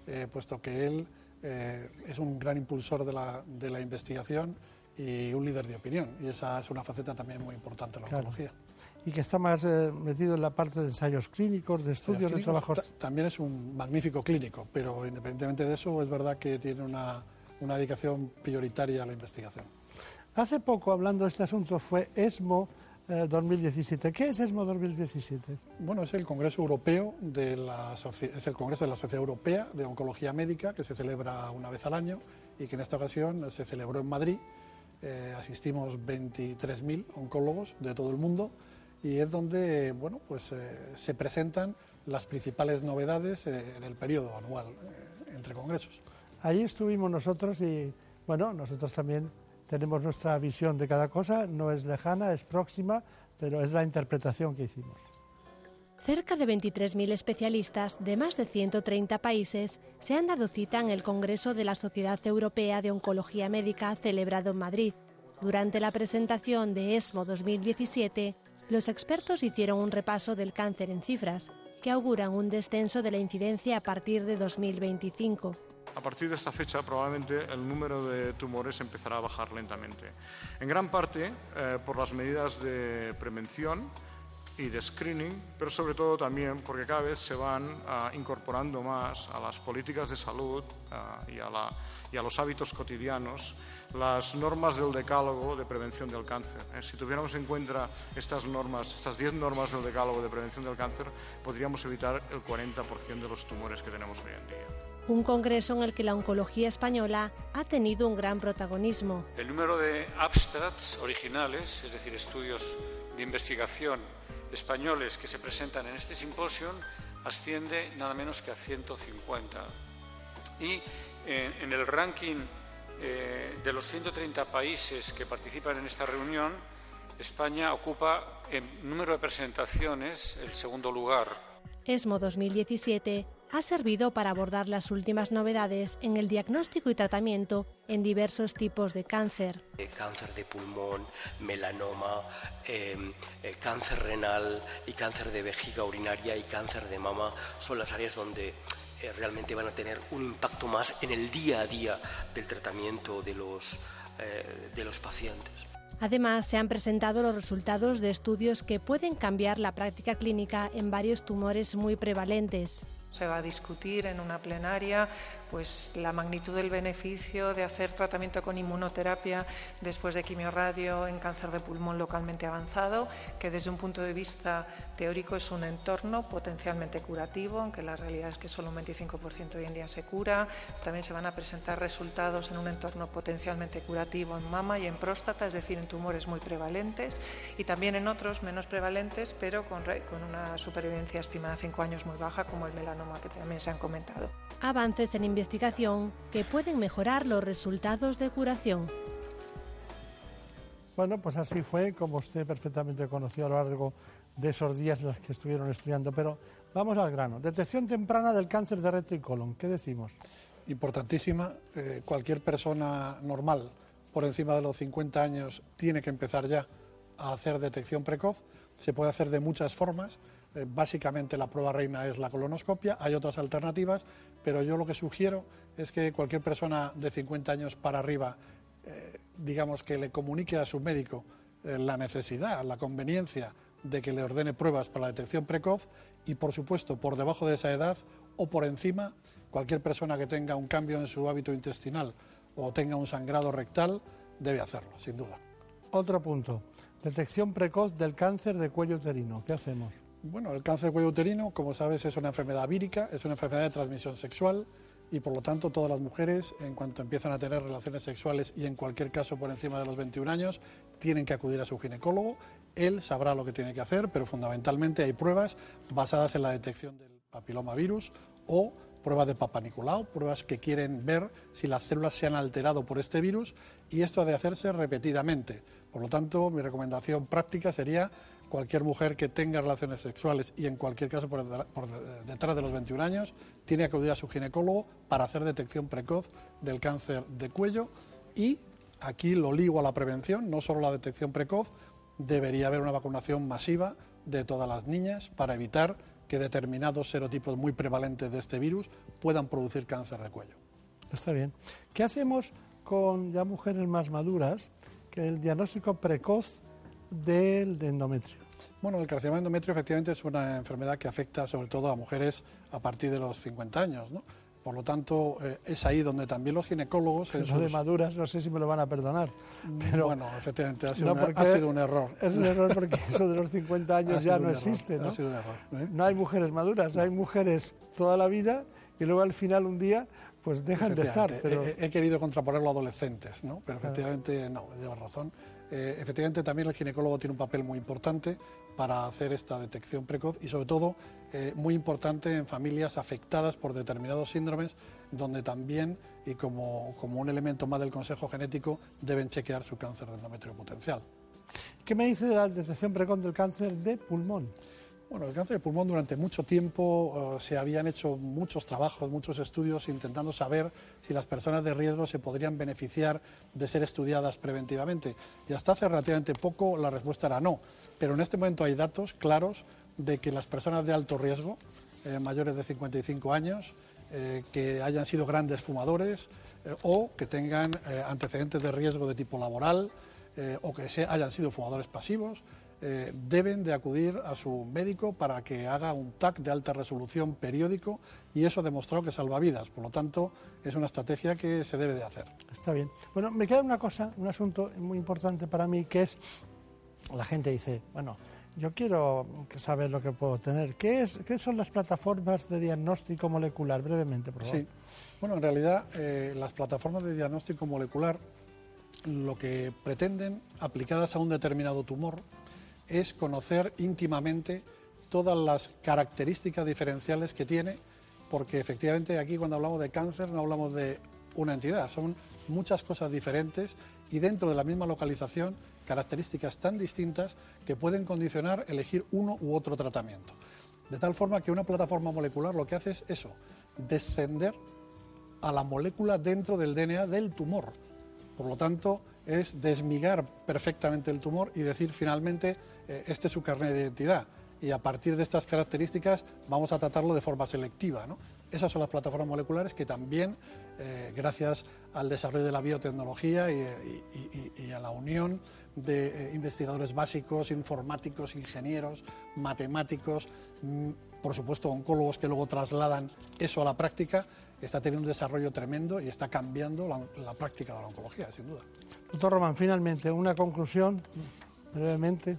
eh, puesto que él eh, es un gran impulsor de la, de la, investigación y un líder de opinión. Y esa es una faceta también muy importante en la oncología. Y que está más eh, metido en la parte de ensayos clínicos, de estudios, de trabajos. También es un magnífico clínico, pero independientemente de eso, es verdad que tiene una, una dedicación prioritaria a la investigación. Hace poco, hablando de este asunto, fue ESMO 2017. Eh, ¿Qué es ESMO 2017? Bueno, es el Congreso Europeo de la es el Congreso de la Sociedad Europea de Oncología Médica que se celebra una vez al año y que en esta ocasión se celebró en Madrid. Eh, asistimos 23.000 oncólogos de todo el mundo y es donde bueno, pues, eh, se presentan las principales novedades en el periodo anual entre congresos. Ahí estuvimos nosotros y bueno, nosotros también tenemos nuestra visión de cada cosa, no es lejana, es próxima, pero es la interpretación que hicimos. Cerca de 23.000 especialistas de más de 130 países se han dado cita en el Congreso de la Sociedad Europea de Oncología Médica celebrado en Madrid. Durante la presentación de ESMO 2017, los expertos hicieron un repaso del cáncer en cifras, que auguran un descenso de la incidencia a partir de 2025. A partir de esta fecha probablemente el número de tumores empezará a bajar lentamente. En gran parte eh, por las medidas de prevención y de screening, pero sobre todo también porque cada vez se van ah, incorporando más a las políticas de salud ah, y, a los hábitos cotidianos las normas del decálogo de prevención del cáncer. Eh, si tuviéramos en cuenta estas normas, estas 10 normas del decálogo de prevención del cáncer, podríamos evitar el 40% de los tumores que tenemos hoy en día un congreso en el que la oncología española ha tenido un gran protagonismo. El número de abstracts originales, es decir, estudios de investigación españoles que se presentan en este simposio, asciende nada menos que a 150. Y eh, en el ranking eh, de los 130 países que participan en esta reunión, España ocupa en número de presentaciones el segundo lugar. ESMO 2017 ha servido para abordar las últimas novedades en el diagnóstico y tratamiento en diversos tipos de cáncer. Cáncer de pulmón, melanoma, em, eh, cáncer renal y cáncer de vejiga urinaria y cáncer de mama son las áreas donde eh, realmente van a tener un impacto más en el día a día del tratamiento de los, eh, de los pacientes. Además, se han presentado los resultados de estudios que pueden cambiar la práctica clínica en varios tumores muy prevalentes. Se va a discutir en una plenaria pues la magnitud del beneficio de hacer tratamiento con inmunoterapia después de quimiorradio en cáncer de pulmón localmente avanzado, que desde un punto de vista teórico es un entorno potencialmente curativo, aunque la realidad es que solo un 25% hoy en día se cura. También se van a presentar resultados en un entorno potencialmente curativo en mama y en próstata, es decir, en tumores muy prevalentes y también en otros menos prevalentes, pero con, con una supervivencia estimada a 5 años muy baja, como el melanoma que también se han comentado. Avances en investigación que pueden mejorar los resultados de curación. Bueno, pues así fue, como usted perfectamente conoció a lo largo de esos días en los que estuvieron estudiando. Pero vamos al grano. Detección temprana del cáncer de recto y colon. ¿Qué decimos? Importantísima. Eh, cualquier persona normal por encima de los 50 años tiene que empezar ya a hacer detección precoz. Se puede hacer de muchas formas. Eh, básicamente la prueba reina es la colonoscopia, hay otras alternativas, pero yo lo que sugiero es que cualquier persona de 50 años para arriba, eh, digamos que le comunique a su médico eh, la necesidad, la conveniencia de que le ordene pruebas para la detección precoz y, por supuesto, por debajo de esa edad o por encima, cualquier persona que tenga un cambio en su hábito intestinal o tenga un sangrado rectal debe hacerlo, sin duda. Otro punto, detección precoz del cáncer de cuello uterino. ¿Qué hacemos? Bueno, el cáncer de cuello uterino, como sabes, es una enfermedad vírica, es una enfermedad de transmisión sexual y por lo tanto todas las mujeres, en cuanto empiezan a tener relaciones sexuales y en cualquier caso por encima de los 21 años, tienen que acudir a su ginecólogo. Él sabrá lo que tiene que hacer, pero fundamentalmente hay pruebas basadas en la detección del papilomavirus o pruebas de Papa pruebas que quieren ver si las células se han alterado por este virus y esto ha de hacerse repetidamente. Por lo tanto, mi recomendación práctica sería cualquier mujer que tenga relaciones sexuales y en cualquier caso por, detrás de los 21 años tiene que acudir a su ginecólogo para hacer detección precoz del cáncer de cuello y aquí lo ligo a la prevención, no solo la detección precoz, debería haber una vacunación masiva de todas las niñas para evitar que determinados serotipos muy prevalentes de este virus puedan producir cáncer de cuello. Está bien. ¿Qué hacemos con ya mujeres más maduras que el diagnóstico precoz del endometrio? Bueno, el carcinoma de endometrio efectivamente es una enfermedad que afecta sobre todo a mujeres a partir de los 50 años, ¿no? Por lo tanto, eh, es ahí donde también los ginecólogos... En sus... de maduras, no sé si me lo van a perdonar. Pero... Bueno, efectivamente, ha sido, un, er-, ha sido un error. Es un error porque eso de los 50 <laughs> años ya no existe, ¿no? Ha sido un error. ¿eh? No hay mujeres maduras, hay mujeres toda la vida y luego al final un día pues dejan de estar. Pero... He, querido contraponerlo a adolescentes, ¿no? Pero efectivamente no, llevas razón. Eh, efectivamente, también el ginecólogo tiene un papel muy importante para hacer esta detección precoz y, sobre todo, eh, muy importante en familias afectadas por determinados síndromes, donde también, y como, como un elemento más del consejo genético, deben chequear su cáncer de endometrio potencial. ¿Qué me dice de la detección precoz del cáncer de pulmón? Bueno, el cáncer de pulmón durante mucho tiempo eh, se habían hecho muchos trabajos, muchos estudios intentando saber si las personas de riesgo se podrían beneficiar de ser estudiadas preventivamente. Y hasta hace relativamente poco la respuesta era no. Pero en este momento hay datos claros de que las personas de alto riesgo, eh, mayores de 55 años, eh, que hayan sido grandes fumadores o que tengan antecedentes de riesgo de tipo laboral o que hayan sido fumadores pasivos, eh, deben de acudir a su médico para que haga un TAC de alta resolución periódico y eso ha demostrado que salva vidas. Por lo tanto, es una estrategia que se debe de hacer. Está bien. Bueno, me queda una cosa, un asunto muy importante para mí, que es, la gente dice, bueno, yo quiero saber lo que puedo tener. ¿Qué, es, qué son las plataformas de diagnóstico molecular? Brevemente, por favor. Sí. Bueno, en realidad, eh, las plataformas de diagnóstico molecular lo que pretenden, aplicadas a un determinado tumor, es conocer íntimamente todas las características diferenciales que tiene, porque efectivamente aquí cuando hablamos de cáncer no hablamos de una entidad, son muchas cosas diferentes y dentro de la misma localización características tan distintas que pueden condicionar elegir uno u otro tratamiento. De tal forma que una plataforma molecular lo que hace es eso, descender a la molécula dentro del DNA del tumor. Por lo tanto, es desmigar perfectamente el tumor y decir finalmente este es su carnet de identidad y a partir de estas características vamos a tratarlo de forma selectiva. Esas son las plataformas moleculares que también, eh, gracias al desarrollo de la biotecnología y, a la unión de investigadores básicos, informáticos, ingenieros, matemáticos, mm, por supuesto oncólogos que luego trasladan eso a la práctica, está teniendo un desarrollo tremendo y está cambiando la, práctica de la oncología, sin duda. Doctor Román, finalmente, una conclusión, brevemente.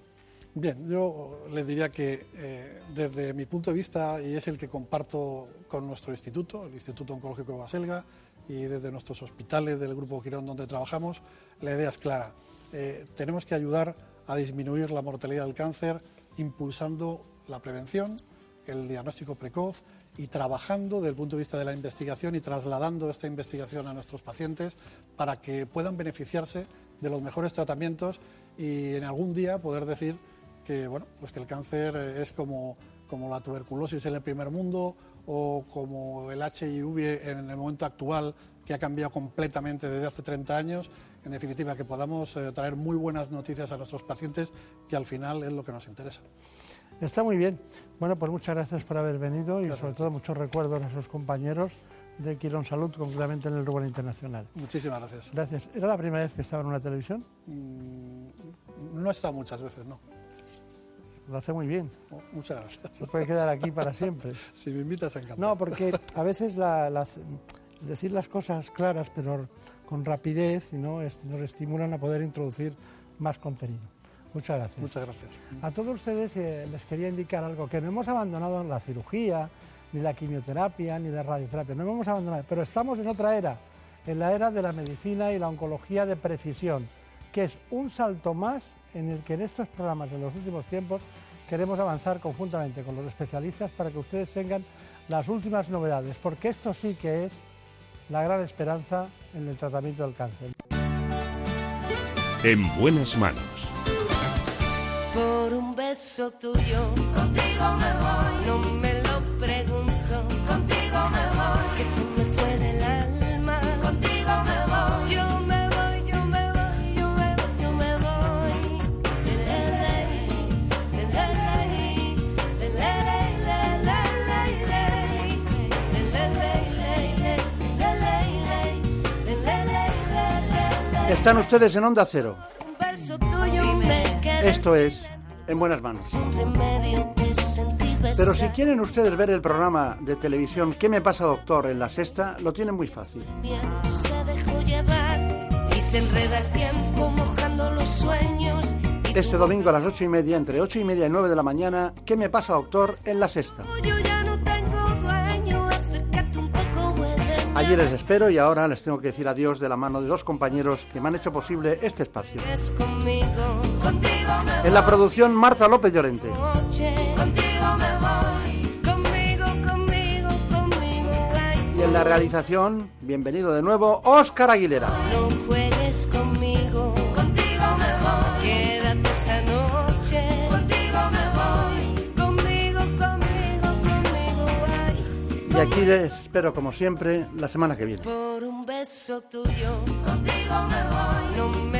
Bien, yo le diría que eh, desde mi punto de vista, y es el que comparto con nuestro instituto, el Instituto Oncológico de Baselga, y desde nuestros hospitales del Grupo Quirón donde trabajamos, la idea es clara. Eh, tenemos que ayudar a disminuir la mortalidad del cáncer impulsando la prevención, el diagnóstico precoz y trabajando desde el punto de vista de la investigación y trasladando esta investigación a nuestros pacientes para que puedan beneficiarse de los mejores tratamientos y en algún día poder decir que, bueno, pues que el cáncer es como, como la tuberculosis en el primer mundo o como el HIV en el momento actual, que ha cambiado completamente desde hace 30 años. En definitiva, que podamos eh, traer muy buenas noticias a nuestros pacientes, que al final es lo que nos interesa. Está muy bien. Bueno, pues muchas gracias por haber venido y sobre todo muchos recuerdos a sus compañeros de Quirón Salud, concretamente en el Rubén Internacional. Muchísimas gracias. Gracias. ¿Era la primera vez que estaba en una televisión? Mm, no he estado muchas veces, no. Lo hace muy bien. Oh, muchas gracias. Se puede quedar aquí para siempre. <laughs> si me invitas, encantado. No, porque a veces decir las cosas claras, pero con rapidez, ¿no? nos estimulan a poder introducir más contenido. Muchas gracias. Muchas gracias. A todos ustedes eh, les quería indicar algo, que no hemos abandonado la cirugía, ni la quimioterapia, ni la radioterapia, no hemos abandonado, pero estamos en otra era, en la era de la medicina y la oncología de precisión, que es un salto más en el que en estos programas en los últimos tiempos queremos avanzar conjuntamente con los especialistas para que ustedes tengan las últimas novedades, porque esto sí que es la gran esperanza en el tratamiento del cáncer. En buenas manos. Por un beso tuyo, contigo me voy, no me Están ustedes en Onda Cero. Esto es En Buenas Manos. Pero si quieren ustedes ver el programa de televisión ¿Qué me pasa, doctor? en la sexta, lo tienen muy fácil. Este domingo a las ocho y media, entre ocho y media y nueve de la mañana, ¿Qué me pasa, doctor? en la sexta. Allí les espero y ahora les tengo que decir adiós de la mano de dos compañeros que me han hecho posible este espacio. En la producción Marta López Llorente. Y en la realización, bienvenido de nuevo, Óscar Aguilera. Aquí les espero, como siempre, la semana que viene. Por un beso tuyo, contigo me voy, no me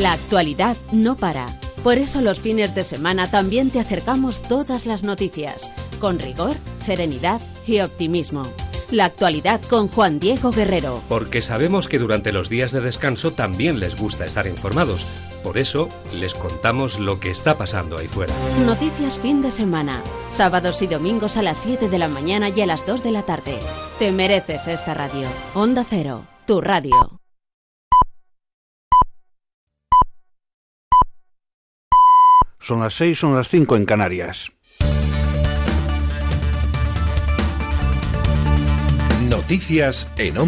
La actualidad no para. Por eso los fines de semana también te acercamos todas las noticias, con rigor, serenidad y optimismo. La actualidad con Juan Diego Guerrero. Porque sabemos que durante los días de descanso también les gusta estar informados. Por eso les contamos lo que está pasando ahí fuera. Noticias fin de semana. Sábados y domingos a las 7 de la mañana y a las 2 de la tarde. Te mereces esta radio. Onda Cero, tu radio. Son las 6, son las 5 en Canarias. Noticias en